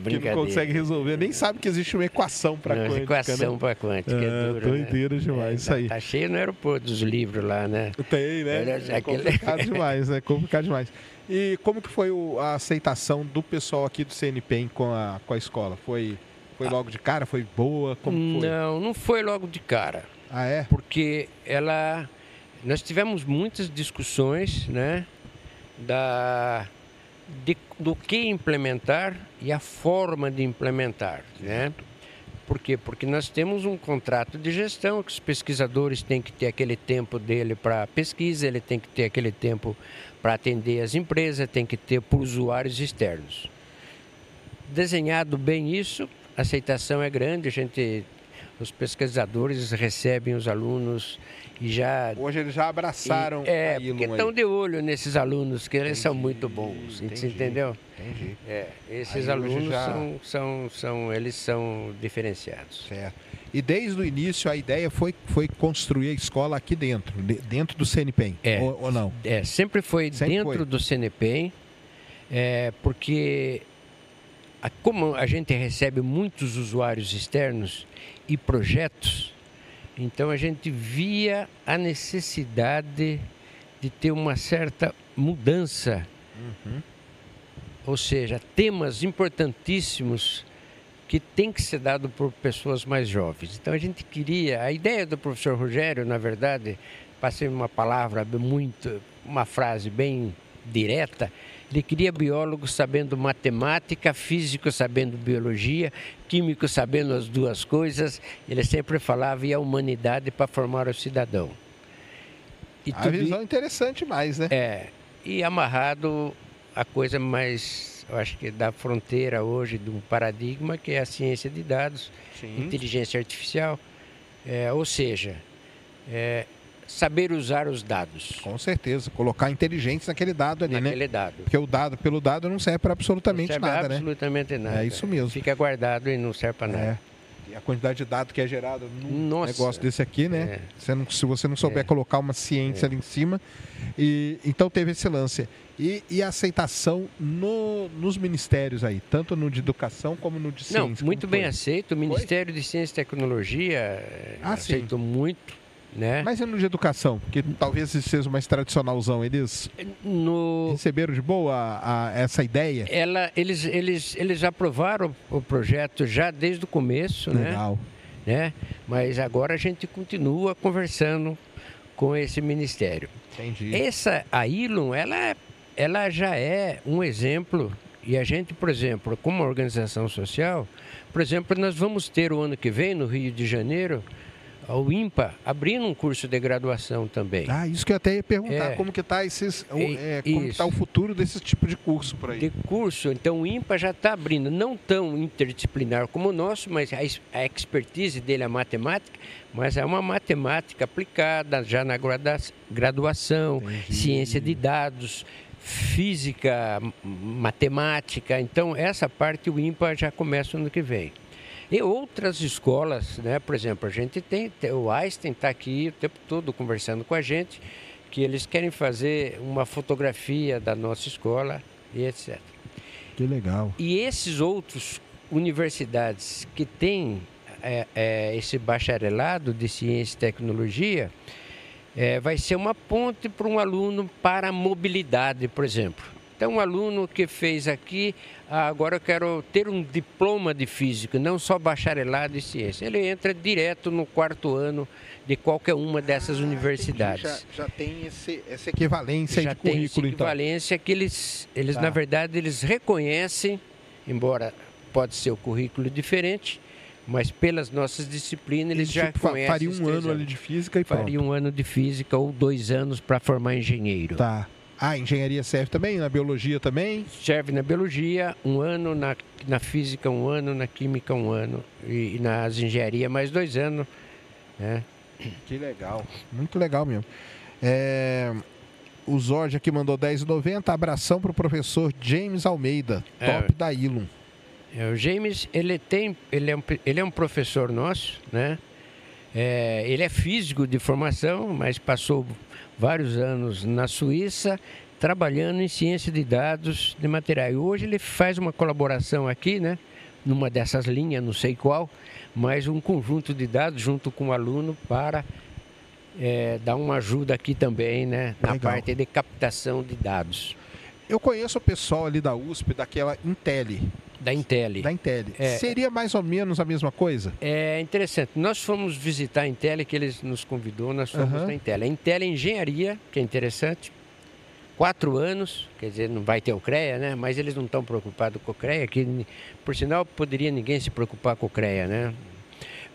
que não consegue resolver, nem sabe que existe uma equação para quântica. Né? Equação né? para quântica, é, é duro, Doideira né? demais, é, isso aí. Tá cheio no aeroporto dos livros lá, né? Tem, né? É, complicado demais, né? Complicado demais. E como que foi o, a aceitação do pessoal aqui do CNPEM com a, com a escola? Foi, foi logo de cara? Foi boa? Como foi? Não, não foi logo de cara. Ah, é? Porque ela... Nós tivemos muitas discussões, né? Da, de, do que implementar e a forma de implementar, né? Por quê? Porque nós temos um contrato de gestão que os pesquisadores têm que ter aquele tempo dele para pesquisa, ele tem que ter aquele tempo para atender as empresas, tem que ter para usuários externos. Desenhado bem isso, a aceitação é grande, a gente, os pesquisadores recebem os alunos e já... Hoje eles já abraçaram e, É, porque estão de olho nesses alunos, que eles entendi, são muito bons, entendi, entendeu? Entendi. É, esses Aí alunos já... são, são, são, eles são diferenciados. Certo. E desde o início a ideia foi, foi construir a escola aqui dentro, dentro do CNPEM, é, ou, ou, não? É, sempre foi sempre dentro foi. do CNPEM, é, porque a, como a gente recebe muitos usuários externos e projetos, então a gente via a necessidade de ter uma certa mudança Uhum. Ou seja, temas importantíssimos que tem que ser dado por pessoas mais jovens. Então a gente queria, a ideia do professor Rogério, na verdade, passei uma palavra muito, uma frase bem direta, ele queria biólogos sabendo matemática, físico sabendo biologia, químico sabendo as duas coisas. Ele sempre falava e a humanidade para formar o cidadão. E a visão i... interessante mais, né? É. E amarrado a coisa mais, eu acho que da fronteira hoje um paradigma que é a ciência de dados, Sim. inteligência artificial. É, ou seja, é, saber usar os dados. Com certeza, colocar inteligência naquele dado ali, naquele né? Naquele dado. Porque o dado pelo dado não serve para absolutamente serve nada, absolutamente né? nada. É isso mesmo. Fica guardado e não serve para nada. É. A quantidade de dados que é gerada num Nossa. negócio desse aqui, né? É. Você não, se você não souber é. colocar uma ciência é. ali em cima. E, então teve esse lance. E, e a aceitação no, nos ministérios aí, tanto no de educação como no de ciência. Não, muito bem foi? aceito. O Ministério foi? de Ciência e Tecnologia ah, aceitou sim. muito né? Mas e no de educação? Que talvez seja mais tradicionalzão. Eles no... receberam de boa a, a, essa ideia? Ela, eles, eles, eles aprovaram o projeto já desde o começo, né? Legal. né? né? Mas agora a gente continua conversando com esse ministério. Entendi. Essa, a Ilum, ela, ela já é um exemplo e a gente, por exemplo, como organização social, por exemplo, nós vamos ter o ano que vem, no Rio de Janeiro, o IMPA abrindo um curso de graduação também. Ah, isso que eu até ia perguntar, é, como que está esses, é, como está o futuro desse tipo de curso por aí? De curso, então o IMPA já está abrindo, não tão interdisciplinar como o nosso, mas a, a expertise dele é a matemática, mas é uma matemática aplicada já na graduação, Entendi. ciência de dados, física, matemática. Então essa parte o IMPA já começa no ano que vem. E outras escolas, né? Por exemplo, a gente tem, o Einstein está aqui o tempo todo conversando com a gente, que eles querem fazer uma fotografia da nossa escola e etc. Que legal. E esses outros universidades que têm é, é, esse bacharelado de ciência e tecnologia, é, vai ser uma ponte para um aluno para a mobilidade, por exemplo. Então, um aluno que fez aqui, ah, agora eu quero ter um diploma de física, não só bacharelado em ciência. Ele entra direto no quarto ano de qualquer uma dessas ah, universidades. Já, já, tem esse, essa equivalência já de currículo, tem essa então. equivalência então. que eles, eles tá. na verdade, eles reconhecem, embora pode ser o currículo diferente, mas pelas nossas disciplinas eles, eles já tipo, conhecem. Faria um ano ali de física e Faria pronto. um ano de física ou dois anos para formar engenheiro. Tá. Ah, engenharia serve também? Na biologia também? Serve na biologia, um ano, na, na física um ano, na química um ano e, e nas engenharia mais dois anos. Né? Que legal, muito legal mesmo. É, o Jorge aqui mandou 10,90. Abração para o professor James Almeida, é. top é, da Ilum. É, o James, ele, tem, ele, é um, ele é um professor nosso, né? É, ele é físico de formação, mas passou vários anos na Suíça, trabalhando em ciência de dados de material. E hoje ele faz uma colaboração aqui, né? Numa dessas linhas, não sei qual, mas um conjunto de dados junto com o aluno para é, dar uma ajuda aqui também, né? Na Legal. parte de captação de dados. Eu conheço o pessoal ali da USP, daquela Intel. Da Intel. Da Intel. É, Seria mais ou menos a mesma coisa? É interessante. Nós fomos visitar a Intel, que eles nos convidou, nós fomos uhum. na Intel. A Intel é engenharia, que é interessante. Quatro anos, quer dizer, não vai ter o CREA, né? Mas eles não estão preocupados com o CREA, que por sinal poderia ninguém se preocupar com o CREA, né?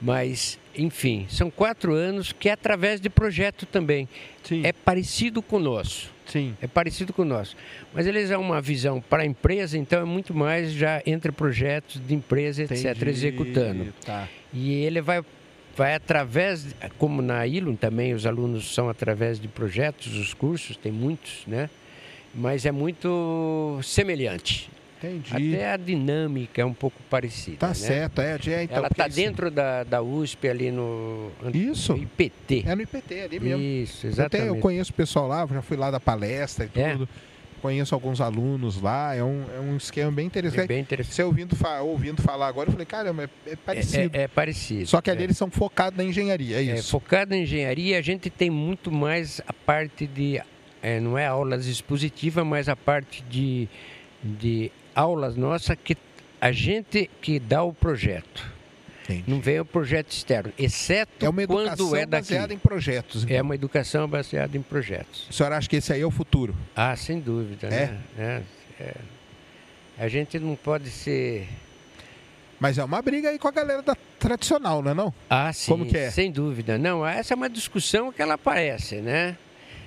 Mas, enfim, são quatro anos que é através de projeto também. Sim. É parecido com o nosso. Sim. É parecido com o nosso. Mas eles dão uma visão para a empresa, então é muito mais já entre projetos de empresa, etc., Entendi. executando. Tá. E ele vai, vai através, como na Ilum também, os alunos são através de projetos, os cursos, tem muitos, né? Mas é muito semelhante. Entendi. Até a dinâmica é um pouco parecida. Tá né? certo, é. é então, Ela está dentro da, da USP ali no, Isso. no IPT. É no IPT, ali mesmo. Isso, exatamente. Até eu conheço o pessoal lá, já fui lá da palestra e é. tudo. É. Conheço alguns alunos lá, é um, é um esquema bem interessante. É bem interessante. Você ouvindo, fa ouvindo falar agora, eu falei, caramba, é, é parecido. É, é, parecido. Só que ali eles são focados na engenharia, é isso? É, focado na engenharia, a gente tem muito mais a parte de é, não é aulas expositivas, mas a parte de, de aulas nossa que a gente que dá o projeto. Entendi. Não vem o projeto externo, exceto É uma educação quando é daqui. baseada em projetos. então. É uma educação baseada em projetos. O senhor acha que esse aí é o futuro? Ah, sem dúvida, É? né? É, é. A gente não pode ser. Mas é uma briga aí com a galera da tradicional, não é não? Ah, sim, Como que é? sem dúvida. Não, essa é uma discussão que ela aparece, né?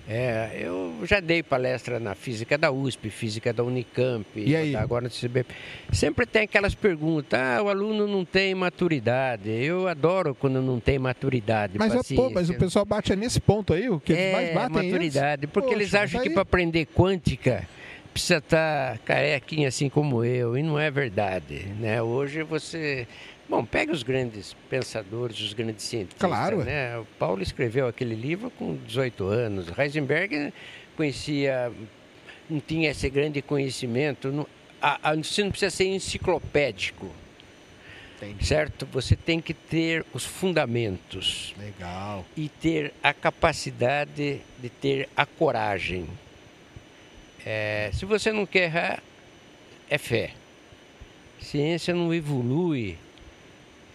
É, eu já dei palestra na física da USP, física da Unicamp, E aí? agora no CBP. Sempre tem aquelas perguntas, ah, o aluno não tem maturidade. Eu adoro quando não tem maturidade. Mas, é, pô, mas o pessoal bate nesse ponto aí, o que eles é, mais batem é maturidade, esse. porque Poxa, eles acham que para aprender quântica precisa estar carequinha assim como eu, e não é verdade, né? Hoje você, bom, pega os grandes pensadores, os grandes cientistas, Claro. né? O Paulo escreveu aquele livro com 18 anos, Heisenberg conhecia, não tinha esse grande conhecimento, não, a- a- você não precisa ser enciclopédico, Entendi. certo? Você tem que ter os fundamentos Legal. e ter a capacidade de ter a coragem. É, se você não quer errar, é fé. Ciência não evolui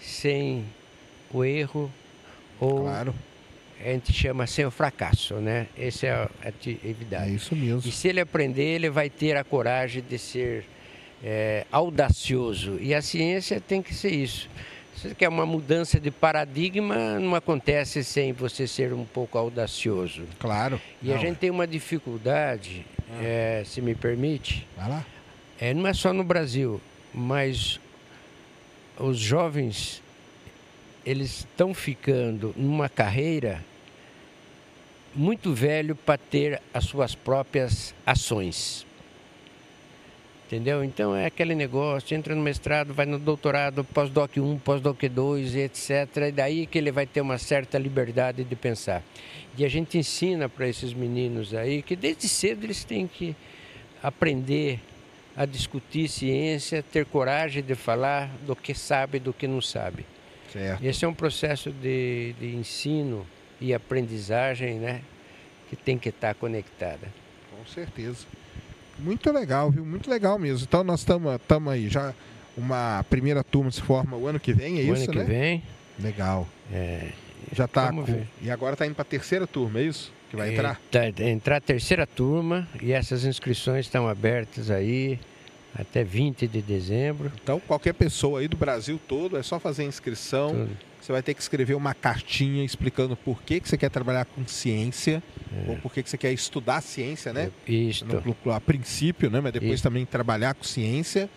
sem o erro ou Claro. a gente chama sem o fracasso, né? Essa é a É atividade. isso mesmo. E se ele aprender, ele vai ter a coragem de ser é, audacioso. E a ciência tem que ser isso. Você quer uma mudança de paradigma, não acontece sem você ser um pouco audacioso. Claro. E a Não, gente tem uma dificuldade, é, se me permite, Vai lá. é, não é só no Brasil, mas os jovens eles estão ficando numa carreira muito velho para ter as suas próprias ações. Entendeu? Então é aquele negócio, entra no mestrado, vai no doutorado, pós-doc 1, pós-doc 2, etc. E daí que ele vai ter uma certa liberdade de pensar. E a gente ensina para esses meninos aí que desde cedo eles têm que aprender a discutir ciência, ter coragem de falar do que sabe e do que não sabe. Certo. Esse é um processo de, de ensino e aprendizagem, né? Que tem que estar conectada. Com certeza. Muito legal, viu? Muito legal mesmo. Então nós estamos aí já. Uma primeira turma se forma o ano que vem, é o isso, ano que né? vem, Legal. é, Já tá com... ver. E agora tá indo pra terceira turma, é isso? Que vai é, entrar? tá- entrar a terceira turma e essas inscrições estão abertas aí até 20 de dezembro. Então, qualquer pessoa aí do Brasil todo, é só fazer a inscrição. Tudo. Você vai ter que escrever uma cartinha explicando por que, que você quer trabalhar com ciência, ou por que, que você quer estudar ciência, né? Isto. No- no- a princípio, né? Mas depois Isso. também trabalhar com ciência.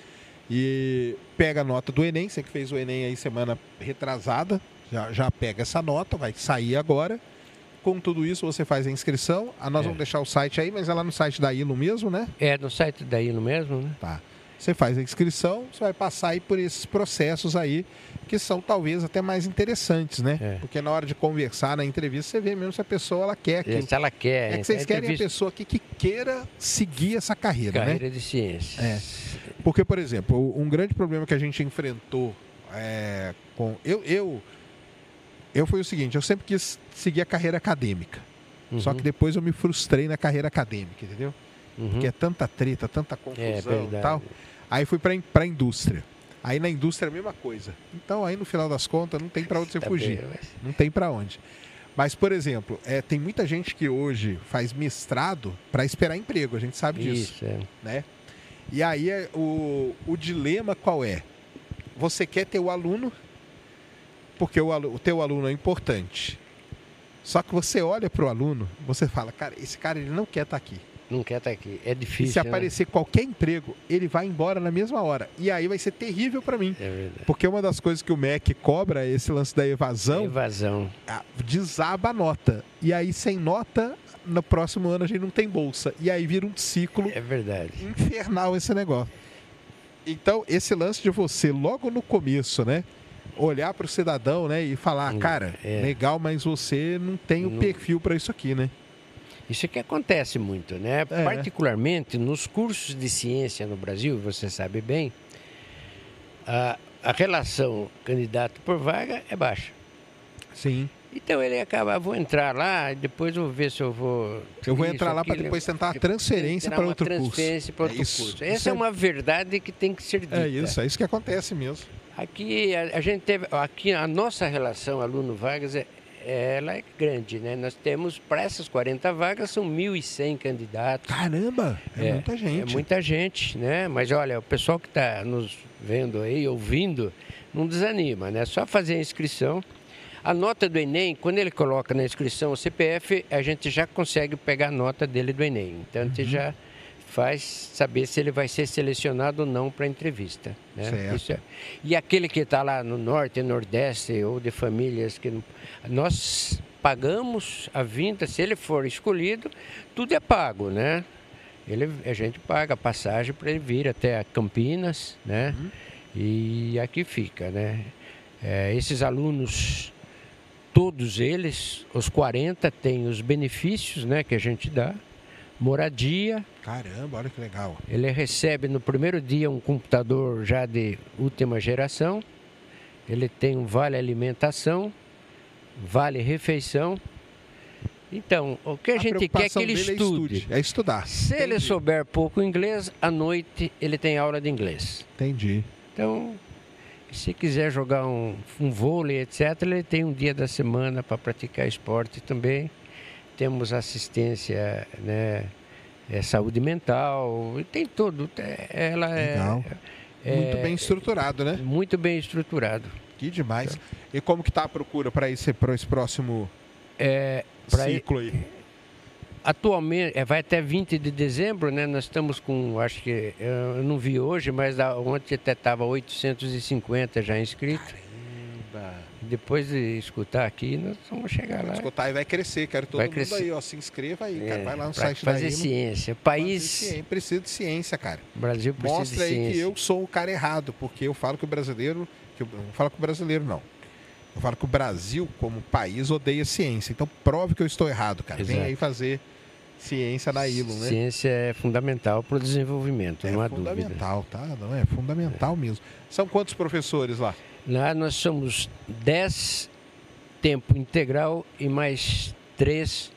E pega a nota do Enem, você que fez o Enem aí semana retrasada, já, já pega essa nota, vai sair agora. Com tudo isso, você faz a inscrição. Ah, nós É. vamos deixar o site aí, mas é lá no site da ILO mesmo, né? É no site da ILO mesmo, né? Tá. Você faz a inscrição, você vai passar aí por esses processos aí, que são talvez até mais interessantes, né? É. Porque na hora de conversar na entrevista, você vê mesmo se a pessoa ela quer aquilo. Se ela quer. É que vocês a querem a entrevista- pessoa aqui que queira seguir essa carreira, né? Carreira de ciência. É. Porque, por exemplo, um grande problema que a gente enfrentou é, com. Eu, eu, eu foi o seguinte: eu sempre quis seguir a carreira acadêmica. Só Uhum, que depois eu me frustrei na carreira acadêmica, entendeu? uhum. Porque é tanta treta, tanta É confusão e verdade. tal. Aí fui para a indústria. Aí na indústria é a mesma coisa. Então aí no final das contas não tem para onde você Tá fugir. bem, mas- Não tem para onde. Mas, por exemplo, é, tem muita gente que hoje faz mestrado para esperar emprego, a gente sabe disso Isso, é. né? E aí é o, o dilema qual é? Você quer ter o aluno, porque o, o teu aluno é importante. Só que você olha para o aluno, você fala, cara, esse cara ele não quer estar aqui. Não quer estar aqui. É E difícil. se né? aparecer qualquer emprego, ele vai embora na mesma hora. E aí vai ser terrível para mim. É verdade. Porque uma das coisas que o MEC cobra é esse lance da evasão, Evasão. ah, desaba a nota. E aí, sem nota, no próximo ano a gente não tem bolsa. E aí vira um ciclo É verdade. infernal esse negócio. Então, esse lance de você, logo no começo, né? Olhar para o cidadão, né? E falar, Hum, cara, é. legal, mas você não tem o Não- perfil para isso aqui, né? Isso que acontece muito, né? É. Particularmente nos cursos de ciência no Brasil, você sabe bem, a, a relação candidato por vaga é baixa. Sim. Então ele acaba, vou entrar lá, depois vou ver se eu vou. Eu vou isso, entrar lá para depois tentar a transferência para outro curso. transferência para outro É curso. Essa é é- uma verdade que tem que ser dita. É isso, é isso que acontece mesmo. Aqui a, gente teve, aqui a nossa relação aluno vagas é ela é grande, né? Nós temos para essas 40 vagas são 1.100 candidatos. Caramba, é, muita gente. É muita gente, né? Mas olha, o pessoal que está nos vendo aí, ouvindo, não desanima, né? É só fazer a inscrição. A nota do Enem, quando ele coloca na inscrição o CPF, a gente já consegue pegar a nota dele do Enem. Então a gente Uhum. já faz saber se ele vai ser selecionado ou não para a entrevista. Né? É. E aquele que está lá no norte, nordeste ou de famílias que não... nós pagamos a vinda, se ele for escolhido, tudo é pago, né? Ele, a gente paga a passagem para ele vir até Campinas, né? E aqui fica, né? É, esses alunos, todos eles, os 40, têm os benefícios né, que a gente dá. Moradia, Caramba, olha que legal. ele recebe no primeiro dia um computador já de última geração. Ele tem um vale alimentação, vale refeição. Então, o que a, gente quer é que ele dele estude. É, estude, é estudar. Se ele Entendi. souber pouco inglês, à noite ele tem aula de inglês. Entendi. Então, se quiser jogar um, um vôlei, etc., ele tem um dia da semana para praticar esporte também. Temos assistência, né, é, saúde mental, tem tudo. É- Ela Legal. é, Muito é bem estruturado, né? muito bem estruturado. Que demais. E como que tá a procura para esse, pra esse próximo É, ciclo aí? Atualmente, é, vai até 20 de dezembro, né? Nós estamos com, acho que, eu não vi hoje, mas ontem até estava 850 já inscritos. Depois de escutar aqui, nós vamos chegar lá. Escutar e vai crescer. Quero todo Vai mundo crescer. aí, ó. Se inscreva aí, É, cara. Vai lá no site da fazer IMO. ciência. Fazer país, ciência. Precisa de ciência, cara. o Brasil precisa Mostra de aí ciência. que eu sou o cara errado, porque eu falo que o brasileiro. Que eu eu não falo que o brasileiro não. Eu falo que o Brasil, como país, odeia ciência. Então prove que eu estou errado, cara. Vem Exato. aí fazer ciência na ILO, né? Ciência é fundamental para o desenvolvimento, É não há dúvida. fundamental, tá? Não, é fundamental mesmo. São quantos professores lá? Lá nós somos 10 tempo integral e mais 3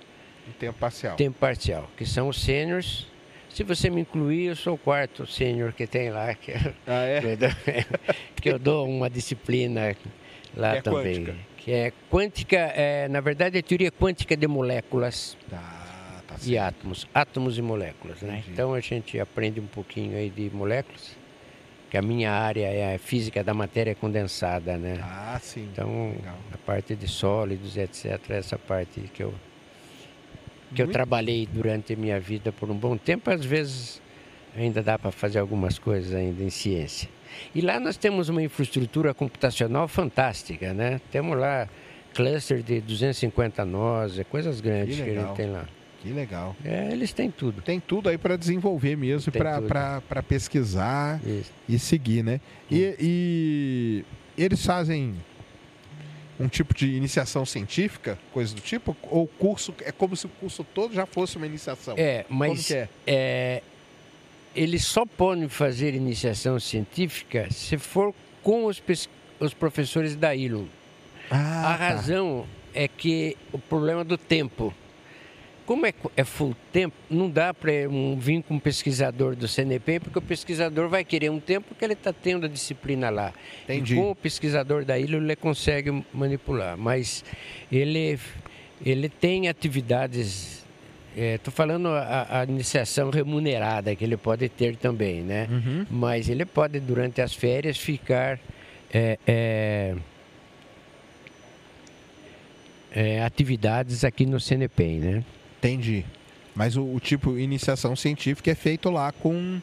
Em tempo parcial. tempo parcial, que são os sêniors. Se você me incluir, eu sou o quarto sênior que tem lá, que, Ah, é? *laughs* que eu dou, uma disciplina lá Que é também. quântica. Que é quântica, é, na verdade é teoria quântica de moléculas Tá, tá e átomos, átomos e moléculas, né? Entendi. Então a gente aprende um pouquinho aí de moléculas, que a minha área é a física da matéria condensada, né? Ah, sim. Então, Legal. a parte de sólidos, etc., essa parte que eu que eu trabalhei durante a minha vida por um bom tempo, às vezes ainda dá para fazer algumas coisas ainda em ciência. E lá nós temos uma infraestrutura computacional fantástica, né? Temos lá cluster de 250 nós, é coisas grandes que, a legal. gente tem lá. Que legal. É, eles têm tudo. Tem tudo aí para desenvolver mesmo, para pesquisar Isso. e seguir, né? E, e eles fazem um tipo de iniciação científica, coisa do tipo? Ou o curso, é como se o curso todo já fosse uma iniciação? É, mas é? é, eles só podem fazer iniciação científica se for com os, os professores da ILO. Ah, A razão é que o problema do tempo. Como é, é full tempo, não dá para um, vir com um pesquisador do CNP, porque o pesquisador vai querer um tempo que ele está tendo a disciplina lá. Entendi. E com o pesquisador da ilha ele consegue manipular, mas ele, ele tem atividades. Estou falando a, a iniciação remunerada que ele pode ter também, né? Uhum. Mas ele pode, durante as férias, ficar é, é, é, atividades aqui no CNP, né? Entendi. Mas o, o tipo iniciação científica é feito lá com,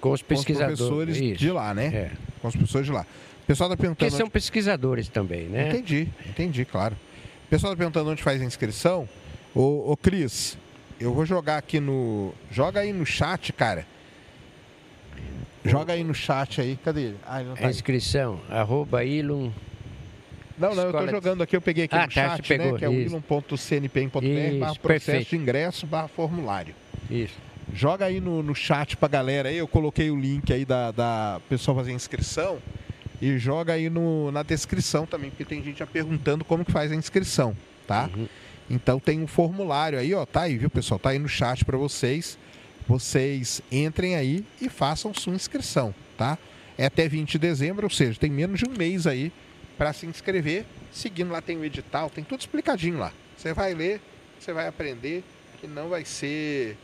Com os com os pesquisadores. professores Isso, de lá, né? É. Com os professores de lá. O pessoal está Porque perguntando. são pesquisadores também, né? Entendi, entendi, claro. O pessoal está perguntando onde faz a inscrição. Ô, ô Cris, eu vou jogar aqui no. Joga aí no chat, cara. Joga aí no chat aí. Cadê ele? Ah, ele tá A aí. inscrição, arroba ilum. Não, não, eu de- jogando aqui, eu peguei aqui Ah, no tá, chat, você né? pegou, Que é Isso, processo perfeito. de ingresso barra formulário. Isso. Joga aí no, no chat pra galera aí, eu coloquei o link aí da, da pessoa fazer inscrição. e joga aí no, na descrição também, porque tem gente já perguntando como que faz a inscrição, tá? Uhum. Então tem um formulário aí, ó, tá aí, viu, pessoal? Tá aí no chat para vocês. Vocês entrem aí e façam sua inscrição, tá? É até 20 de dezembro, ou seja, tem menos de um mês aí para se inscrever. Seguindo lá tem o edital, tem tudo explicadinho lá. Você vai ler, você vai aprender que não vai ser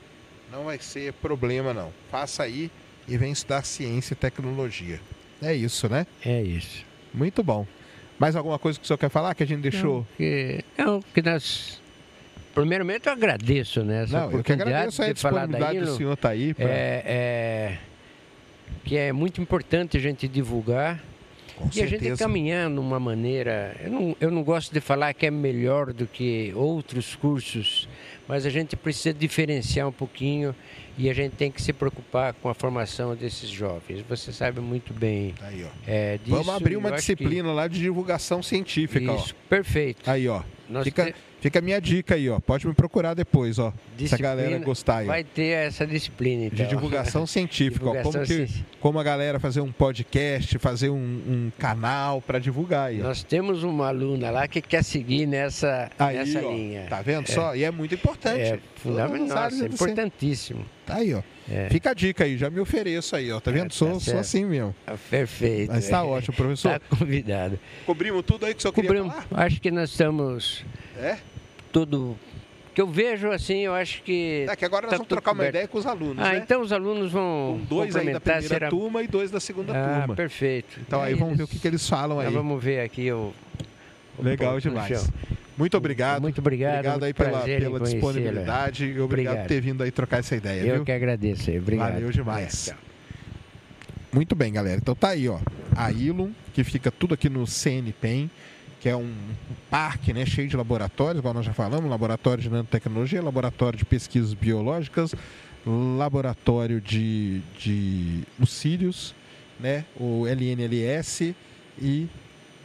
não vai ser problema não. Faça aí e vem estudar ciência e tecnologia. É isso, né? É isso. Muito bom. Mais alguma coisa que o senhor quer falar que a gente deixou? Não, que, não, que nós. Primeiramente eu agradeço né, essa Não, eu oportunidade agradeço a de disponibilidade do senhor tá aí. Pra... É, é, que é muito importante a gente divulgar Com e a gente certeza. caminhar numa maneira. Eu não, eu não gosto de falar que é melhor do que outros cursos, mas a gente precisa diferenciar um pouquinho e a gente tem que se preocupar com a formação desses jovens. Você sabe muito bem Tá Aí, ó. é, disso. Vamos abrir uma acho que- disciplina lá de divulgação científica, ó. Isso, perfeito. Aí, ó. Nós Fica, te- fica a minha dica aí, ó. Pode me procurar depois, ó. Se a galera disciplina- gostar aí. Vai ter essa disciplina, então. De divulgação *laughs* científica, ó. Como, Divulgação que, ci- como a galera fazer um podcast, fazer um, um canal para divulgar aí, ó. Nós temos uma aluna lá que quer seguir nessa, Aí, nessa ó, linha. Tá vendo só? E é muito importante. É fundamental, é importantíssimo. Tá aí, ó. É. Fica a dica aí, já me ofereço aí, ó. Tá vendo? É, tá sou, sou assim mesmo. Ah, Perfeito. Mas tá ótimo, professor. Está convidado. Cobrimos tudo aí que o senhor queria Cobrimos, falar? acho que nós estamos É? tudo. que eu vejo assim, eu acho que. É que agora nós tá vamos trocar uma coberto. ideia com os alunos, Ah, né? então os alunos vão Com dois aí da primeira será... turma e dois da segunda Ah, turma. perfeito. Então aí vamos ver o que, que eles falam aí. Nós vamos ver aqui o. o Legal demais. Muito obrigado. Muito obrigado, Obrigado aí muito pela, em pela conhecê-la. disponibilidade e obrigado por Obrigado. ter vindo aí trocar essa ideia, Eu viu? que agradeço aí. Obrigado. Valeu demais. É, tchau. Muito bem, galera. Então tá aí, ó. A Ilum, que fica tudo aqui no CNPEM, que é um parque né, cheio de laboratórios, igual nós já falamos, laboratório de nanotecnologia, laboratório de pesquisas biológicas, laboratório de, de os Sirius, né, o LNLS e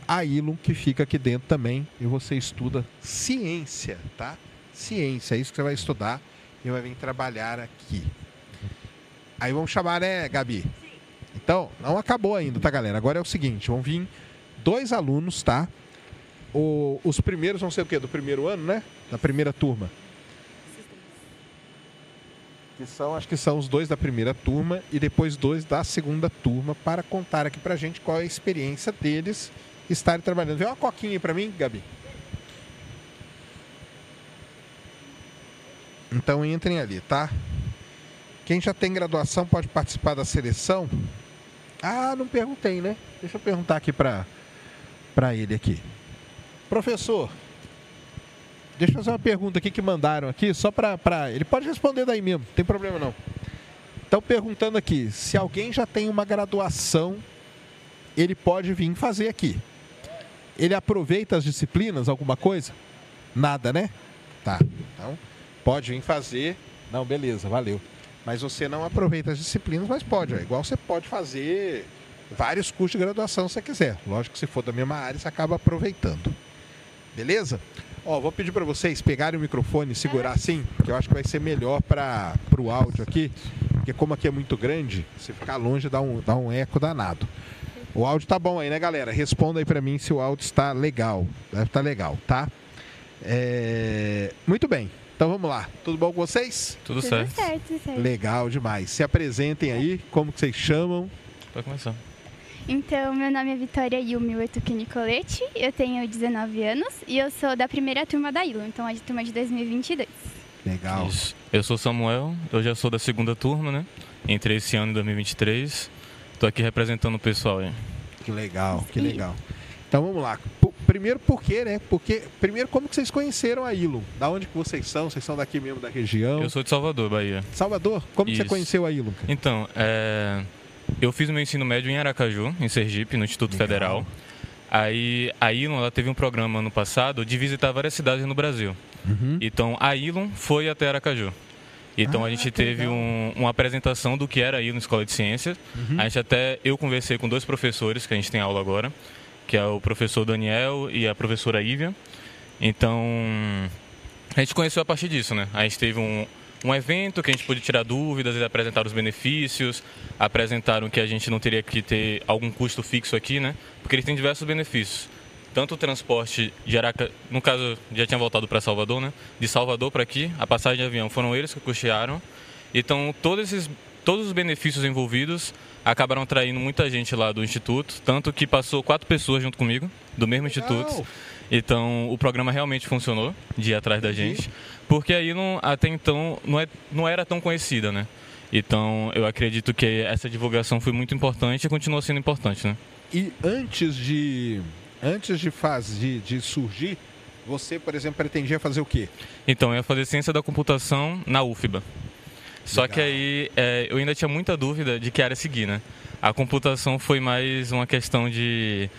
a Ilum, que fica aqui dentro também, e você estuda ciência, tá? Ciência, é isso que você vai estudar e vai vir trabalhar aqui. Aí vamos chamar, né, Gabi? Então, não acabou ainda, tá, galera? Agora é o seguinte, vão vir dois alunos, tá? O- os primeiros vão ser o quê? Do primeiro ano, né? Da primeira turma. Que são, acho que são os dois da primeira turma e depois dois da segunda turma para contar aqui pra gente qual é a experiência deles estarem trabalhando. Vê uma coquinha aí pra mim, Gabi. Então entrem ali, tá? Quem já tem graduação pode participar da seleção? Ah, não perguntei, né? Deixa eu perguntar aqui pra, pra ele aqui. Professor, deixa eu fazer uma pergunta aqui que mandaram aqui, só pra... Ele pode responder daí mesmo, não tem problema não. Estão perguntando aqui, se alguém já tem uma graduação, ele pode vir fazer aqui. Ele aproveita as disciplinas, alguma coisa? Nada, né? Tá, então pode vir fazer. Não, beleza, valeu. Mas você não aproveita as disciplinas, mas pode. ó. Igual você pode fazer vários cursos de graduação se você quiser. Lógico que se for da mesma área, você acaba aproveitando. Beleza? Ó, vou pedir para vocês pegarem o microfone e segurar assim, que eu acho que vai ser melhor para o áudio aqui, porque como aqui é muito grande, se ficar longe dá um, dá um eco danado. O áudio tá bom aí, né, galera? Responda aí para mim se o áudio está legal. Deve estar legal, tá? É, Muito bem. Então vamos lá. Tudo bom com vocês? Tudo, Tudo certo. certo, tudo certo. Legal demais. Se apresentem aí, como que vocês chamam? Pode começar. Então, meu nome é Vitória Yumi Oetuki Nicoletti, eu tenho 19 anos e eu sou da primeira turma da ILO, então a de turma de 2022. Legal. Isso. Eu sou Samuel, eu já sou da segunda turma, né? Entrei esse ano em 2023. Tô aqui representando o pessoal aí. Que legal, que legal. Então vamos lá. P- primeiro por quê, né? Porque primeiro como que vocês conheceram a Ilum? Da onde que vocês são? Vocês são daqui mesmo da região? Eu sou de Salvador, Bahia. Salvador? Como que você conheceu a Ilum? Então, é, eu fiz o meu ensino médio em Aracaju, em Sergipe, no Instituto Legal. Federal. Aí a Ilon ela teve um programa ano passado de visitar várias cidades no Brasil. Uhum. Então a Ilon foi até Aracaju. Então Ah, a gente teve um- uma apresentação do que era a Ilon Escola de Ciências. Uhum. A gente até eu conversei com dois professores que a gente tem aula agora, que é o professor Daniel e a professora Ívia. Então a gente conheceu a partir disso, né? A gente teve um, um evento que a gente pôde tirar dúvidas, eles apresentaram os benefícios, apresentaram que a gente não teria que ter algum custo fixo aqui, né? Porque eles têm diversos benefícios. Tanto o transporte de Araca, no caso, já tinha voltado para Salvador, né? De Salvador para aqui, a passagem de avião foram eles que custearam. Então, todos esses todos os benefícios envolvidos acabaram atraindo muita gente lá do instituto, tanto que passou quatro pessoas junto comigo do mesmo instituto. Então, o programa realmente funcionou de ir atrás da gente, porque aí não, até então não, é, não era tão conhecida, né? Então, eu acredito que essa divulgação foi muito importante e continua sendo importante, né? E antes de antes de fazer de, de surgir, você, por exemplo, pretendia fazer o quê? Então, eu ia fazer ciência da computação na UFBA. Só Legal. que aí é, eu ainda tinha muita dúvida de que área seguir, né? A computação foi mais uma questão de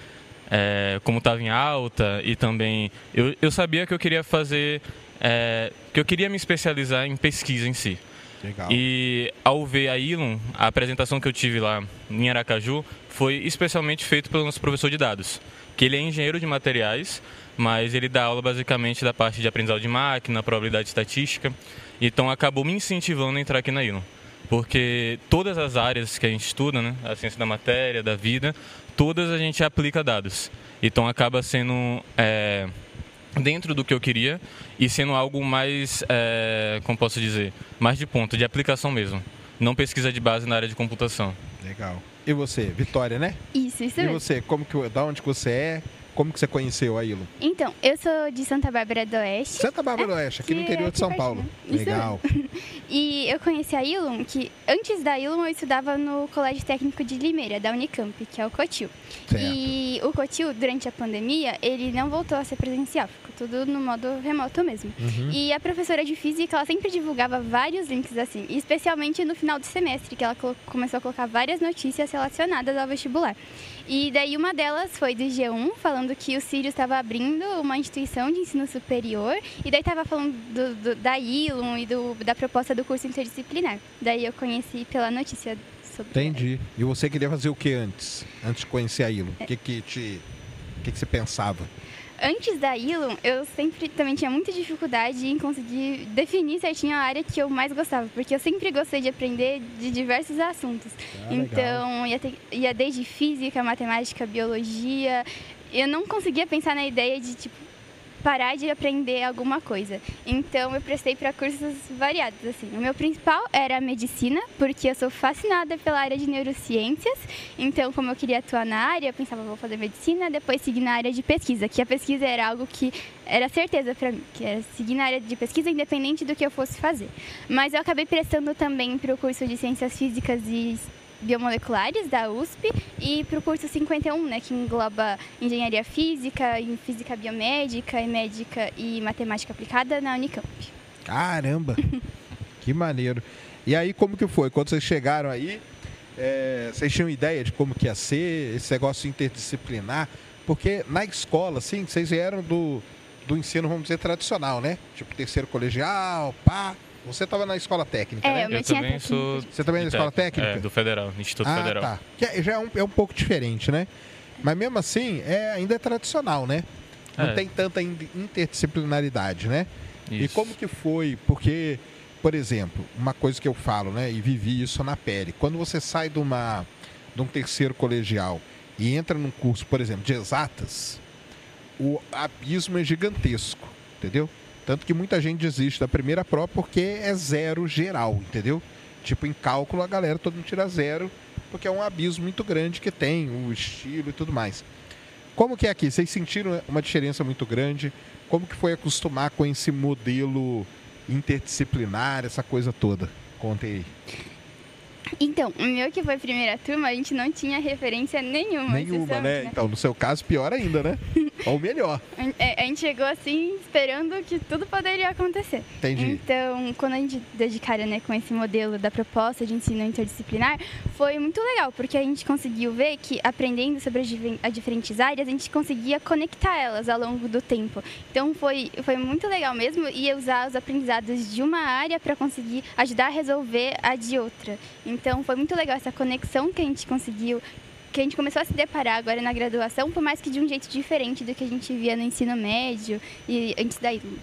é, como estava em alta e também eu, eu sabia que eu queria fazer é, que eu queria me especializar em pesquisa em si. Legal. E ao ver a Ilum, a apresentação que eu tive lá em Aracaju foi especialmente feito pelo nosso professor de dados, que ele é engenheiro de materiais, mas ele dá aula basicamente da parte de aprendizado de máquina, probabilidade estatística. Então acabou me incentivando a entrar aqui na Ilum. Porque todas as áreas que a gente estuda, né, a ciência da matéria, da vida, todas a gente aplica dados. Então acaba sendo é, dentro do que eu queria e sendo algo mais, é, como posso dizer, mais de ponta, de aplicação mesmo. Não pesquisa de base na área de computação. Legal. E você, Vitória, né? Isso, isso E mesmo. você, como que, da onde que você é? Como que você conheceu a Ilum? Então, eu sou de Santa Bárbara do Oeste. Santa Bárbara do Oeste, aqui no interior é de São Paulo. Legal. *laughs* E eu conheci a Ilum, que antes da Ilum eu estudava no Colégio Técnico de Limeira, da Unicamp, que é o Cotil. Certo. E o Cotil, durante a pandemia, ele não voltou a ser presencial, tudo no modo remoto mesmo. Uhum. E a professora de física, ela sempre divulgava vários links assim, especialmente no final do semestre, que ela começou a colocar várias notícias relacionadas ao vestibular. E daí uma delas foi do G1, falando que o Sirius estava abrindo uma instituição de ensino superior, e daí estava falando do, do- da Ilum e do- da proposta do curso interdisciplinar. Daí eu conheci pela notícia sobre Entendi. E você queria fazer o que antes? Antes de conhecer a Ilum? O que que te... Que que você pensava? Antes da Ilum, eu sempre também tinha muita dificuldade em conseguir definir certinho a área que eu mais gostava, porque eu sempre gostei de aprender de diversos assuntos. Ah, então, ia, ter- ia desde física, matemática, biologia. Eu não conseguia pensar na ideia de, tipo, parar de aprender alguma coisa. Então, eu prestei para cursos variados, assim. O meu principal era a medicina, porque eu sou fascinada pela área de neurociências. Então, como eu queria atuar na área, eu pensava, vou fazer medicina, depois seguir na área de pesquisa, que a pesquisa era algo que era certeza para mim, que era seguir na área de pesquisa independente do que eu fosse fazer. Mas eu acabei prestando também para o curso de Ciências Físicas e Biomoleculares da USP e para o curso 51, né, que engloba Engenharia Física, em Física Biomédica e Médica e Matemática Aplicada na Unicamp. Caramba! *laughs* que maneiro. E aí, como que foi? Quando vocês chegaram aí, é, vocês tinham ideia de como que ia ser esse negócio interdisciplinar? Porque na escola, assim, vocês vieram do, do ensino, vamos dizer, tradicional, né? Tipo, terceiro colegial, pá. Você estava na escola técnica, É, né? eu Eu tinha também técnica. sou Você também é da escola técnica? É, do Federal, Instituto ah, Federal. tá. Que é- já é um, é um pouco diferente, né? Mas mesmo assim, é, ainda é tradicional, né? Não É. tem tanta in- interdisciplinaridade, né? E Isso. como que foi? Porque, por exemplo, uma coisa que eu falo, né, e vivi isso na pele, quando você sai de uma de um terceiro colegial e entra num curso, por exemplo, de exatas, o abismo é gigantesco, entendeu? Tanto que muita gente desiste da primeira prova porque é zero geral, entendeu? Tipo, em cálculo a galera todo mundo tira zero, porque é um abismo muito grande que tem, o estilo e tudo mais. Como que é aqui? Vocês sentiram uma diferença muito grande? Como que foi acostumar com esse modelo interdisciplinar, essa coisa toda? Contem aí. Então, o meu que foi primeira turma, a gente não tinha referência nenhuma. Nenhuma, sinceramente, né? Então, no seu caso, pior ainda, né? *laughs* Ou melhor. A a gente chegou assim, esperando que tudo poderia acontecer. Entendi. Então, quando a gente deu de cara né, com esse modelo da proposta de ensino interdisciplinar, foi muito legal, porque a gente conseguiu ver que aprendendo sobre as diferentes áreas, a gente conseguia conectar elas ao longo do tempo. Então, foi, foi muito legal mesmo e usar os aprendizados de uma área para conseguir ajudar a resolver a de outra. Então, foi muito legal essa conexão que a gente conseguiu que a gente começou a se deparar agora na graduação, por mais que de um jeito diferente do que a gente via no ensino médio e antes da ILU.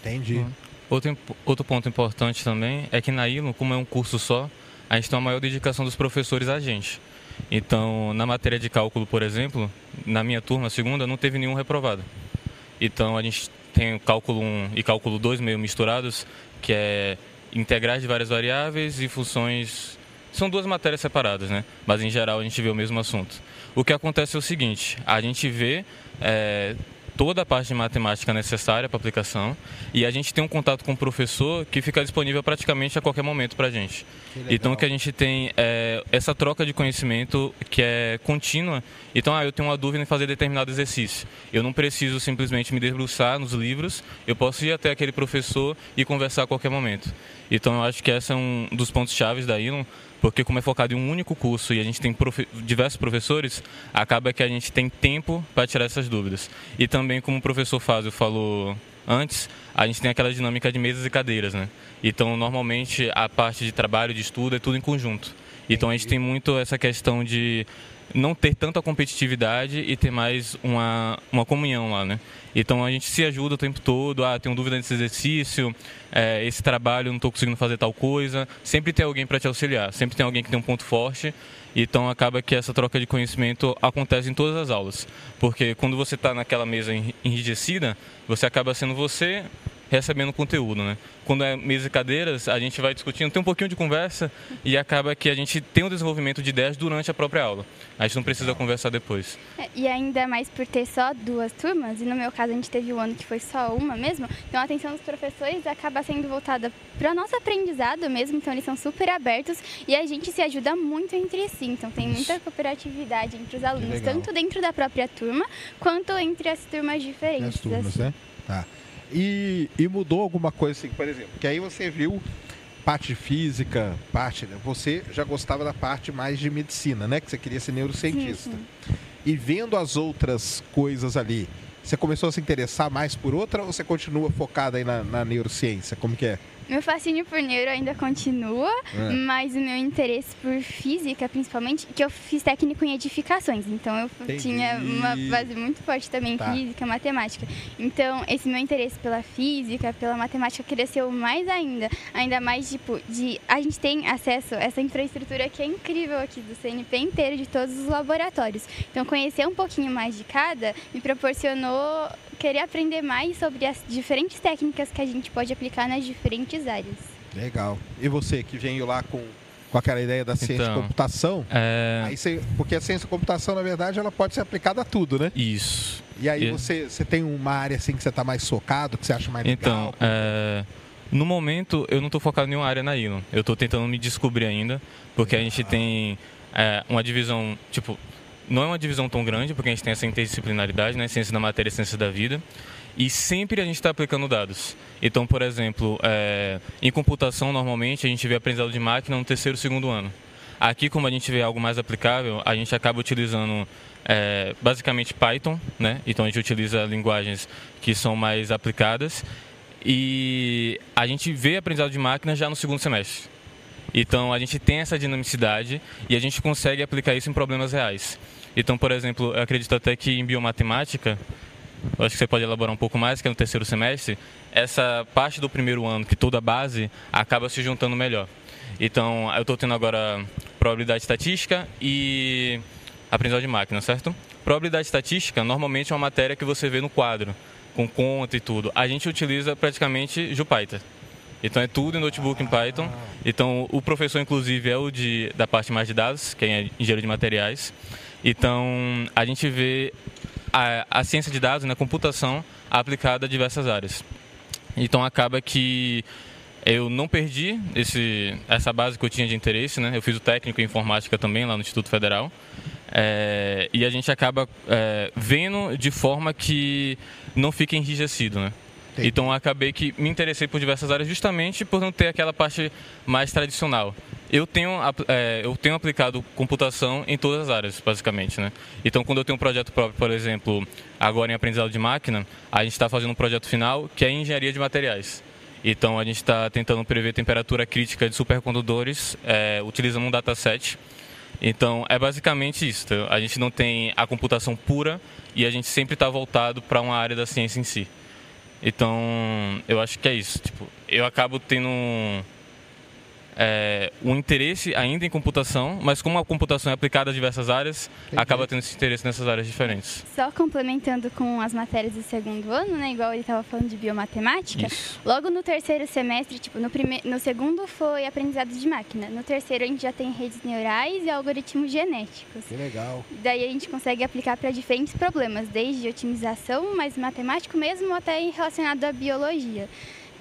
Entendi. Uhum. outro, outro ponto importante também é que na ILO, como é um curso só, a gente tem uma maior dedicação dos professores a gente. Então, na matéria de cálculo, por exemplo, na minha turma, a segunda, não teve nenhum reprovado. Então, a gente tem o cálculo 1 e cálculo 2 meio misturados, que é integrais de várias variáveis e funções. São duas matérias separadas, né? Mas em geral a gente vê o mesmo assunto. O que acontece é o seguinte: a gente vê é, toda a parte de matemática necessária para aplicação e a gente tem um contato com o professor que fica disponível praticamente a qualquer momento para a gente. Então, que a gente tem é, essa troca de conhecimento que é contínua. Então, ah, eu tenho uma dúvida em fazer determinado exercício. Eu não preciso simplesmente me debruçar nos livros, eu posso ir até aquele professor e conversar a qualquer momento. Então, eu acho que esse é um dos pontos chaves da ILON, porque como é focado em um único curso e a gente tem profe diversos professores, acaba que a gente tem tempo para tirar essas dúvidas. E também, como o professor Fábio falou antes, a gente tem aquela dinâmica de mesas e cadeiras, né? Então, normalmente, a parte de trabalho, de estudo, é tudo em conjunto. Então, a gente tem muito essa questão de não ter tanta competitividade e ter mais uma, uma comunhão lá, né? Então a gente se ajuda o tempo todo, ah, tenho dúvida nesse exercício, é, esse trabalho não estou conseguindo fazer tal coisa. Sempre tem alguém para te auxiliar, sempre tem alguém que tem um ponto forte. Então acaba que essa troca de conhecimento acontece em todas as aulas. Porque quando você está naquela mesa enrijecida, você acaba sendo você recebendo conteúdo, né? Quando é mesa e cadeiras, a gente vai discutindo, tem um pouquinho de conversa e acaba que a gente tem um desenvolvimento de ideias durante a própria aula. A gente não precisa conversar depois. É, e ainda mais por ter só duas turmas, e no meu caso a gente teve um ano que foi só uma mesmo, então a atenção dos professores acaba sendo voltada para o nosso aprendizado mesmo, então eles são super abertos e a gente se ajuda muito entre si, então tem muita cooperatividade entre os alunos, tanto dentro da própria turma quanto entre as turmas diferentes. As turmas, assim. né? Tá. E, e mudou alguma coisa assim, por exemplo, que aí você viu parte de física, parte, né? você já gostava da parte mais de medicina, né? Que você queria ser neurocientista. Sim, sim. E vendo as outras coisas ali, você começou a se interessar mais por outra ou você continua focada aí na, na neurociência? Como que é? Meu fascínio por neuro ainda continua, é. mas o meu interesse por física, principalmente, que eu fiz técnico em edificações, então eu Entendi. tinha uma base muito forte também em tá. física, matemática. Então, esse meu interesse pela física, pela matemática cresceu mais ainda, ainda mais tipo de a gente tem acesso a essa infraestrutura que é incrível aqui do CNP inteiro, de todos os laboratórios. Então, conhecer um pouquinho mais de cada me proporcionou querer aprender mais sobre as diferentes técnicas que a gente pode aplicar nas diferentes áreas. Legal. E você que veio lá com, com aquela ideia da ciência então, de computação? É... Aí você, porque a ciência de computação, na verdade, ela pode ser aplicada a tudo, né? Isso. E aí e... Você, você tem uma área assim que você está mais focado, que você acha mais legal? Então, é... no momento eu não estou focado em nenhuma área na ILO. Eu estou tentando me descobrir ainda, porque a gente tem é, uma divisão, tipo, não é uma divisão tão grande, porque a gente tem essa interdisciplinaridade, né? Ciência da matéria e ciência da vida. E sempre a gente está aplicando dados. Então, por exemplo, é, em computação, normalmente, a gente vê aprendizado de máquina no terceiro, segundo ano. Aqui, como a gente vê algo mais aplicável, a gente acaba utilizando é, basicamente Python, né? Então, a gente utiliza linguagens que são mais aplicadas. E a gente vê aprendizado de máquina já no segundo semestre. Então, a gente tem essa dinamicidade e a gente consegue aplicar isso em problemas reais. Então, por exemplo, eu acredito até que em biomatemática, acho que você pode elaborar um pouco mais, que é no terceiro semestre, essa parte do primeiro ano, que toda a base, acaba se juntando melhor. Então, eu estou tendo agora probabilidade estatística e aprendizagem de máquina, certo? Probabilidade estatística, normalmente é uma matéria que você vê no quadro, com conta e tudo. A gente utiliza praticamente Jupyter. Então é tudo em notebook em Python. Então o professor, inclusive, é o de, da parte mais de dados, que é engenheiro de materiais. Então, a gente vê a, a ciência de dados, na né, computação, aplicada a diversas áreas. Então, acaba que eu não perdi esse, essa base que eu tinha de interesse, né? Eu fiz o técnico em informática também lá no Instituto Federal. É, e a gente acaba é, vendo de forma que não fica enrijecido, né? Entendi. Então acabei que me interessei por diversas áreas justamente por não ter aquela parte mais tradicional. Eu tenho, é, eu tenho aplicado computação em todas as áreas, basicamente, né? Então, quando eu tenho um projeto próprio, por exemplo, agora em aprendizado de máquina, a gente está fazendo um projeto final que é engenharia de materiais. Então, a gente está tentando prever temperatura crítica de supercondutores é, utilizando um dataset. Então, é basicamente isso. A gente não tem a computação pura e a gente sempre está voltado para uma área da ciência em si. Então, eu acho que é isso. Tipo, eu acabo tendo é, um interesse ainda em computação, mas como a computação é aplicada a diversas áreas, Entendi. acaba tendo esse interesse nessas áreas diferentes. Só complementando com as matérias do segundo ano, né? Igual ele estava falando de biomatemática. Isso. Logo no terceiro semestre, tipo, no, prime... no segundo foi aprendizado de máquina. No terceiro a gente já tem redes neurais e algoritmos genéticos. Que legal. Daí a gente consegue aplicar para diferentes problemas, desde otimização, mais matemático mesmo, até relacionado à biologia.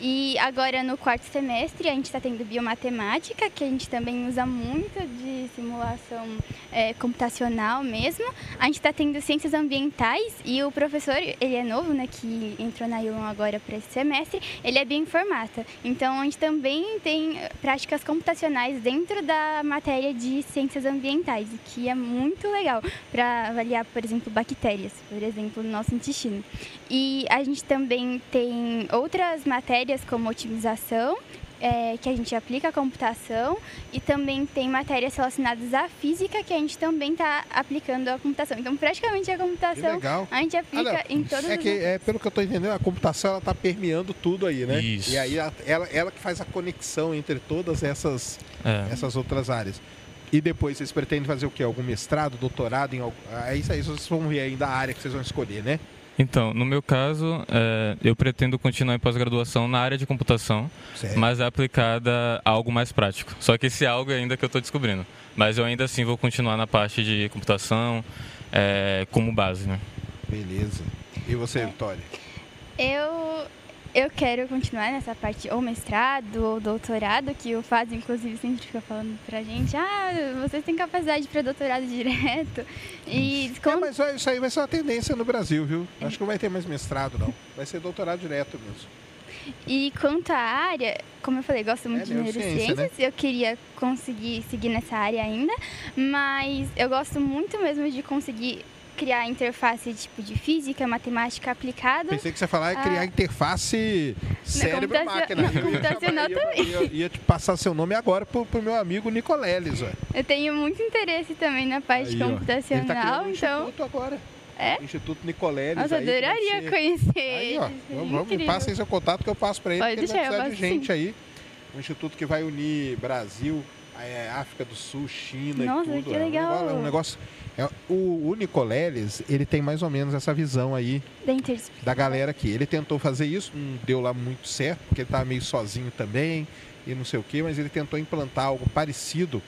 E agora no quarto semestre a gente está tendo biomatemática, que a gente também usa muito de simulação é, computacional mesmo. A gente está tendo ciências ambientais e o professor, ele é novo, né, que entrou na ILON agora para esse semestre, ele é bioinformata. Então a gente também tem práticas computacionais dentro da matéria de ciências ambientais, que é muito legal para avaliar, por exemplo, bactérias, por exemplo, no nosso intestino. E a gente também tem outras matérias como otimização, é, que a gente aplica a computação, e também tem matérias relacionadas à física, que a gente também está aplicando a computação. Então, praticamente a computação a gente aplica Ah, em todas É as que, é, pelo que eu tô entendendo, a computação ela tá permeando tudo aí, né? Isso. E aí a- ela, ela que faz a conexão entre todas essas, É. essas outras áreas. E depois vocês pretendem fazer o quê? Algum mestrado, doutorado em algum... É isso aí, vocês vão ver ainda a área que vocês vão escolher, né? Então, no meu caso, é, eu pretendo continuar em pós-graduação na área de computação, Certo. mas é aplicada a algo mais prático. Só que esse algo é ainda que eu estou descobrindo. Mas eu ainda assim vou continuar na parte de computação é, como base, né? Beleza. E você, Vitória? Eu, eu quero continuar nessa parte, ou mestrado, ou doutorado, que o FAS, inclusive, sempre fica falando pra gente, ah, vocês têm capacidade para doutorado direto. E É, como- mas vai- isso aí vai ser uma tendência no Brasil, viu? Acho que não vai ter mais mestrado, não. Vai ser doutorado direto mesmo. E quanto à área, como eu falei, gosto muito É de neurociência, neurociências, eu queria conseguir seguir nessa área ainda, mas eu gosto muito mesmo de conseguir criar interface tipo de física, matemática aplicada. Pensei que você ia falar em criar Ah. interface cérebro-máquina. computacio- *laughs* computacional ia, ia, ia, ia te passar seu nome agora pro, pro meu amigo Nicoleles, ué. Eu tenho muito interesse também na parte Aí, ó. Tá computacional, criando um então. instituto agora. É? Instituto Nicoleles. Nossa, aí, adoraria ser- conhecer Aí, ó, ele. vamos, vamos, me passem seu contato que eu passo pra ele, Pode porque ele vai deixar, eu de gente sim. aí. Um instituto que vai unir Brasil, é, África do Sul, China Nossa, e tudo. que é legal. É um negócio... é- o, o Nicoleles, ele tem mais ou menos essa visão aí Da galera aqui. Ele tentou fazer isso, não deu lá muito certo, porque ele estava meio sozinho também e não sei o quê, mas ele tentou implantar algo parecido,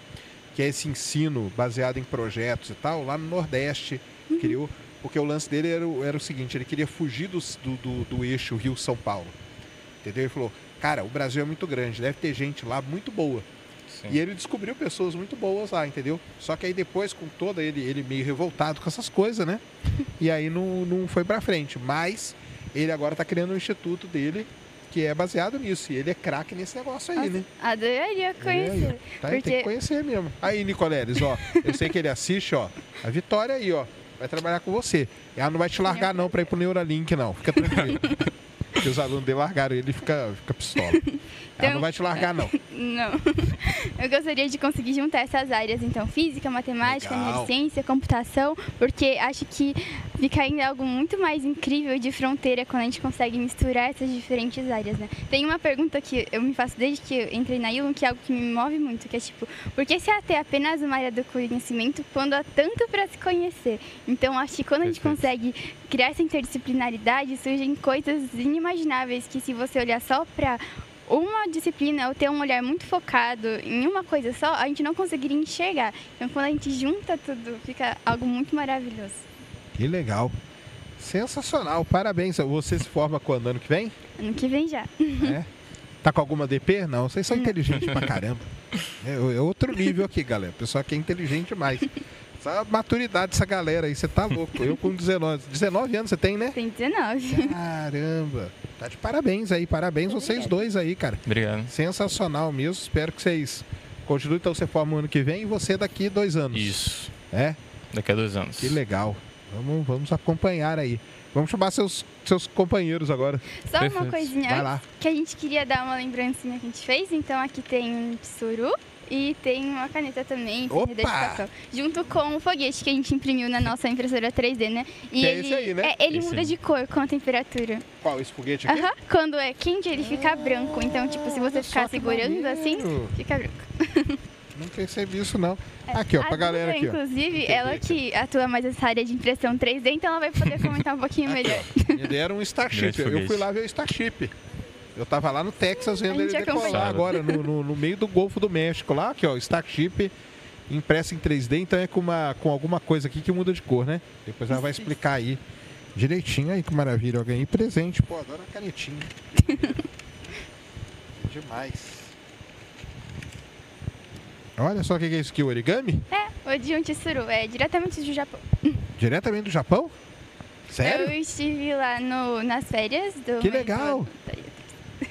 que é esse ensino baseado em projetos e tal, lá no Nordeste. Criou, porque o lance dele era, o- era o seguinte, ele queria fugir do, do, do eixo Rio-São Paulo. Entendeu? Ele falou, cara, o Brasil é muito grande, deve ter gente lá muito boa. Sim. E ele descobriu pessoas muito boas lá, entendeu? Só que aí depois, com toda ele, ele meio revoltado com essas coisas, né? E aí não, não foi pra frente. Mas ele agora tá criando um instituto dele que é baseado nisso. E ele é craque nesse negócio aí, né? Adoraria conhecer. Tá, Tem Porque- que conhecer mesmo. Aí, Nicoleles, ó. Eu sei que ele assiste, ó. A Vitória aí, ó. Vai trabalhar com você. Ela não vai te largar, não, pra ir pro Neuralink, não. Fica tranquilo. *laughs* Porque os alunos dele largaram ele e fica, fica pistola. *laughs* Ela Então- não vai te largar, não. *laughs* Não. Eu gostaria de conseguir juntar essas áreas, então, física, matemática, neurociência, computação, porque acho que fica ainda algo muito mais incrível de fronteira quando a gente consegue misturar essas diferentes áreas, né? Tem uma pergunta que eu me faço desde que eu entrei na Ilum, que é algo que me move muito, que é tipo, por que se ter apenas uma área do conhecimento quando há tanto para se conhecer? Então, acho que quando a gente consegue criar essa interdisciplinaridade, surgem coisas inimagináveis que se você olhar só para uma disciplina ou ter um olhar muito focado em uma coisa só, a gente não conseguiria enxergar. Então, quando a gente junta tudo, fica algo muito maravilhoso. Que legal. Sensacional. Parabéns. Você se forma quando? Ano que vem? Ano que vem já. É. Tá com alguma DP? Não, vocês são inteligentes pra caramba. É, é outro nível aqui, galera. O pessoal aqui é inteligente demais. *laughs* Essa maturidade dessa galera aí, você tá louco. Eu com 19, 19 anos você tem, né? Tem 19. Caramba. Tá de parabéns aí, parabéns vocês dois aí, cara. Obrigado. Sensacional mesmo. Espero que vocês continuem. Então você forma o ano que vem e você daqui dois anos. Isso. É? Daqui a dois anos. Que legal. Vamos, vamos acompanhar aí. Vamos chamar seus, seus companheiros agora. Só uma Perfeito. coisinha Vai lá. que a gente queria dar uma lembrancinha que a gente fez. Então, aqui tem um tsuru E tem uma caneta também, dedicação. Junto com o foguete que a gente imprimiu na nossa impressora 3D, né? E Que é ele, esse aí, né? é, ele Esse muda aí. de cor com a temperatura. Qual, esse foguete aqui? Aham. Quando é quente, ele fica branco. Então, tipo, se você ficar segurando assim, fica branco. *laughs* Não percebi isso, não. Aqui, ó, a pra galera aqui, ó. inclusive, ela aqui. que atua mais nessa área de impressão 3D, então ela vai poder comentar um pouquinho melhor. Me deram um Starship. Eu fui lá ver o Starship. Eu tava lá no Texas vendo ele gente decolar agora, no, no- no meio do Golfo do México. Lá, aqui, ó, Starship impresso em 3D, então é com, uma, com alguma coisa aqui que muda de cor, né? Depois ela vai explicar aí direitinho. Aí, que maravilha. Eu ganhei presente. Pô, adoro a canetinha. *laughs* Demais. Olha só o que é isso aqui, o origami? É, o de um tsuru, é diretamente do Japão. Diretamente do Japão? Sério? Eu estive lá no, nas férias do. Que legal. irmão.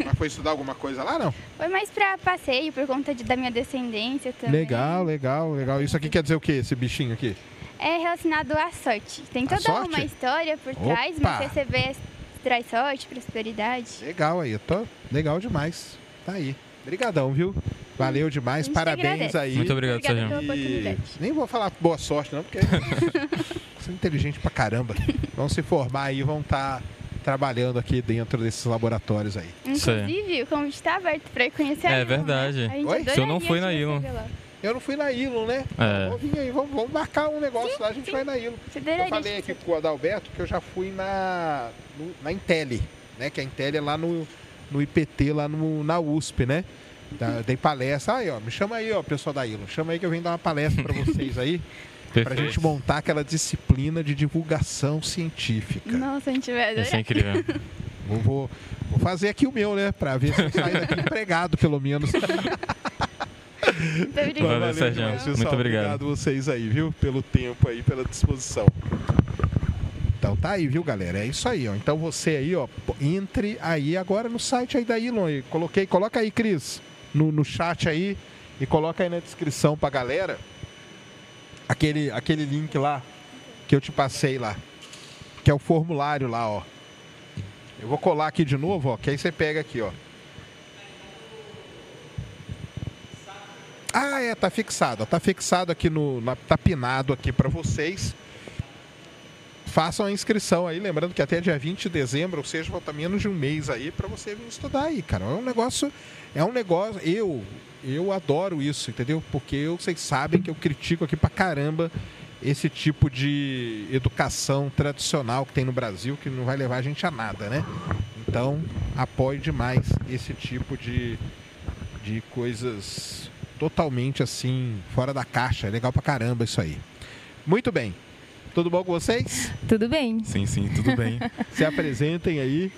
Mas foi estudar alguma coisa lá, não? Foi mais pra passeio, por conta de- da minha descendência também. Legal, legal, legal. Isso aqui quer dizer o que, esse bichinho aqui? É relacionado à sorte. Tem toda sorte? uma história por Opa! trás, mas receber traz sorte, prosperidade. Legal aí, eu tô legal demais. Tá aí. Obrigadão, viu? Valeu demais, parabéns agradece. aí. Muito obrigado, Sérgio. pela E oportunidade. nem vou falar boa sorte, não, porque *laughs* sou inteligente pra caramba. Vão se formar aí, vão estar trabalhando aqui dentro desses laboratórios aí. Inclusive, o convite está aberto para ir conhecer a É né? verdade. A gente Oi? Se eu não fui na Ilon. Eu não fui na Ilon, né? É. Vamos vir aí, vamos, vamos marcar um negócio lá, a gente sim. vai na Ilon. Eu falei aqui com o Adalberto que eu já fui na, no- na Intel, né? Que a Intel é lá no, no IPT, lá no, na USP, né? Da, dei palestra. Aí, ó, me chama aí, ó, pessoal da Ilon. Chama aí que eu venho dar uma palestra pra *laughs* vocês aí. Pra Perfeito. gente montar aquela disciplina de divulgação científica. Nossa, a gente vai Isso é adorar. incrível. Vou, vou, vou fazer aqui o meu, né? Pra ver se eu saio daqui *laughs* empregado, pelo menos. Muito obrigada. Valeu, Sérgio. demais, Muito obrigado. Obrigado vocês aí, viu? Pelo tempo aí, pela disposição. Então tá aí, viu, galera? É isso aí, ó. Então você aí, ó, entre aí agora no site aí da Elon. Coloquei, coloca aí, Cris, no, no chat aí e coloca aí na descrição pra galera aquele, aquele link lá que eu te passei lá. Que é o formulário lá, ó. Eu vou colar aqui de novo, ó, que aí você pega aqui, ó. Ah, é, tá fixado. Tá fixado aqui no. na- tá pinado aqui pra vocês. Façam a inscrição aí, lembrando que até dia 20 de dezembro, ou seja, falta menos de um mês aí pra você vir estudar aí, cara. É um negócio. É um negócio. Eu. Eu adoro isso, entendeu? Porque eu, vocês sabem que eu critico aqui pra caramba esse tipo de educação tradicional que tem no Brasil, que não vai levar a gente a nada, né? Então, apoio demais esse tipo de, de coisas totalmente assim, fora da caixa. É legal pra caramba isso aí. Muito bem. Tudo bom com vocês? Tudo bem. Sim, sim, tudo bem. *laughs* Se apresentem aí.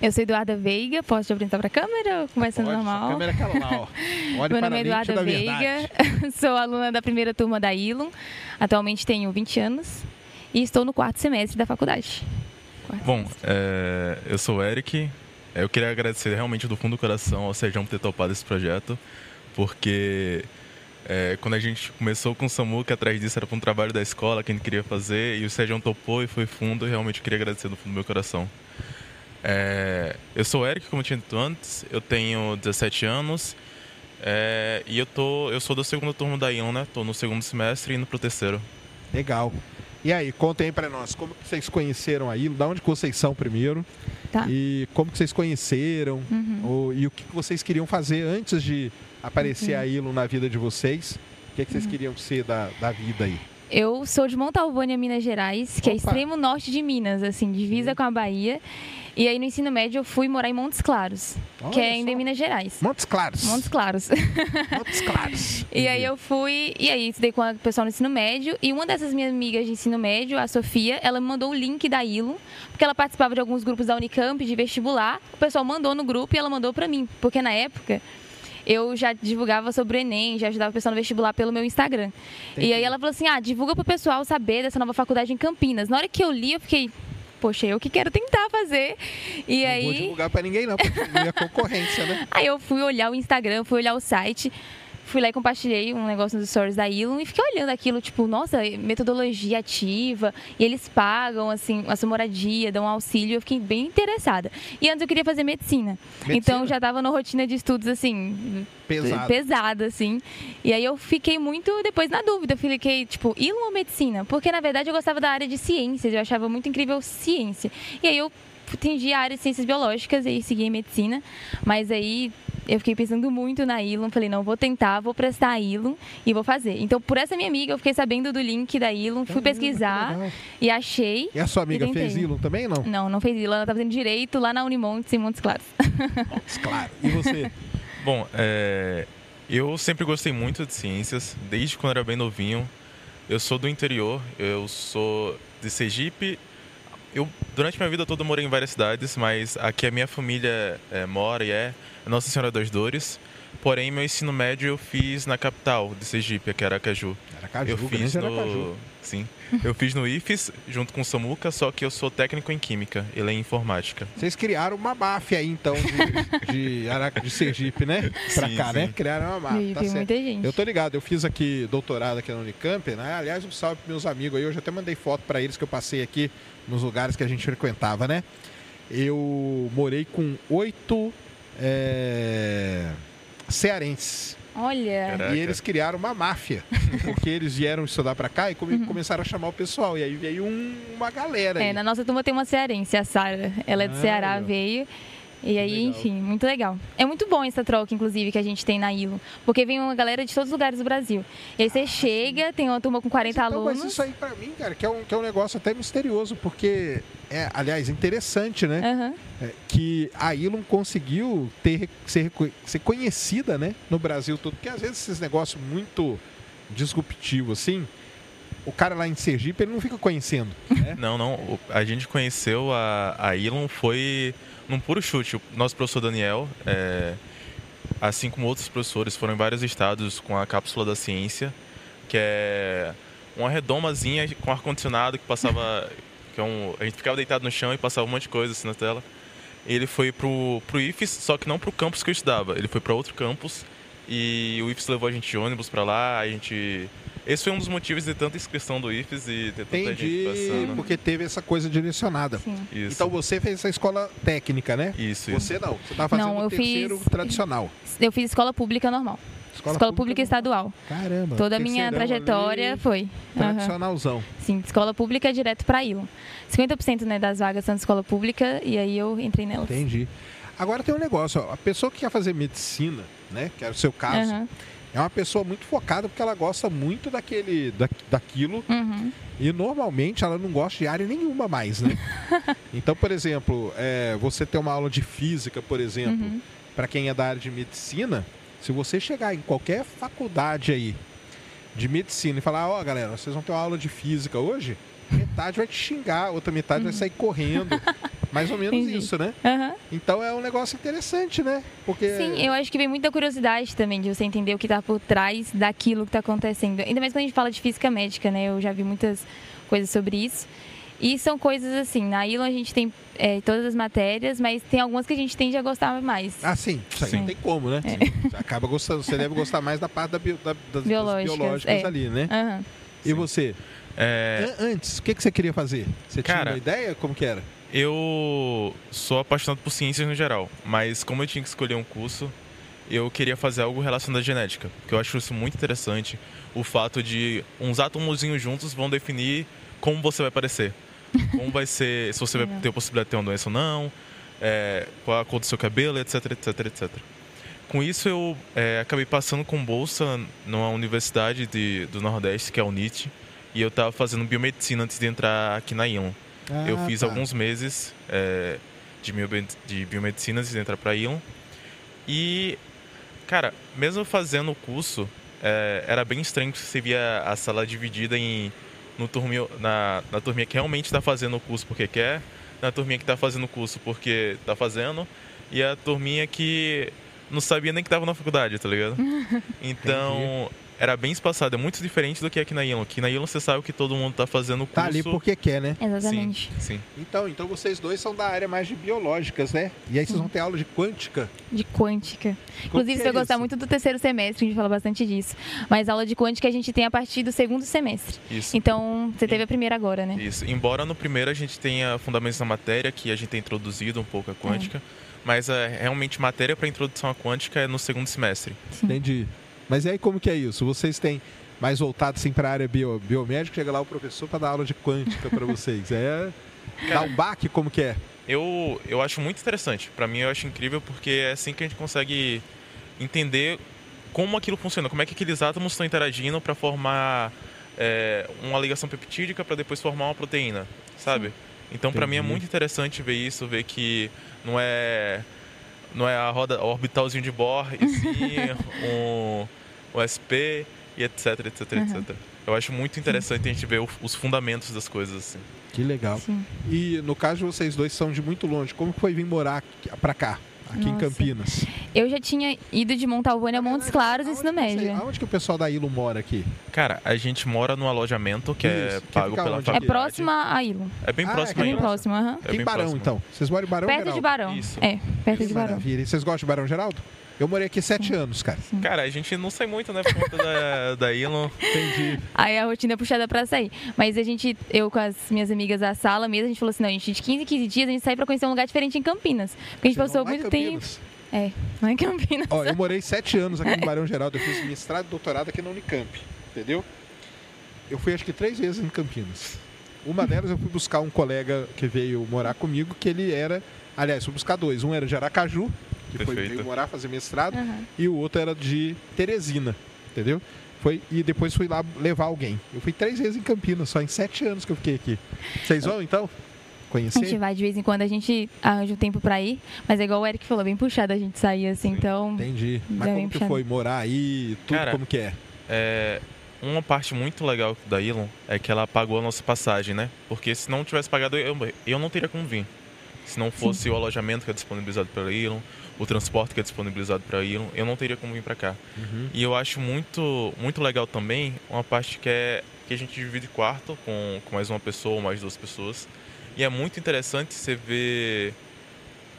Eu sou Eduarda Veiga. Posso te apresentar para a câmera ou conversa Pode, normal? Câmera é lá, ó. *laughs* Olhe Meu nome é Eduarda da Veiga. *laughs* sou aluna da primeira turma da Ilum. Atualmente tenho 20 anos e estou no quarto semestre da faculdade. Quarto Bom, é, eu sou o Eric. É, Eu queria agradecer realmente do fundo do coração ao Sérgio por ter topado esse projeto, porque é, quando a gente começou com o Samuca, atrás disso era para um trabalho da escola que a gente queria fazer, e o Sérgio topou e foi fundo, e realmente eu queria agradecer do fundo do meu coração. É, eu sou o Eric, como eu tinha dito antes, eu tenho 17 anos, é, e eu, tô, eu sou da segunda turma da Ion, né? Tô no segundo semestre e indo pro terceiro. Legal. E aí, contem aí pra nós, como que vocês conheceram a Ilha? Da onde que vocês são primeiro? Tá. E como que vocês conheceram? Uhum. Ou- e o que vocês queriam fazer antes de aparecer Uhum. a Ilon na vida de vocês? O que, que vocês queriam ser da, da vida aí? Eu sou de Montalvânia, Minas Gerais, que é Opa. extremo norte de Minas, assim, divisa com a Bahia. E aí no ensino médio eu fui morar em Montes Claros, que Olha é ainda em Minas Gerais. Montes Claros. Montes Claros. *laughs* Montes Claros. E aí eu fui, e aí estudei com o pessoal no ensino médio, e uma dessas minhas amigas de ensino médio, a Sofia, ela me mandou o link da Ilum, porque ela participava de alguns grupos da Unicamp de vestibular. O pessoal mandou no grupo e ela mandou pra mim, porque na época eu já divulgava sobre o Enem, já ajudava o pessoal no vestibular pelo meu Instagram. E aí ela falou assim: "Ah, divulga pro pessoal saber dessa nova faculdade em Campinas". Na hora que eu li, eu fiquei Poxa, eu que quero tentar fazer. E Não aí. vou divulgar pra ninguém não, porque é concorrência, né? *laughs* Aí eu fui olhar o Instagram, fui olhar o site, fui lá e compartilhei um negócio nos stories da Elon e fiquei olhando aquilo, tipo, nossa, metodologia ativa, e eles pagam, assim, a sua moradia, dão um auxílio, eu fiquei bem interessada. E antes eu queria fazer medicina. Medicina? Então já tava na rotina de estudos, assim, Pesado. pesada, assim. E aí eu fiquei muito depois na dúvida. Eu fiquei, tipo, Elon ou medicina? Porque na verdade eu gostava da área de ciências, eu achava muito incrível ciência. E aí eu atendi a área de ciências biológicas e segui em medicina. Mas aí eu fiquei pensando muito na Elon, falei, não, vou tentar, vou prestar a Elon e vou fazer. Então, por essa minha amiga, eu fiquei sabendo do link da Elon, fui Caramba, pesquisar e achei. E a sua amiga fez Elon também, não? Não, não fez Elon, ela tá fazendo direito lá na Unimontes em Montes Claros. Claro. E você? *laughs* Bom, é, eu sempre gostei muito de ciências, desde quando era bem novinho. Eu sou do interior, eu sou de Sergipe. Eu, durante minha vida toda, eu morei em várias cidades, mas aqui a minha família é, mora e é Nossa Senhora das Dores. Porém, meu ensino médio eu fiz na capital de Sergipe, que era Aracaju. Aracaju, eu fiz no... Aracaju. Sim. Eu fiz no IFES, junto com o Samuca, só que eu sou técnico em Química, ele é em Informática. Vocês criaram uma máfia aí, então, de, de, Araca- de Sergipe, né? Pra Sim, cá, né? sim. Criaram uma máfia. E Tá certo. muita gente. Eu tô ligado, eu fiz aqui doutorado aqui na Unicamp, né? Aliás, um salve pros meus amigos aí, eu já até mandei foto pra eles que eu passei aqui nos lugares que a gente frequentava, né? Eu morei com oito é, cearenses. Olha, Caraca. E eles criaram uma máfia, *laughs* porque eles vieram estudar pra cá e come- começaram a chamar o pessoal. E aí veio um- uma galera aí. Uhum. é, na nossa turma tem uma cearense, a Sara. Ela é do Ah, Ceará, veio. E aí, Legal. enfim, muito legal. É muito bom essa troca, inclusive, que a gente tem na ILO. Porque vem uma galera de todos os lugares do Brasil. E aí você chega, tem uma turma com 40 então, alunos. Mas isso aí pra mim, cara, que é um, que é um negócio até misterioso, porque é, aliás, interessante, né? Aham. É, que a Elon conseguiu ter, ser, ser conhecida, né? No Brasil todo. Porque às vezes esses negócios muito disruptivos, assim, o cara lá em Sergipe, ele não fica conhecendo, né? *laughs* Não, não. A gente conheceu a, a Elon foi num puro chute. O nosso professor Daniel, é, assim como outros professores, foram em vários estados com a cápsula da ciência, que é uma redomazinha com ar-condicionado que passava. *laughs* que é um, a gente ficava deitado no chão e passava um monte de coisa assim na tela. Ele foi pro, pro IFES, só que não pro campus que eu estudava. Ele foi para outro campus e o IFES levou a gente de ônibus para lá. A gente. Esse foi um dos motivos de tanta inscrição do IFES e ter tanta Entendi, gente passando. porque teve essa coisa direcionada. Sim. Isso. Então você fez essa escola técnica, né? Isso, isso. Você não, você tá fazendo Não, o eu terceiro fiz- tradicional. Eu fiz escola pública normal. Escola, pública estadual. Caramba. Toda a minha trajetória ali, foi. Tradicionalzão. Sim, escola pública direto para ILO. 50% né, das vagas são de escola pública e aí eu entrei nelas. Entendi. Agora tem um negócio, ó, a pessoa que quer fazer medicina, né? Que era o seu caso, Aham. É uma pessoa muito focada porque ela gosta muito daquele, da, daquilo Uhum. e normalmente ela não gosta de área nenhuma mais, né? *laughs* então, por exemplo, é, você ter uma aula de física, por exemplo, Uhum. para quem é da área de medicina, se você chegar em qualquer faculdade aí de medicina e falar, ó, galera, vocês vão ter uma aula de física hoje, metade vai te xingar, outra metade vai sair correndo. *laughs* Mais ou menos Uhum. Entendi. isso, né? Aham. Então é um negócio interessante, né? Porque Sim, eu acho que vem muita curiosidade também de você entender o que está por trás daquilo que está acontecendo. Ainda mais quando a gente fala de física médica, né? Eu já vi muitas coisas sobre isso. E são coisas assim, na ILO a gente tem é, todas as matérias, mas tem algumas que a gente tende a gostar mais. Ah, sim, isso aí Sim. não tem como, né? Você acaba gostando, você deve gostar mais da parte da bio- da- das, Biológicas, biológicas é. ali, né? Aham. E você? É, An- Antes, o que, que você queria fazer? Você tinha Cara, uma ideia? Como que era? Eu sou apaixonado por ciências no geral, mas como eu tinha que escolher um curso, eu queria fazer algo relacionado à genética, porque eu acho isso muito interessante. O fato de uns átomozinhos juntos vão definir como você vai parecer. *laughs* Como vai ser, se você vai ter a possibilidade de ter uma doença ou não, é, qual a cor do seu cabelo, etc, etc, etc. Com isso, eu é, acabei passando com bolsa numa universidade de, do Nordeste, que é a UNIT, e eu estava fazendo biomedicina antes de entrar aqui na ION. Eu Ah, fiz tá. alguns meses é, de, de biomedicina antes de entrar para Ion. E, cara, mesmo fazendo o curso, é, era bem estranho que você via a sala dividida em no turminho, na, na turminha que realmente está fazendo o curso porque quer, na turminha que está fazendo o curso porque está fazendo, e a turminha que não sabia nem que estava na faculdade, tá ligado? *laughs* Então, era bem espaçado, é muito diferente do que aqui na Elon. Aqui na Elon você sabe que todo mundo tá fazendo o curso. Tá ali porque quer, né? Exatamente. Sim, sim. Então, então vocês dois são da área mais de biológicas, né? E aí vocês vão ter aula de quântica. De quântica. Como Inclusive, você é vai gostar isso? muito do terceiro semestre, a gente fala bastante disso. Mas aula de quântica a gente tem a partir do segundo semestre. Isso. Então, você teve a primeira agora, né? Isso. Embora no primeiro a gente tenha fundamentos na matéria, que a gente tem introduzido um pouco a quântica, mas é, realmente matéria para introdução à quântica é no segundo semestre. Entendi. Mas e aí como que é isso? Vocês têm mais voltado assim para a área bio, biomédica, chega lá o professor para dar aula de quântica para vocês. É dá um baque como que é? Eu, eu acho muito interessante. Para mim eu acho incrível porque é assim que a gente consegue entender como aquilo funciona, como é que aqueles átomos estão interagindo para formar é, uma ligação peptídica para depois formar uma proteína, sabe? Então para mim é muito interessante ver isso, ver que não é não é a roda o orbitalzinho de Bohr e sim *laughs* um, o SP e etc, etc, Uhum. etc. Eu acho muito interessante a gente ver o- os fundamentos das coisas assim. Que legal. Sim. E no caso de vocês dois são de muito longe, como foi vir morar para cá? Aqui em Nossa. Campinas. Eu já tinha ido de Montalvânia a Montes Claros no ensino que médio. Aonde que o pessoal da Ilo mora aqui? Cara, a gente mora num alojamento que é Isso, que pago fica pela onde? É faculdade. próxima a Ilho. É bem Ah, próximo é É aí. bem próximo, aham. É em bem Barão, próximo. então. Vocês moram em Barão Perto de? Barão. Isso. É, perto Que de Barão. maravilha. E vocês gostam de Barão Geraldo? Eu morei aqui sete anos, cara. Cara, a gente não sai muito, né, por conta da, *laughs* da Elon. Entendi. Aí a rotina é puxada pra sair. Mas a gente, eu com as minhas amigas da sala mesmo, a gente falou assim, não, a gente, de 15 em 15 dias a gente sai pra conhecer um lugar diferente em Campinas. Porque a gente Vocês passou muito tempo. Campinas? É, lá em Campinas. Ó, eu morei sete anos aqui no Barão Geraldo. Eu fiz mestrado e doutorado aqui na Unicamp. Entendeu? Eu fui acho que três vezes em Campinas. Uma delas eu fui buscar um colega que veio morar comigo, que ele era. Aliás, fui buscar dois. Um era de Aracaju, que foi, veio morar fazer mestrado, Aham. e o outro era de Teresina. Entendeu? Foi, e depois fui lá levar alguém. Eu fui três vezes em Campinas, só em sete anos que eu fiquei aqui. Vocês vão então? A gente Conhecer? vai de vez em quando, a gente arranja um tempo pra ir. Mas é igual o Eric falou, bem puxado a gente sair assim, então. Entendi. Mas como que puxado. foi morar aí? Tudo Cara, como que é? É, uma parte muito legal da Elon é que ela pagou a nossa passagem, né? Porque se não tivesse pagado, eu, eu não teria como vir. Se não fosse o alojamento que é disponibilizado pela Elon, o transporte que é disponibilizado pela Elon, eu não teria como vir para cá. E eu acho muito, muito legal também uma parte que é que a gente divide quarto com, com mais uma pessoa ou mais duas pessoas. E é muito interessante você ver.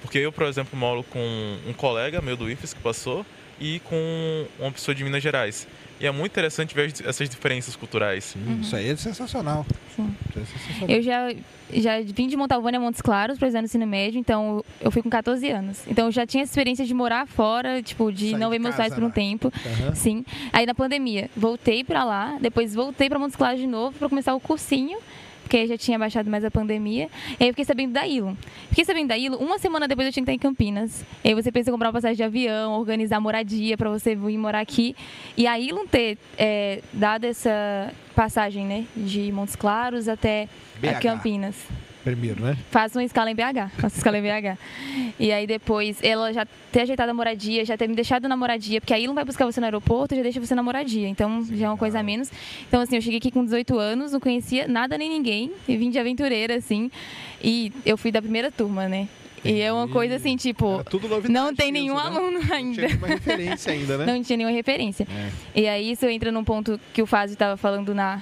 Porque eu, por exemplo, moro com um colega meu do IFES que passou e com uma pessoa de Minas Gerais. E é muito interessante ver as- essas diferenças culturais. Hum, Isso aí é sensacional. Sim. Isso é sensacional. Eu já, já vim de Montalvânia a Montes Claros para no ensino médio, então eu fui com 14 anos. Então eu já tinha essa experiência de morar fora, tipo, de Sair não de ver meus casa, pais por um né? tempo. Aham. Sim. Aí na pandemia, voltei pra lá, depois voltei pra Montes Claros de novo para começar o cursinho, porque aí já tinha baixado mais a pandemia. E aí eu fiquei sabendo da Ilon. Fiquei sabendo da Ilon, uma semana depois eu tinha que estar em Campinas. E aí você pensa em comprar uma passagem de avião, organizar moradia para você vir morar aqui. E a Ilon ter é, dado essa passagem, né, de Montes Claros até BH. Campinas Primeiro, né? faz uma escala em BH, faço escala em BH. E aí depois ela já ter ajeitado a moradia, já ter me deixado na moradia, porque aí não vai buscar você no aeroporto, já deixa você na moradia. Então já é uma coisa a menos. Então assim, eu cheguei aqui com 18 anos, não conhecia nada nem ninguém, e vim de aventureira assim. E eu fui da primeira turma, né? E é uma coisa assim, tipo, não tem nenhum né? aluno Não tinha ainda. nenhuma referência ainda, né? *laughs* Não tinha nenhuma referência. É. E aí isso entra num ponto que o Fábio estava falando na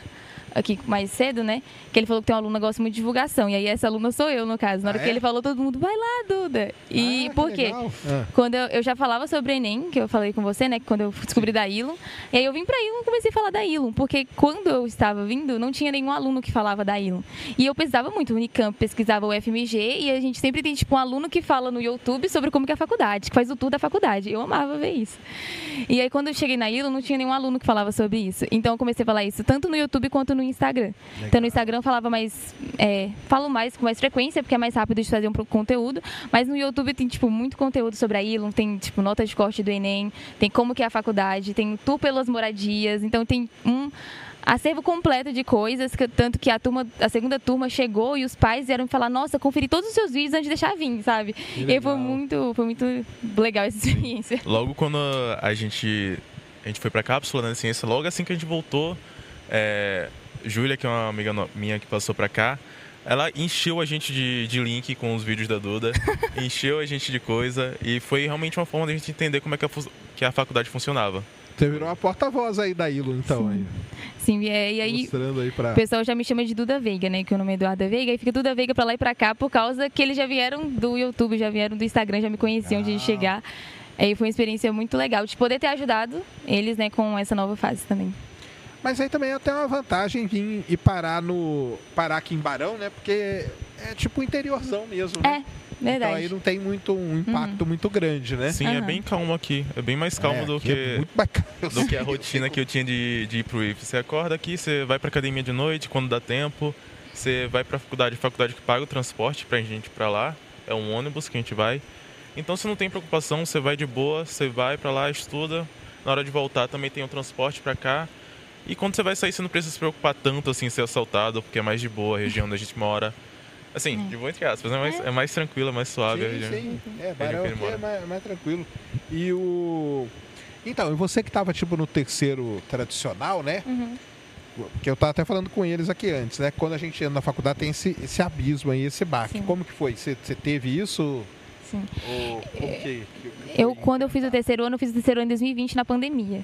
aqui mais cedo, né? Que ele falou que tem uma aluna que gosta muito de divulgação. E aí essa aluna sou eu, no caso. Na hora Ah, que é? ele falou, todo mundo, vai lá, Duda. E Ah, por quê? Ah. Quando eu, eu já falava sobre o Enem, que eu falei com você, né? Quando eu descobri da Ilum. E aí eu vim pra Ilum e comecei a falar da Ilum. Porque quando eu estava vindo, não tinha nenhum aluno que falava da Ilum. E eu pesquisava muito o Unicamp, pesquisava o FMG. E a gente sempre tem, tipo, um aluno que fala no YouTube sobre como que é a faculdade, que faz o tour da faculdade. Eu amava ver isso. E aí quando eu cheguei na Ilum, não tinha nenhum aluno que falava sobre isso. Então eu comecei a falar isso tanto no YouTube quanto no Instagram. Então no Instagram eu falava mais. É, falo mais com mais frequência, porque é mais rápido de fazer um conteúdo. Mas no YouTube tem, tipo, muito conteúdo sobre a Ilum, tem, tipo, nota de corte do Enem, tem como que é a faculdade, tem tour pelas moradias, então tem um acervo completo de coisas, que, tanto que a turma, a segunda turma chegou e os pais vieram falar, nossa, conferi todos os seus vídeos antes de deixar vir, sabe? E foi legal. muito, foi muito legal essa experiência. Logo quando a gente, a gente foi pra cápsula né, ciência, logo assim que a gente voltou, é, Júlia, que é uma amiga minha que passou pra cá, ela encheu a gente de, de link com os vídeos da Duda, *laughs* encheu a gente de coisa e foi realmente uma forma de a gente entender como é que a, que a faculdade funcionava. Você virou uma porta-voz aí da Ilo, então. Aí, Sim, é, e aí mostrando aí pra... o pessoal já me chama de Duda Veiga, né? Que o nome é Eduarda Veiga. E fica Duda Veiga pra lá e pra cá por causa que eles já vieram do YouTube, já vieram do Instagram, já me conheciam antes de Ah. chegar. Aí foi uma experiência muito legal de poder ter ajudado eles, né, com essa nova fase também. Mas aí também tem uma vantagem vir e parar no. parar aqui em Barão, né? Porque é tipo interiorzão mesmo, né? É, verdade. Então aí não tem muito um impacto muito grande, né? Sim, é Aham. bem calmo aqui. É bem mais calmo É, do é que muito bacana. do que a rotina que eu tinha de, de ir pro IF. Você acorda aqui, você vai pra academia de noite quando dá tempo, você vai pra faculdade, faculdade que paga o transporte pra gente ir pra lá, é um ônibus que a gente vai. Então você não tem preocupação, você vai de boa, você vai pra lá, estuda, na hora de voltar também tem o transporte pra cá. E quando você vai sair, você não precisa se preocupar tanto assim em ser assaltado, porque é mais de boa a região onde a gente mora. Assim, de boa entre aspas, é mais, é mais tranquila, mais suave a Sim, região. sim. É, Região Barão que aqui é mais, mais tranquilo. E o. Então, e você que tava tipo no terceiro tradicional, né? Uhum. Porque eu tava até falando com eles aqui antes, né? Quando a gente entra na faculdade tem esse, esse abismo aí, esse baque. Sim. Como que foi? Você teve isso? Sim. Ou como que, que- que Eu, quando eu fiz o terceiro ano, eu fiz o terceiro ano em 2020 na pandemia.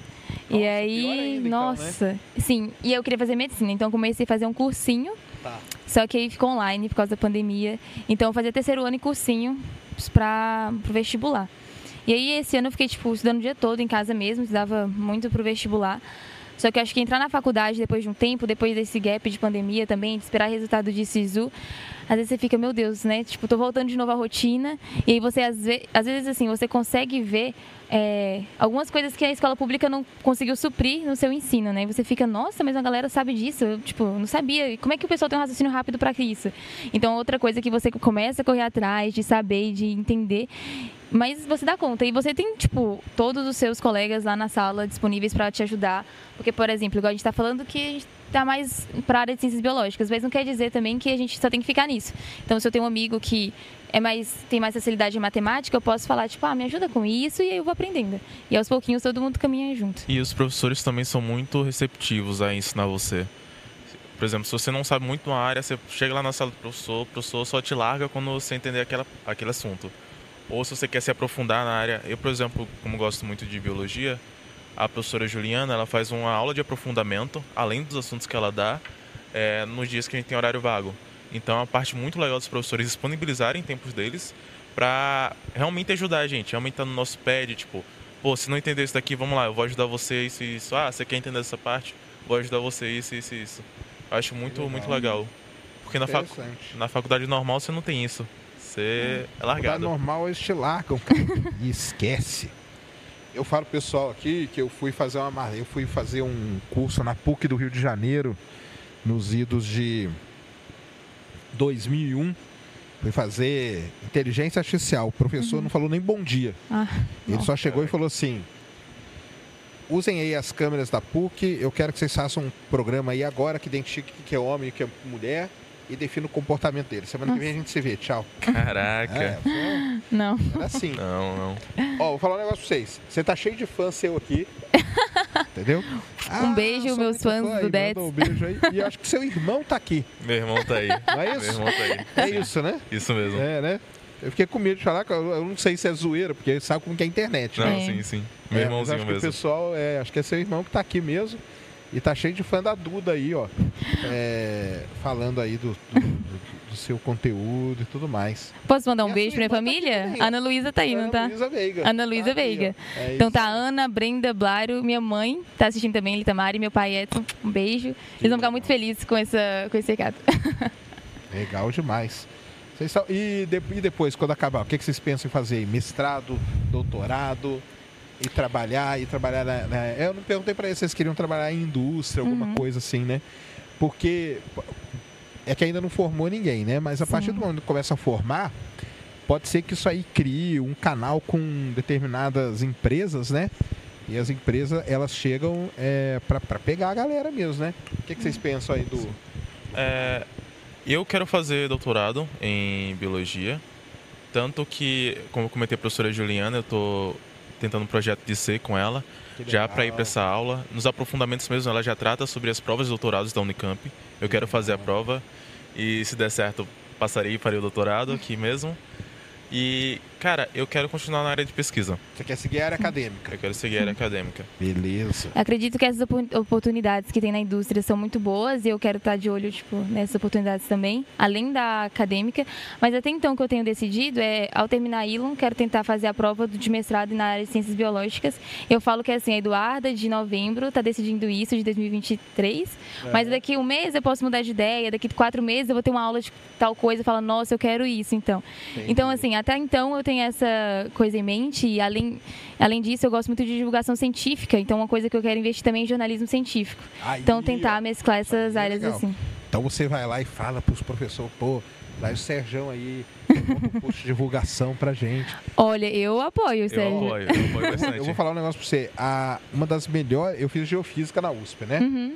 Nossa, e aí, ainda, então, né? nossa. Sim, e eu queria fazer medicina, então comecei a fazer um cursinho, Tá. só que aí ficou online por causa da pandemia. Então eu fazia terceiro ano em cursinho para o vestibular. E aí esse ano eu fiquei tipo estudando o dia todo em casa mesmo, estudava muito pro vestibular. Só que eu acho que entrar na faculdade depois de um tempo, depois desse gap de pandemia também, de esperar resultado de SISU, às vezes você fica, meu Deus, né? Tipo, tô voltando de novo à rotina. E aí você, às, ve às vezes, assim, você consegue ver é, algumas coisas que a escola pública não conseguiu suprir no seu ensino, né? E você fica, nossa, mas a galera sabe disso. Eu, tipo, não sabia. Como é que o pessoal tem um raciocínio rápido para isso? Então, outra coisa que você começa a correr atrás, de saber, de entender. Mas você dá conta. E você tem, tipo, todos os seus colegas lá na sala disponíveis para te ajudar. Porque, por exemplo, igual a gente está falando que a gente tá mais para a área de ciências biológicas, mas não quer dizer também que a gente só tem que ficar nisso. Então, se eu tenho um amigo que é mais tem mais facilidade em matemática, eu posso falar, tipo, ah, me ajuda com isso e aí eu vou aprendendo. E aos pouquinhos todo mundo caminha junto. E os professores também são muito receptivos a ensinar você. Por exemplo, se você não sabe muito uma área, você chega lá na sala do professor, o professor só te larga quando você entender aquela, aquele assunto. Ou se você quer se aprofundar na área. Eu, por exemplo, como gosto muito de biologia, a professora Juliana ela faz uma aula de aprofundamento, além dos assuntos que ela dá, é, nos dias que a gente tem horário vago. Então é uma parte muito legal dos professores disponibilizarem tempos deles para realmente ajudar a gente, realmente estar no nosso pé de tipo, pô, se não entender isso daqui, vamos lá, eu vou ajudar você isso e isso. Ah, você quer entender essa parte? Vou ajudar você isso, isso e isso. Eu acho muito, Legal. muito legal. Porque na, facu na faculdade normal você não tem isso. Você é Faculdade largado. normal eles te largam, cara. *laughs* e esquece. Eu falo pro pessoal aqui que eu fui fazer uma eu fui fazer um curso na PUC do Rio de Janeiro nos idos de 2001. Fui fazer inteligência artificial. O professor não falou nem bom dia. Ah, Ele não. só chegou e falou assim: usem aí as câmeras da PUC. Eu quero que vocês façam um programa aí agora que identifique o que é homem e o que é mulher e defina o comportamento dele. Semana que vem a gente se vê. Tchau. Caraca. É, foi- Não. era assim. Não, não. Ó, vou falar um negócio pra vocês. Você tá cheio de fã seu aqui. *laughs* Entendeu? Um beijo, sou meus fãs fã do Dets. Um beijo aí. E acho que seu irmão tá aqui. Meu irmão tá aí. Não é Meu isso? irmão tá aí. É isso, né? Isso mesmo. É, né? Eu fiquei com medo de falar, que eu não sei se é zoeira, porque sabe como que é a internet, Não, né? É. sim, sim. Meu É, mas irmãozinho acho que o mesmo. pessoal, é, acho que é seu irmão que tá aqui mesmo. E tá cheio de fã da Duda aí, ó. É, falando aí do, do- do- do seu conteúdo e tudo mais. Posso mandar E um a beijo pra minha tá família? ó. Ana Luísa tá aí, não Ana tá? Luísa Veiga. Ana Luísa Tá Veiga. ó. É Então tá aí. Ana, Brenda, Blaro, minha mãe tá assistindo também, Litamar e meu pai Edson. Um beijo. Eles vão ficar muito felizes com, essa, com esse recado. *laughs* Legal demais. Vocês e, de- e depois, quando acabar, o que, que vocês pensam em fazer? aí? Mestrado, doutorado? E trabalhar, e trabalhar na. na- eu não perguntei para eles se vocês queriam trabalhar em indústria, alguma Uhum. coisa assim, né? Porque é que ainda não formou ninguém, né? Mas a Sim. partir do momento que começa a formar, pode ser que isso aí crie um canal com determinadas empresas, né? E as empresas, elas chegam é, para pegar a galera mesmo, né? O que, que vocês pensam aí do. É, eu quero fazer doutorado em biologia. Tanto que, como eu comentei a professora Juliana, eu estou tentando um projeto de C com ela, já para ir para essa aula. Nos aprofundamentos mesmo, ela já trata sobre as provas de doutorados da Unicamp. Eu quero fazer a prova e, se der certo, passarei e farei o doutorado aqui mesmo. E, cara, eu quero continuar na área de pesquisa. Você quer seguir a área acadêmica? Eu quero seguir a área acadêmica. Beleza. Acredito que essas opor- oportunidades que tem na indústria são muito boas e eu quero estar de olho tipo, nessas oportunidades também, além da acadêmica. Mas até então o que eu tenho decidido é, ao terminar a Ilum, quero tentar fazer a prova de mestrado na área de ciências biológicas. Eu falo que assim, a Eduarda de novembro está decidindo isso de 2023, mas daqui um mês eu posso mudar de ideia, daqui quatro meses eu vou ter uma aula de tal coisa e falar, nossa, eu quero isso, então. Então, assim, até então eu tenho essa coisa em mente e além, além disso eu gosto muito de divulgação científica, então uma coisa que eu quero investir também é em jornalismo científico. Aí, Então tentar mesclar essas é áreas legal. assim. Então você vai lá e fala pros professores, pô, lá o Serjão aí, um *laughs* post de divulgação pra gente. Olha, eu apoio, Eu Sérgio. apoio, eu apoio *laughs* bastante. Eu vou falar um negócio pra você. A, uma das melhores. Eu fiz geofísica na USP, né? Uhum.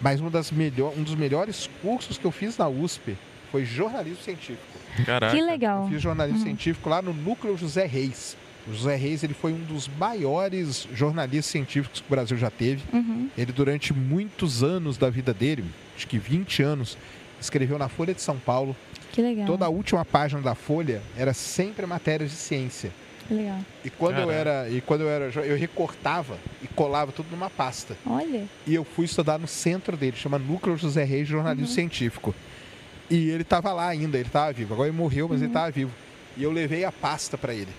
Mas uma das melhor, um dos melhores cursos que eu fiz na USP foi jornalismo científico. Caraca. Que legal. Eu fiz jornalismo Uhum. científico lá no Núcleo José Reis. O José Reis ele foi um dos maiores jornalistas científicos que o Brasil já teve. Uhum. Ele, durante muitos anos da vida dele, acho que 20 anos, escreveu na Folha de São Paulo. Que legal. Toda a última página da Folha era sempre matérias de ciência. Que legal. E quando eu era, e quando eu era, eu recortava e colava tudo numa pasta. Olha. E eu fui estudar no centro dele, chama Núcleo José Reis de Jornalismo Científico. E ele estava lá ainda, ele estava vivo. Agora ele morreu, mas ele estava vivo. E eu levei a pasta para ele.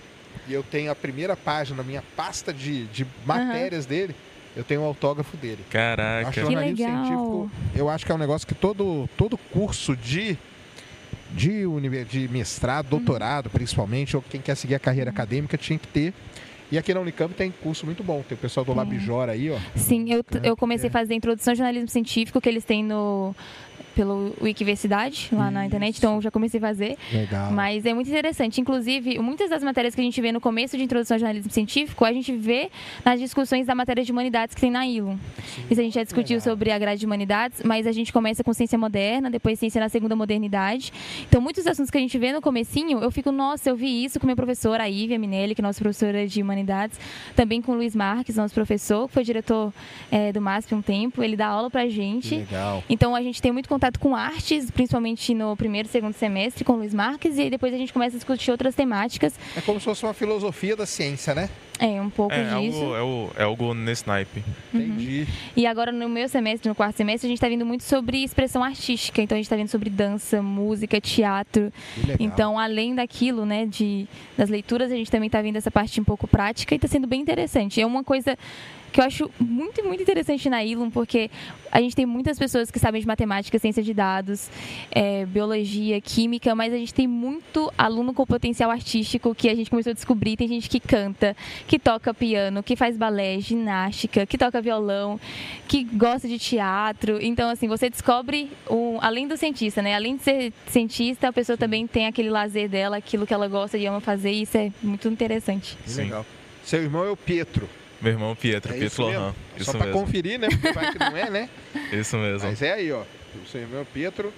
E eu tenho a primeira página, da minha pasta de, de matérias dele, eu tenho o autógrafo dele. Eu acho Caraca. Que jornalismo legal. científico, eu acho que é um negócio que todo, todo curso de, de, univer- de mestrado, doutorado, principalmente, ou quem quer seguir a carreira acadêmica, tinha que ter. E aqui na Unicamp tem curso muito bom. Tem o pessoal do Labjora aí, ó. Sim, eu, eu comecei é. a fazer a introdução ao jornalismo científico que eles têm no pelo Wikiversidade, lá na internet, então eu já comecei a fazer. Legal. Mas é muito interessante. Inclusive, muitas das matérias que a gente vê no começo de introdução ao jornalismo científico, a gente vê nas discussões da matéria de humanidades que tem na ILO. Isso a gente já discutiu legal. sobre a grade de humanidades, mas a gente começa com ciência moderna, depois ciência na segunda modernidade. Então, muitos assuntos que a gente vê no comecinho, eu fico, nossa, eu vi isso com minha professora, a Ivy Minelli, que é nossa professora de humanidades, também com o Luiz Marques, nosso professor, que foi diretor eh, do MASP um tempo, ele dá aula pra gente. legal. Então a gente tem muito contato com artes, principalmente no primeiro e segundo semestre, com o Luiz Marques, e aí depois a gente começa a discutir outras temáticas. É como se fosse uma filosofia da ciência, né? É, um pouco É, disso. algo, é, o- é algo nesse naipe. Uhum. Entendi. E agora no meu semestre, no quarto semestre, a gente está vindo muito sobre expressão artística. Então a gente está vindo sobre dança, música, teatro. Então, além daquilo, né, de, das leituras, a gente também está vendo essa parte um pouco prática e está sendo bem interessante. É uma coisa que eu acho muito, muito interessante na Ilum, porque a gente tem muitas pessoas que sabem de matemática, ciência de dados, é, biologia, química, mas a gente tem muito aluno com potencial artístico que a gente começou a descobrir. Tem gente que canta, que toca piano, que faz balé, ginástica, que toca violão, que gosta de teatro. Então, assim, você descobre, um, além do cientista, né? Além de ser cientista, a pessoa também tem aquele lazer dela, aquilo que ela gosta e ama fazer, e isso é muito interessante. Sim. legal. Seu irmão é o Pietro. Meu irmão Pietro, É Pietro isso mesmo? Lohan. É Isso Só pra mesmo. conferir, né? Porque vai que não é, né? *laughs* Isso mesmo. Mas é aí, ó. O seu irmão Pietro.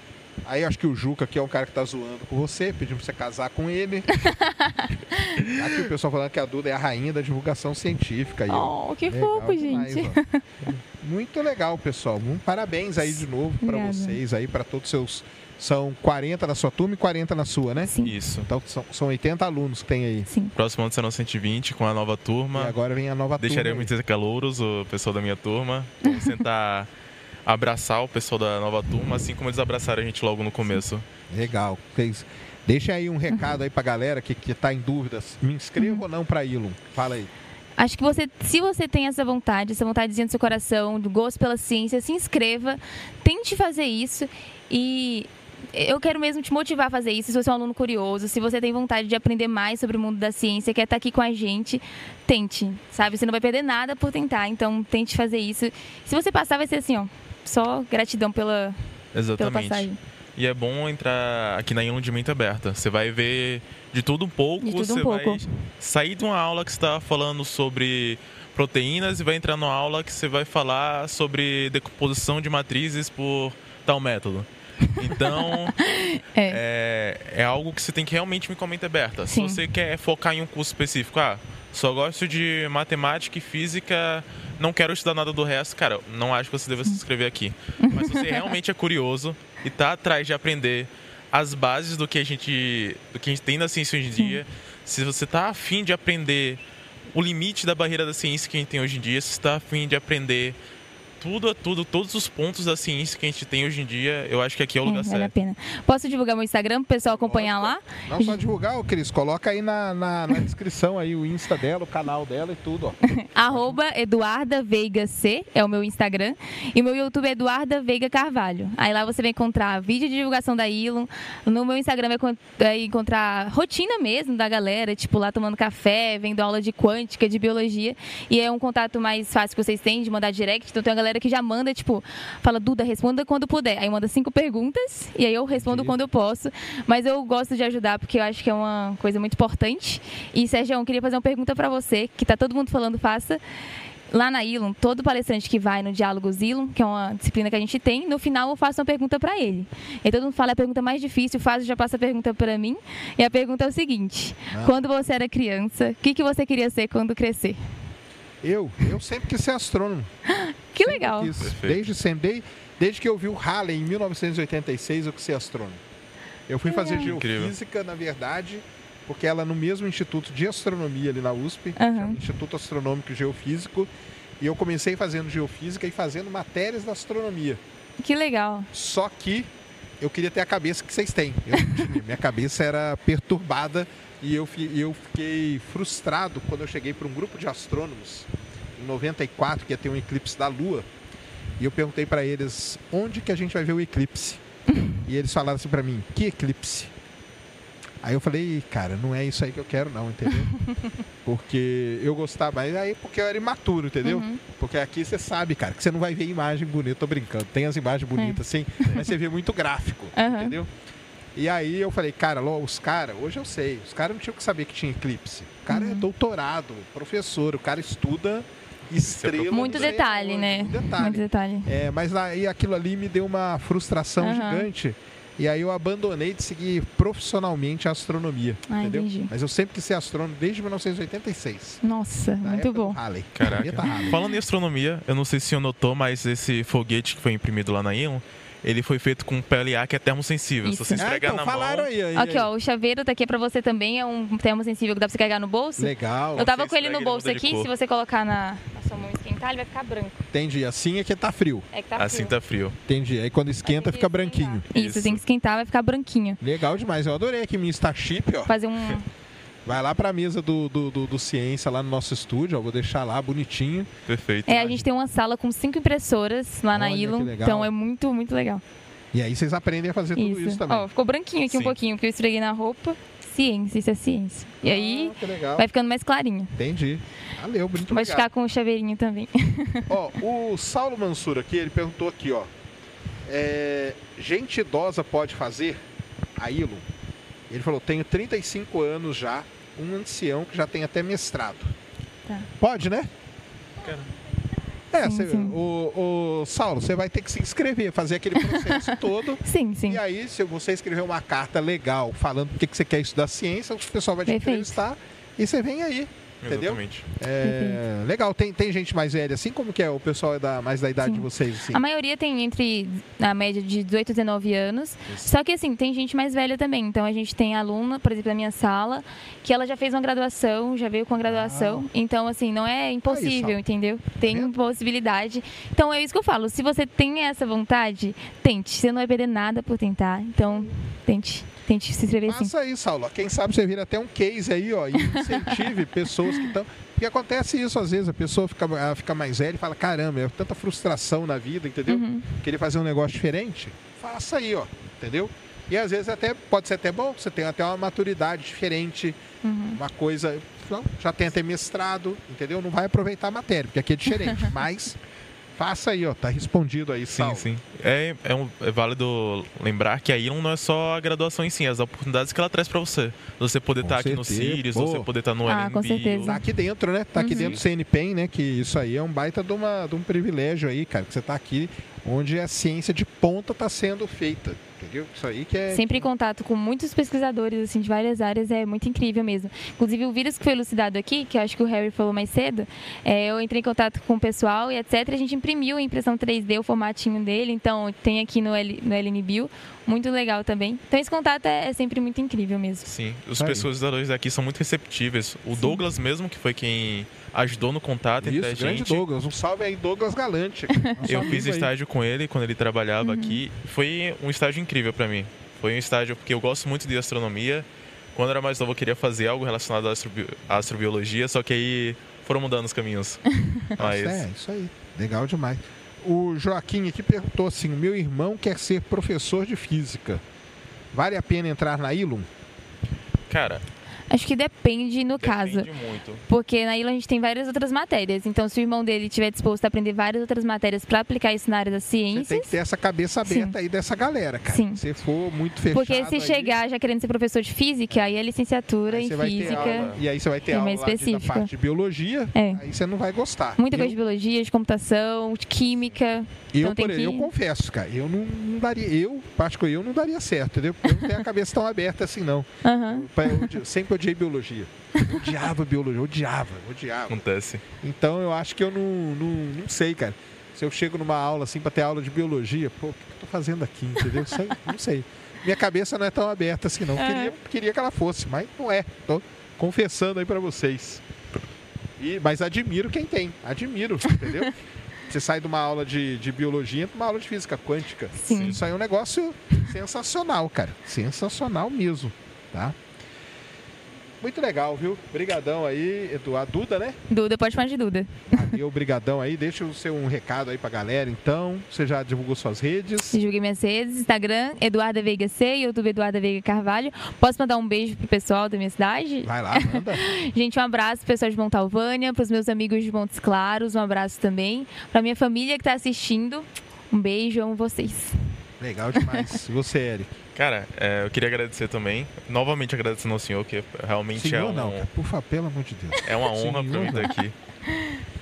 Aí acho que o Juca aqui é um cara que tá zoando com você, pedindo pra você casar com ele. *laughs* aqui o pessoal falando que a Duda é a rainha da divulgação científica. Aí, ó. Oh, que Legal fofo, demais, gente. ó. Muito legal, pessoal. Um parabéns aí de novo pra Obrigada. vocês aí, pra todos os seus. São 40 na sua turma e 40 na sua, né? Sim, Isso. Então são, são 80 alunos que tem aí. sim. Próximo ano serão 120 com a nova E turma. agora vem a nova Deixaremos turma. de ser calouros, o pessoal da minha turma. Vamos *laughs* tentar abraçar o pessoal da nova turma, assim como eles abraçaram a gente logo no começo. Legal. Deixa aí um recado aí pra galera que, que tá em dúvidas. Me inscrevo ou não pra Ilum? Fala aí. Acho que você, se você tem essa vontade, essa vontadezinha do seu coração, do gosto pela ciência, se inscreva, tente fazer isso e eu quero mesmo te motivar a fazer isso. Se você é um aluno curioso, se você tem vontade de aprender mais sobre o mundo da ciência, quer estar aqui com a gente, tente, sabe? Você não vai perder nada por tentar, então tente fazer isso. Se você passar, vai ser assim, ó, só gratidão pela, pela Exatamente. passagem. E é bom entrar aqui na Ilum de mente aberta. Você vai ver de tudo um pouco. De tudo um você pouco. vai sair de uma aula que está falando sobre proteínas e vai entrar numa aula que você vai falar sobre decomposição de matrizes por tal método. Então, *laughs* é. é algo que você tem que realmente me com a mente aberta. Sim. Se você quer focar em um curso específico, ah, só gosto de matemática e física, não quero estudar nada do resto, cara, não acho que você deva se inscrever aqui. Mas se você *laughs* realmente é curioso e tá atrás de aprender as bases do que a gente, do que a gente tem na ciência hoje em dia, Se você está afim de aprender o limite da barreira da ciência que a gente tem hoje em dia, se você está afim de aprender tudo a tudo, todos os pontos da ciência que a gente tem hoje em dia, eu acho que aqui é o lugar É, vale a certo. pena. Posso divulgar meu Instagram pro pessoal acompanhar lá? Não só divulgar, ô Cris, coloca aí na, na, na *laughs* descrição aí o Insta dela, o canal dela e tudo, ó. *laughs* Arroba Eduarda Veiga C, é o meu Instagram. E meu YouTube é Eduarda Veiga Carvalho. Aí lá você vai encontrar vídeo de divulgação da Ilum. No meu Instagram vai con- vai encontrar rotina mesmo da galera, tipo lá tomando café, vendo aula de quântica, de biologia. E é um contato mais fácil que vocês têm de mandar direct. Então tem uma galera que já manda, tipo, fala, Duda, responda quando puder. Aí manda cinco perguntas e aí eu respondo Entendi. quando eu posso. Mas eu gosto de ajudar porque eu acho que é uma coisa muito importante. E, Sérgio, eu queria fazer uma pergunta pra você, que tá todo mundo falando, faça. Lá na Ilum, todo palestrante que vai no Diálogos Ilum, que é uma disciplina que a gente tem, no final eu faço uma pergunta para ele. E todo mundo fala é a pergunta mais difícil, o Fábio já passa a pergunta para mim. E a pergunta é o seguinte: Ah. quando você era criança, o que, que você queria ser quando crescer? Eu, eu sempre quis ser astrônomo. *gasps* Que Sempre legal. quis. Desde sempre, desde, desde que eu vi o Halley em 1986, eu quis ser astrônomo. Eu fui fazer legal. Incrível. geofísica, na verdade, porque ela no mesmo instituto de astronomia ali na USP, chama Instituto Astronômico e Geofísico, e eu comecei fazendo geofísica e fazendo matérias da astronomia. Que legal. Só que eu queria ter a cabeça que vocês têm. Eu. *laughs* Minha cabeça era perturbada e eu, eu fiquei frustrado quando eu cheguei para um grupo de astrônomos em 94, que ia ter um eclipse da Lua. E eu perguntei para eles onde que a gente vai ver o eclipse. *laughs* E eles falaram assim para mim: que eclipse? Aí eu falei, cara, não é isso aí que eu quero, não, entendeu? *laughs* Porque eu gostava, mas aí porque eu era imaturo, entendeu? Uhum. Porque aqui você sabe, cara, que você não vai ver imagem bonita, tô brincando. Tem as imagens bonitas, sim, mas você vê muito gráfico, *laughs* Aham. entendeu? E aí eu falei, cara, os caras, hoje eu sei, os caras não tinham que saber que tinha eclipse. O cara é doutorado, professor, o cara estuda estrela. Muito detalhe, né? Muito detalhe. Muito detalhe. É, mas aí aquilo ali me deu uma frustração Aham. gigante. E aí eu abandonei de seguir profissionalmente a astronomia, Ah, entendeu? entendi. Mas eu sempre quis ser astrônomo desde 1986. Nossa, na muito bom. Halley. Caraca. Halley. Falando em astronomia, eu não sei se o senhor notou, mas esse foguete que foi imprimido lá na Elon, ele foi feito com PLA que é termosensível. Isso. Se você Ah, esfregar então, na falaram mão, aí, aí, Aqui, aí. ó, o chaveiro tá aqui pra você também, é um termo sensível que dá pra você carregar no bolso. Legal. Eu tava Você com ele no ele bolso de aqui, se você colocar na, na sua mão e esquentar, ele vai ficar branco. Entendi. Assim é que tá frio. É que tá assim frio. tá frio. Entendi. Aí quando esquenta fica que esquentar. branquinho. Isso, Isso. tem que esquentar, vai ficar branquinho. Legal demais. Eu adorei aqui minha Starship, ó. Fazer um. *laughs* Vai lá pra mesa do, do, do, do Ciência lá no nosso estúdio, ó. Vou deixar lá bonitinho. Perfeito. É, a gente tem uma sala com cinco impressoras lá na Olha, que Ilum. Então é muito, muito legal. E aí vocês aprendem a fazer tudo isso, também. Ó, ficou branquinho aqui um Sim. pouquinho, porque eu esfreguei na roupa. Ciência, isso é ciência. E aí Ah, que legal. vai ficando mais clarinho. Entendi. Valeu, muito Vai obrigado. ficar com o chaveirinho também. Ó, o Saulo Mansur aqui, ele perguntou aqui, ó. é, gente idosa pode fazer a ILO? Ele falou, tenho 35 anos já, um ancião que já tem até mestrado. Tá. Pode, né? Cara. É, Sim, cê- sim. O, o Saulo, você vai ter que se inscrever, fazer aquele processo *laughs* todo. Sim, sim. E aí, se você escrever uma carta legal falando por que que você quer estudar ciência, o pessoal vai te Perfeito. entrevistar e você vem aí. Entendeu? Exatamente. É, legal, tem, tem gente mais velha assim? Como que é o pessoal é da, mais da idade Sim. de vocês? Assim? A maioria tem entre a média de 18 e 19 anos. Só que assim, tem gente mais velha também. Então a gente tem aluna, por exemplo, da minha sala, que ela já fez uma graduação, já veio com a graduação. Então, assim, não é impossível, Sal. entendeu? Tem vendo? possibilidade. Então é isso que eu falo. Se você tem essa vontade, tente. Você não vai perder nada por tentar. Então, tente. Tente se inscrever sim. Faça aí, Saulo. Quem sabe você vira até um case aí, ó, e incentive *laughs* pessoas que estão. Porque acontece isso às vezes, a pessoa fica, fica mais velha e fala, caramba, é tanta frustração na vida, entendeu? Uhum. Querer fazer um negócio diferente, faça aí, ó, entendeu? E às vezes até pode ser até bom, você tem até uma maturidade diferente, Uhum. uma coisa. Não, já tem até mestrado, entendeu? Não vai aproveitar a matéria, porque aqui é diferente. *laughs* mas faça aí, ó, tá respondido aí, Sim, Saulo. sim. É, é, um- é válido lembrar que a Elon não é só a graduação em si, é as oportunidades que ela traz pra você. Você poder estar aqui no. Sirius, Pô. você poder estar no Ah, LNB, com certeza. Tá aqui dentro, né? Tá aqui Uhum. dentro do CNPEM, né? Que isso aí é um baita de, uma, de um privilégio aí, cara. Que você tá aqui onde a ciência de ponta tá sendo feita, entendeu? Isso aí que é. Sempre em contato com muitos pesquisadores assim de várias áreas é muito incrível mesmo. Inclusive o vírus que foi elucidado aqui, que eu acho que o Harry falou mais cedo, é, eu entrei em contato com o pessoal e etc. A gente imprimiu a impressão 3D, o formatinho dele, então tem aqui no, L, no LNBio, muito legal também. Então esse contato é, é sempre muito incrível mesmo. Sim, os Tá pesquisadores daqui são muito receptíveis. O Douglas mesmo, que foi quem ajudou no contato entre a Isso, grande gente. Douglas. Um salve aí, Douglas Galante. *laughs* Eu fiz aí. estágio com ele quando ele trabalhava aqui. Foi um estágio incrível para mim. Foi um estágio porque eu gosto muito de astronomia. Quando eu era mais novo, eu queria fazer algo relacionado à astrobi- à astrobiologia, só que aí foram mudando os caminhos. *laughs* Mas É, isso aí. Legal demais. O Joaquim aqui perguntou assim: meu irmão quer ser professor de física. Vale a pena entrar na Ilum? cara, Acho que depende no caso. depende muito. Porque na ilha a gente tem várias outras matérias. Então, se o irmão dele estiver disposto a aprender várias outras matérias para aplicar isso na área das Você tem que ter essa cabeça aberta aí dessa galera, cara. Sim. Se for muito fechado. Porque se aí, chegar já querendo ser professor de física, aí é licenciatura aí em física. e aí você vai ter é aula de- da específica. parte de biologia, É. aí você não vai gostar. Muita eu, coisa de biologia, de computação, de química. Eu, então por- que- eu confesso, cara, eu não, não daria, eu, particularmente, eu não daria certo, entendeu? Porque eu não tenho a cabeça tão aberta assim, não. Aham. Eu odi- sempre odiei biologia. Eu odiava biologia, odiava, odiava. Acontece. Então eu acho que eu não, não, não sei, cara. Se eu chego numa aula assim pra ter aula de biologia, pô, o que eu tô fazendo aqui, entendeu? Sei, não sei. Minha cabeça não é tão aberta assim, não. Queria, queria que ela fosse, mas não é. Tô confessando aí pra vocês. E, mas admiro quem tem. Admiro, entendeu? Você sai de uma aula de, de biologia para uma aula de física quântica. Sim. Isso aí é um negócio sensacional, cara. Sensacional mesmo, tá? Muito legal, viu? Brigadão aí, Eduardo. Duda, né? Duda, pode falar de Duda. Valeu, *laughs* brigadão aí. Deixa o seu um recado aí pra galera, então. Você já divulgou suas redes. Divulguei minhas redes, Instagram, Eduarda Veiga C, YouTube Eduarda Veiga Carvalho. Posso mandar um beijo pro pessoal da minha cidade? Vai lá, manda. *laughs* Gente, um abraço pro pessoal de Montalvânia, pros meus amigos de Montes Claros, um abraço também. Pra minha família que tá assistindo, um beijo, amo vocês. Legal demais. E você, Eric? Cara, é, eu queria agradecer também. Novamente agradecendo ao senhor, que realmente Senhor é, um, não. Por favor, pelo amor de Deus. é uma *laughs* honra Senhor para mim estar aqui.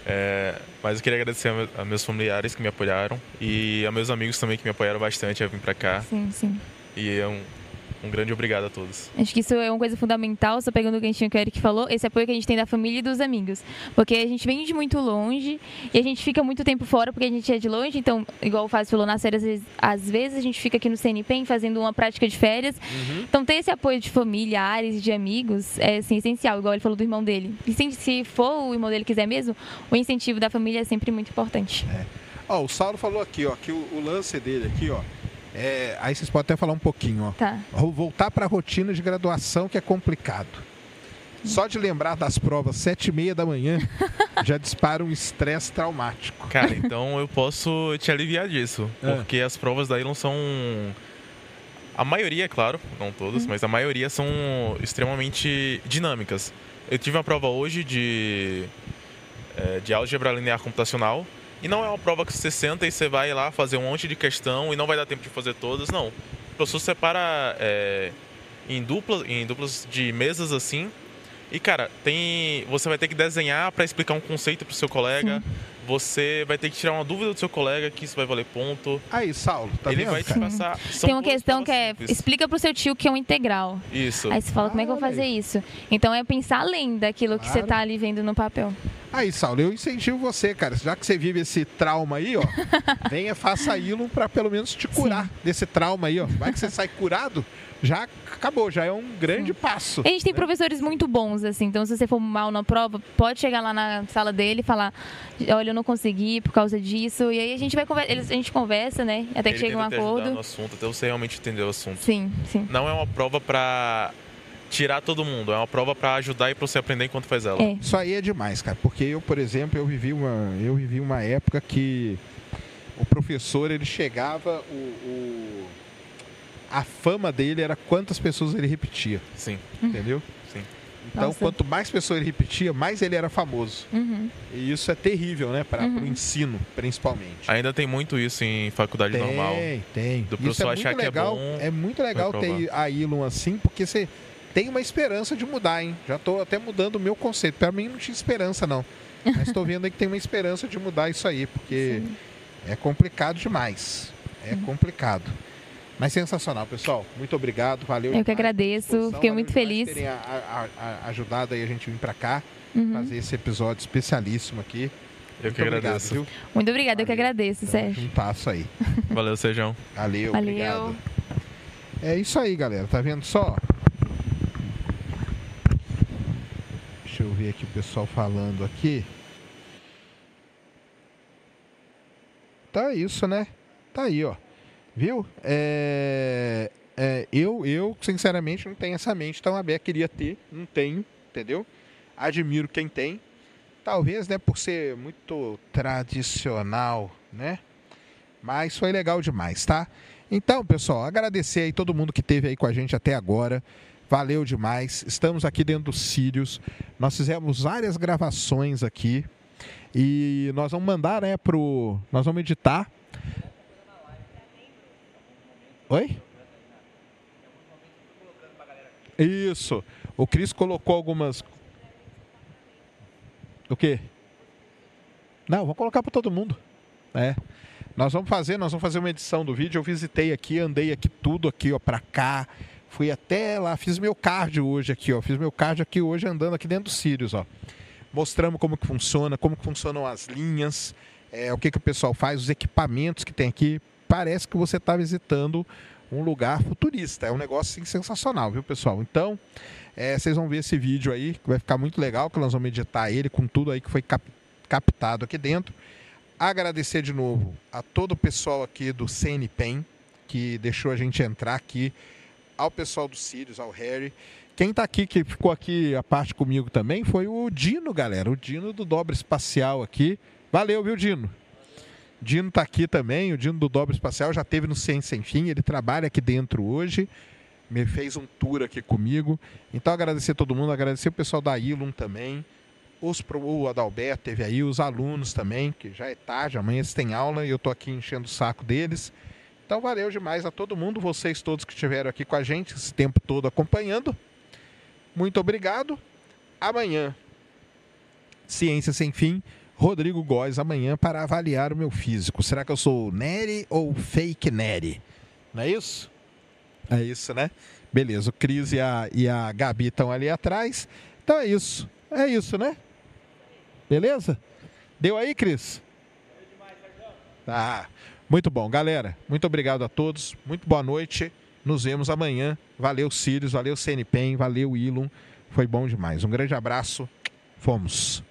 É, mas eu queria agradecer a meus familiares que me apoiaram e a meus amigos também que me apoiaram bastante a vir para cá. Sim, sim. E é um, um grande obrigado a todos. Acho que isso é uma coisa fundamental, só pegando o ganchinho que o Eric falou, esse apoio que a gente tem da família e dos amigos. Porque a gente vem de muito longe e a gente fica muito tempo fora porque a gente é de longe, então, igual o Fábio falou, nas férias, às vezes, às vezes a gente fica aqui no CNPEM fazendo uma prática de férias. Então, ter esse apoio de familiares e de amigos é assim, essencial, igual ele falou do irmão dele. E se, se for o irmão dele quiser mesmo, o incentivo da família é sempre muito importante. Ó, o Saulo falou aqui, ó, que o, o lance dele aqui, ó. É, aí vocês podem até falar um pouquinho, ó. Tá. Voltar para a rotina de graduação que é complicado. Só de lembrar das provas sete e meia da manhã *laughs* já dispara um estresse traumático. Cara, então eu posso te aliviar disso. É. Porque as provas da Elon são. A maioria, é claro, não todas, mas a maioria são extremamente dinâmicas. Eu tive uma prova hoje de, é, de álgebra linear computacional. E não é uma prova que você senta e você vai lá fazer um monte de questão e não vai dar tempo de fazer todas, não. O professor separa é, em, dupla, em duplas de mesas assim. E, cara, tem. Você vai ter que desenhar para explicar um conceito pro seu colega. Você vai ter que tirar uma dúvida do seu colega, que isso vai valer ponto. Aí, Saulo, tá Ele vendo? vai te cara? passar. são Tem uma questão que é, simples. explica pro seu tio que é um integral. Isso. Aí você fala, como é que eu vou Ah, fazer aí. isso? Então é pensar além daquilo que você Claro. tá ali vendo no papel. Aí, Saulo, eu incentivo você, cara. Já que você vive esse trauma aí, ó, *laughs* venha, faça Ilum pra pelo menos te curar desse trauma aí, ó. Vai que você sai curado, já acabou, já é um grande passo. E a gente tem professores muito bons, assim, então se você for mal na prova, pode chegar lá na sala dele e falar, olha, eu não consegui por causa disso. E aí a gente vai conver- eles- a gente conversa, né? Até que Ele chega um acordo. no assunto, até você realmente entender o assunto. Sim, sim. Não é uma prova pra tirar todo mundo, é uma prova pra ajudar e pra você aprender enquanto faz ela. É. Isso aí é demais, cara. Porque eu, por exemplo, eu vivi uma, eu vivi uma época que o professor ele chegava, o, o- a fama dele era quantas pessoas ele repetia, Sim. entendeu? Sim. Então, Nossa. quanto mais pessoas ele repetia, mais ele era famoso. Uhum. E isso é terrível, né? Para o Uhum. ensino, principalmente. Ainda tem muito isso em faculdade tem, normal. tem. Do Isso professor é muito achar que é legal. bom, é muito legal ter a Ilum assim, porque você tem uma esperança de mudar, hein? Já estou até mudando o meu conceito. Para mim não tinha esperança, não. Mas estou vendo aí que tem uma esperança de mudar isso aí, porque é complicado demais. É complicado. Mas sensacional, pessoal. Muito obrigado, valeu. Eu que agradeço, fiquei muito feliz. terem a, a, a, ajudado aí a gente vir para cá, Uhum. fazer esse episódio especialíssimo aqui. Eu que Muito agradeço. Obrigado, viu? Muito obrigada, eu que Valeu. agradeço, Sérgio. juntasso aí. *laughs* Valeu, Sejão. Valeu, Valeu. obrigado. É isso aí, galera. Tá vendo só? Deixa eu ver aqui o pessoal falando aqui. Tá isso, né? Tá aí, ó. Viu? É... é, eu, eu, sinceramente, não tenho essa mente tão aberta. Queria ter, não tenho, entendeu? Admiro quem tem. Talvez, né, por ser muito tradicional, né? Mas foi legal demais, tá? Então, pessoal, agradecer aí todo mundo que esteve aí com a gente até agora. Valeu demais. Estamos aqui dentro do Sirius. Nós fizemos várias gravações aqui. E nós vamos mandar, né, pro. Nós vamos editar. Oi? Isso. O Cris colocou algumas. O quê? Não, vamos colocar para todo mundo. É. Nós vamos fazer, nós vamos fazer uma edição do vídeo. Eu visitei aqui, andei aqui tudo aqui, ó, para cá. Fui até lá, fiz meu cardio hoje aqui, ó. Fiz meu cardio aqui hoje andando aqui dentro do Sirius, ó. Mostramos como que funciona, como que funcionam as linhas, é, o que que o pessoal faz, os equipamentos que tem aqui. Parece que você está visitando um lugar futurista. É um negócio assim, sensacional, viu, pessoal? Então, é, vocês vão ver esse vídeo aí, que vai ficar muito legal, que nós vamos editar ele com tudo aí que foi cap- captado aqui dentro. Agradecer de novo a todo o pessoal aqui do CNPEM, que deixou a gente entrar aqui, ao pessoal do Sirius, ao Harry. Quem tá aqui, que ficou aqui a parte comigo também, foi o Dino, galera. O Dino do Dobra Espacial aqui. Valeu, viu, Dino? Dino tá aqui também, o Dino do Dobra Espacial já teve no Ciência Sem Fim, ele trabalha aqui dentro hoje, me fez um tour aqui comigo. Então agradecer a todo mundo, agradecer o pessoal da Ilum também, os pro, o Adalberto teve aí, os alunos também, que já é tarde, amanhã eles têm aula e eu tô aqui enchendo o saco deles. Então valeu demais a todo mundo, vocês todos que estiveram aqui com a gente esse tempo todo acompanhando. Muito obrigado. Amanhã, Ciência Sem Fim, Rodrigo Góes amanhã para avaliar o meu físico. Será que eu sou Nery ou fake Nery? Não é isso? É isso, né? Beleza, o Cris e a, e a Gabi estão ali atrás. Então é isso. É isso, né? Beleza? Deu aí, Cris? Tá. Muito bom, galera. Muito obrigado a todos. Muito boa noite. Nos vemos amanhã. Valeu, Sirius. Valeu, CNPEM. Valeu, Ilum. Foi bom demais. Um grande abraço. Fomos.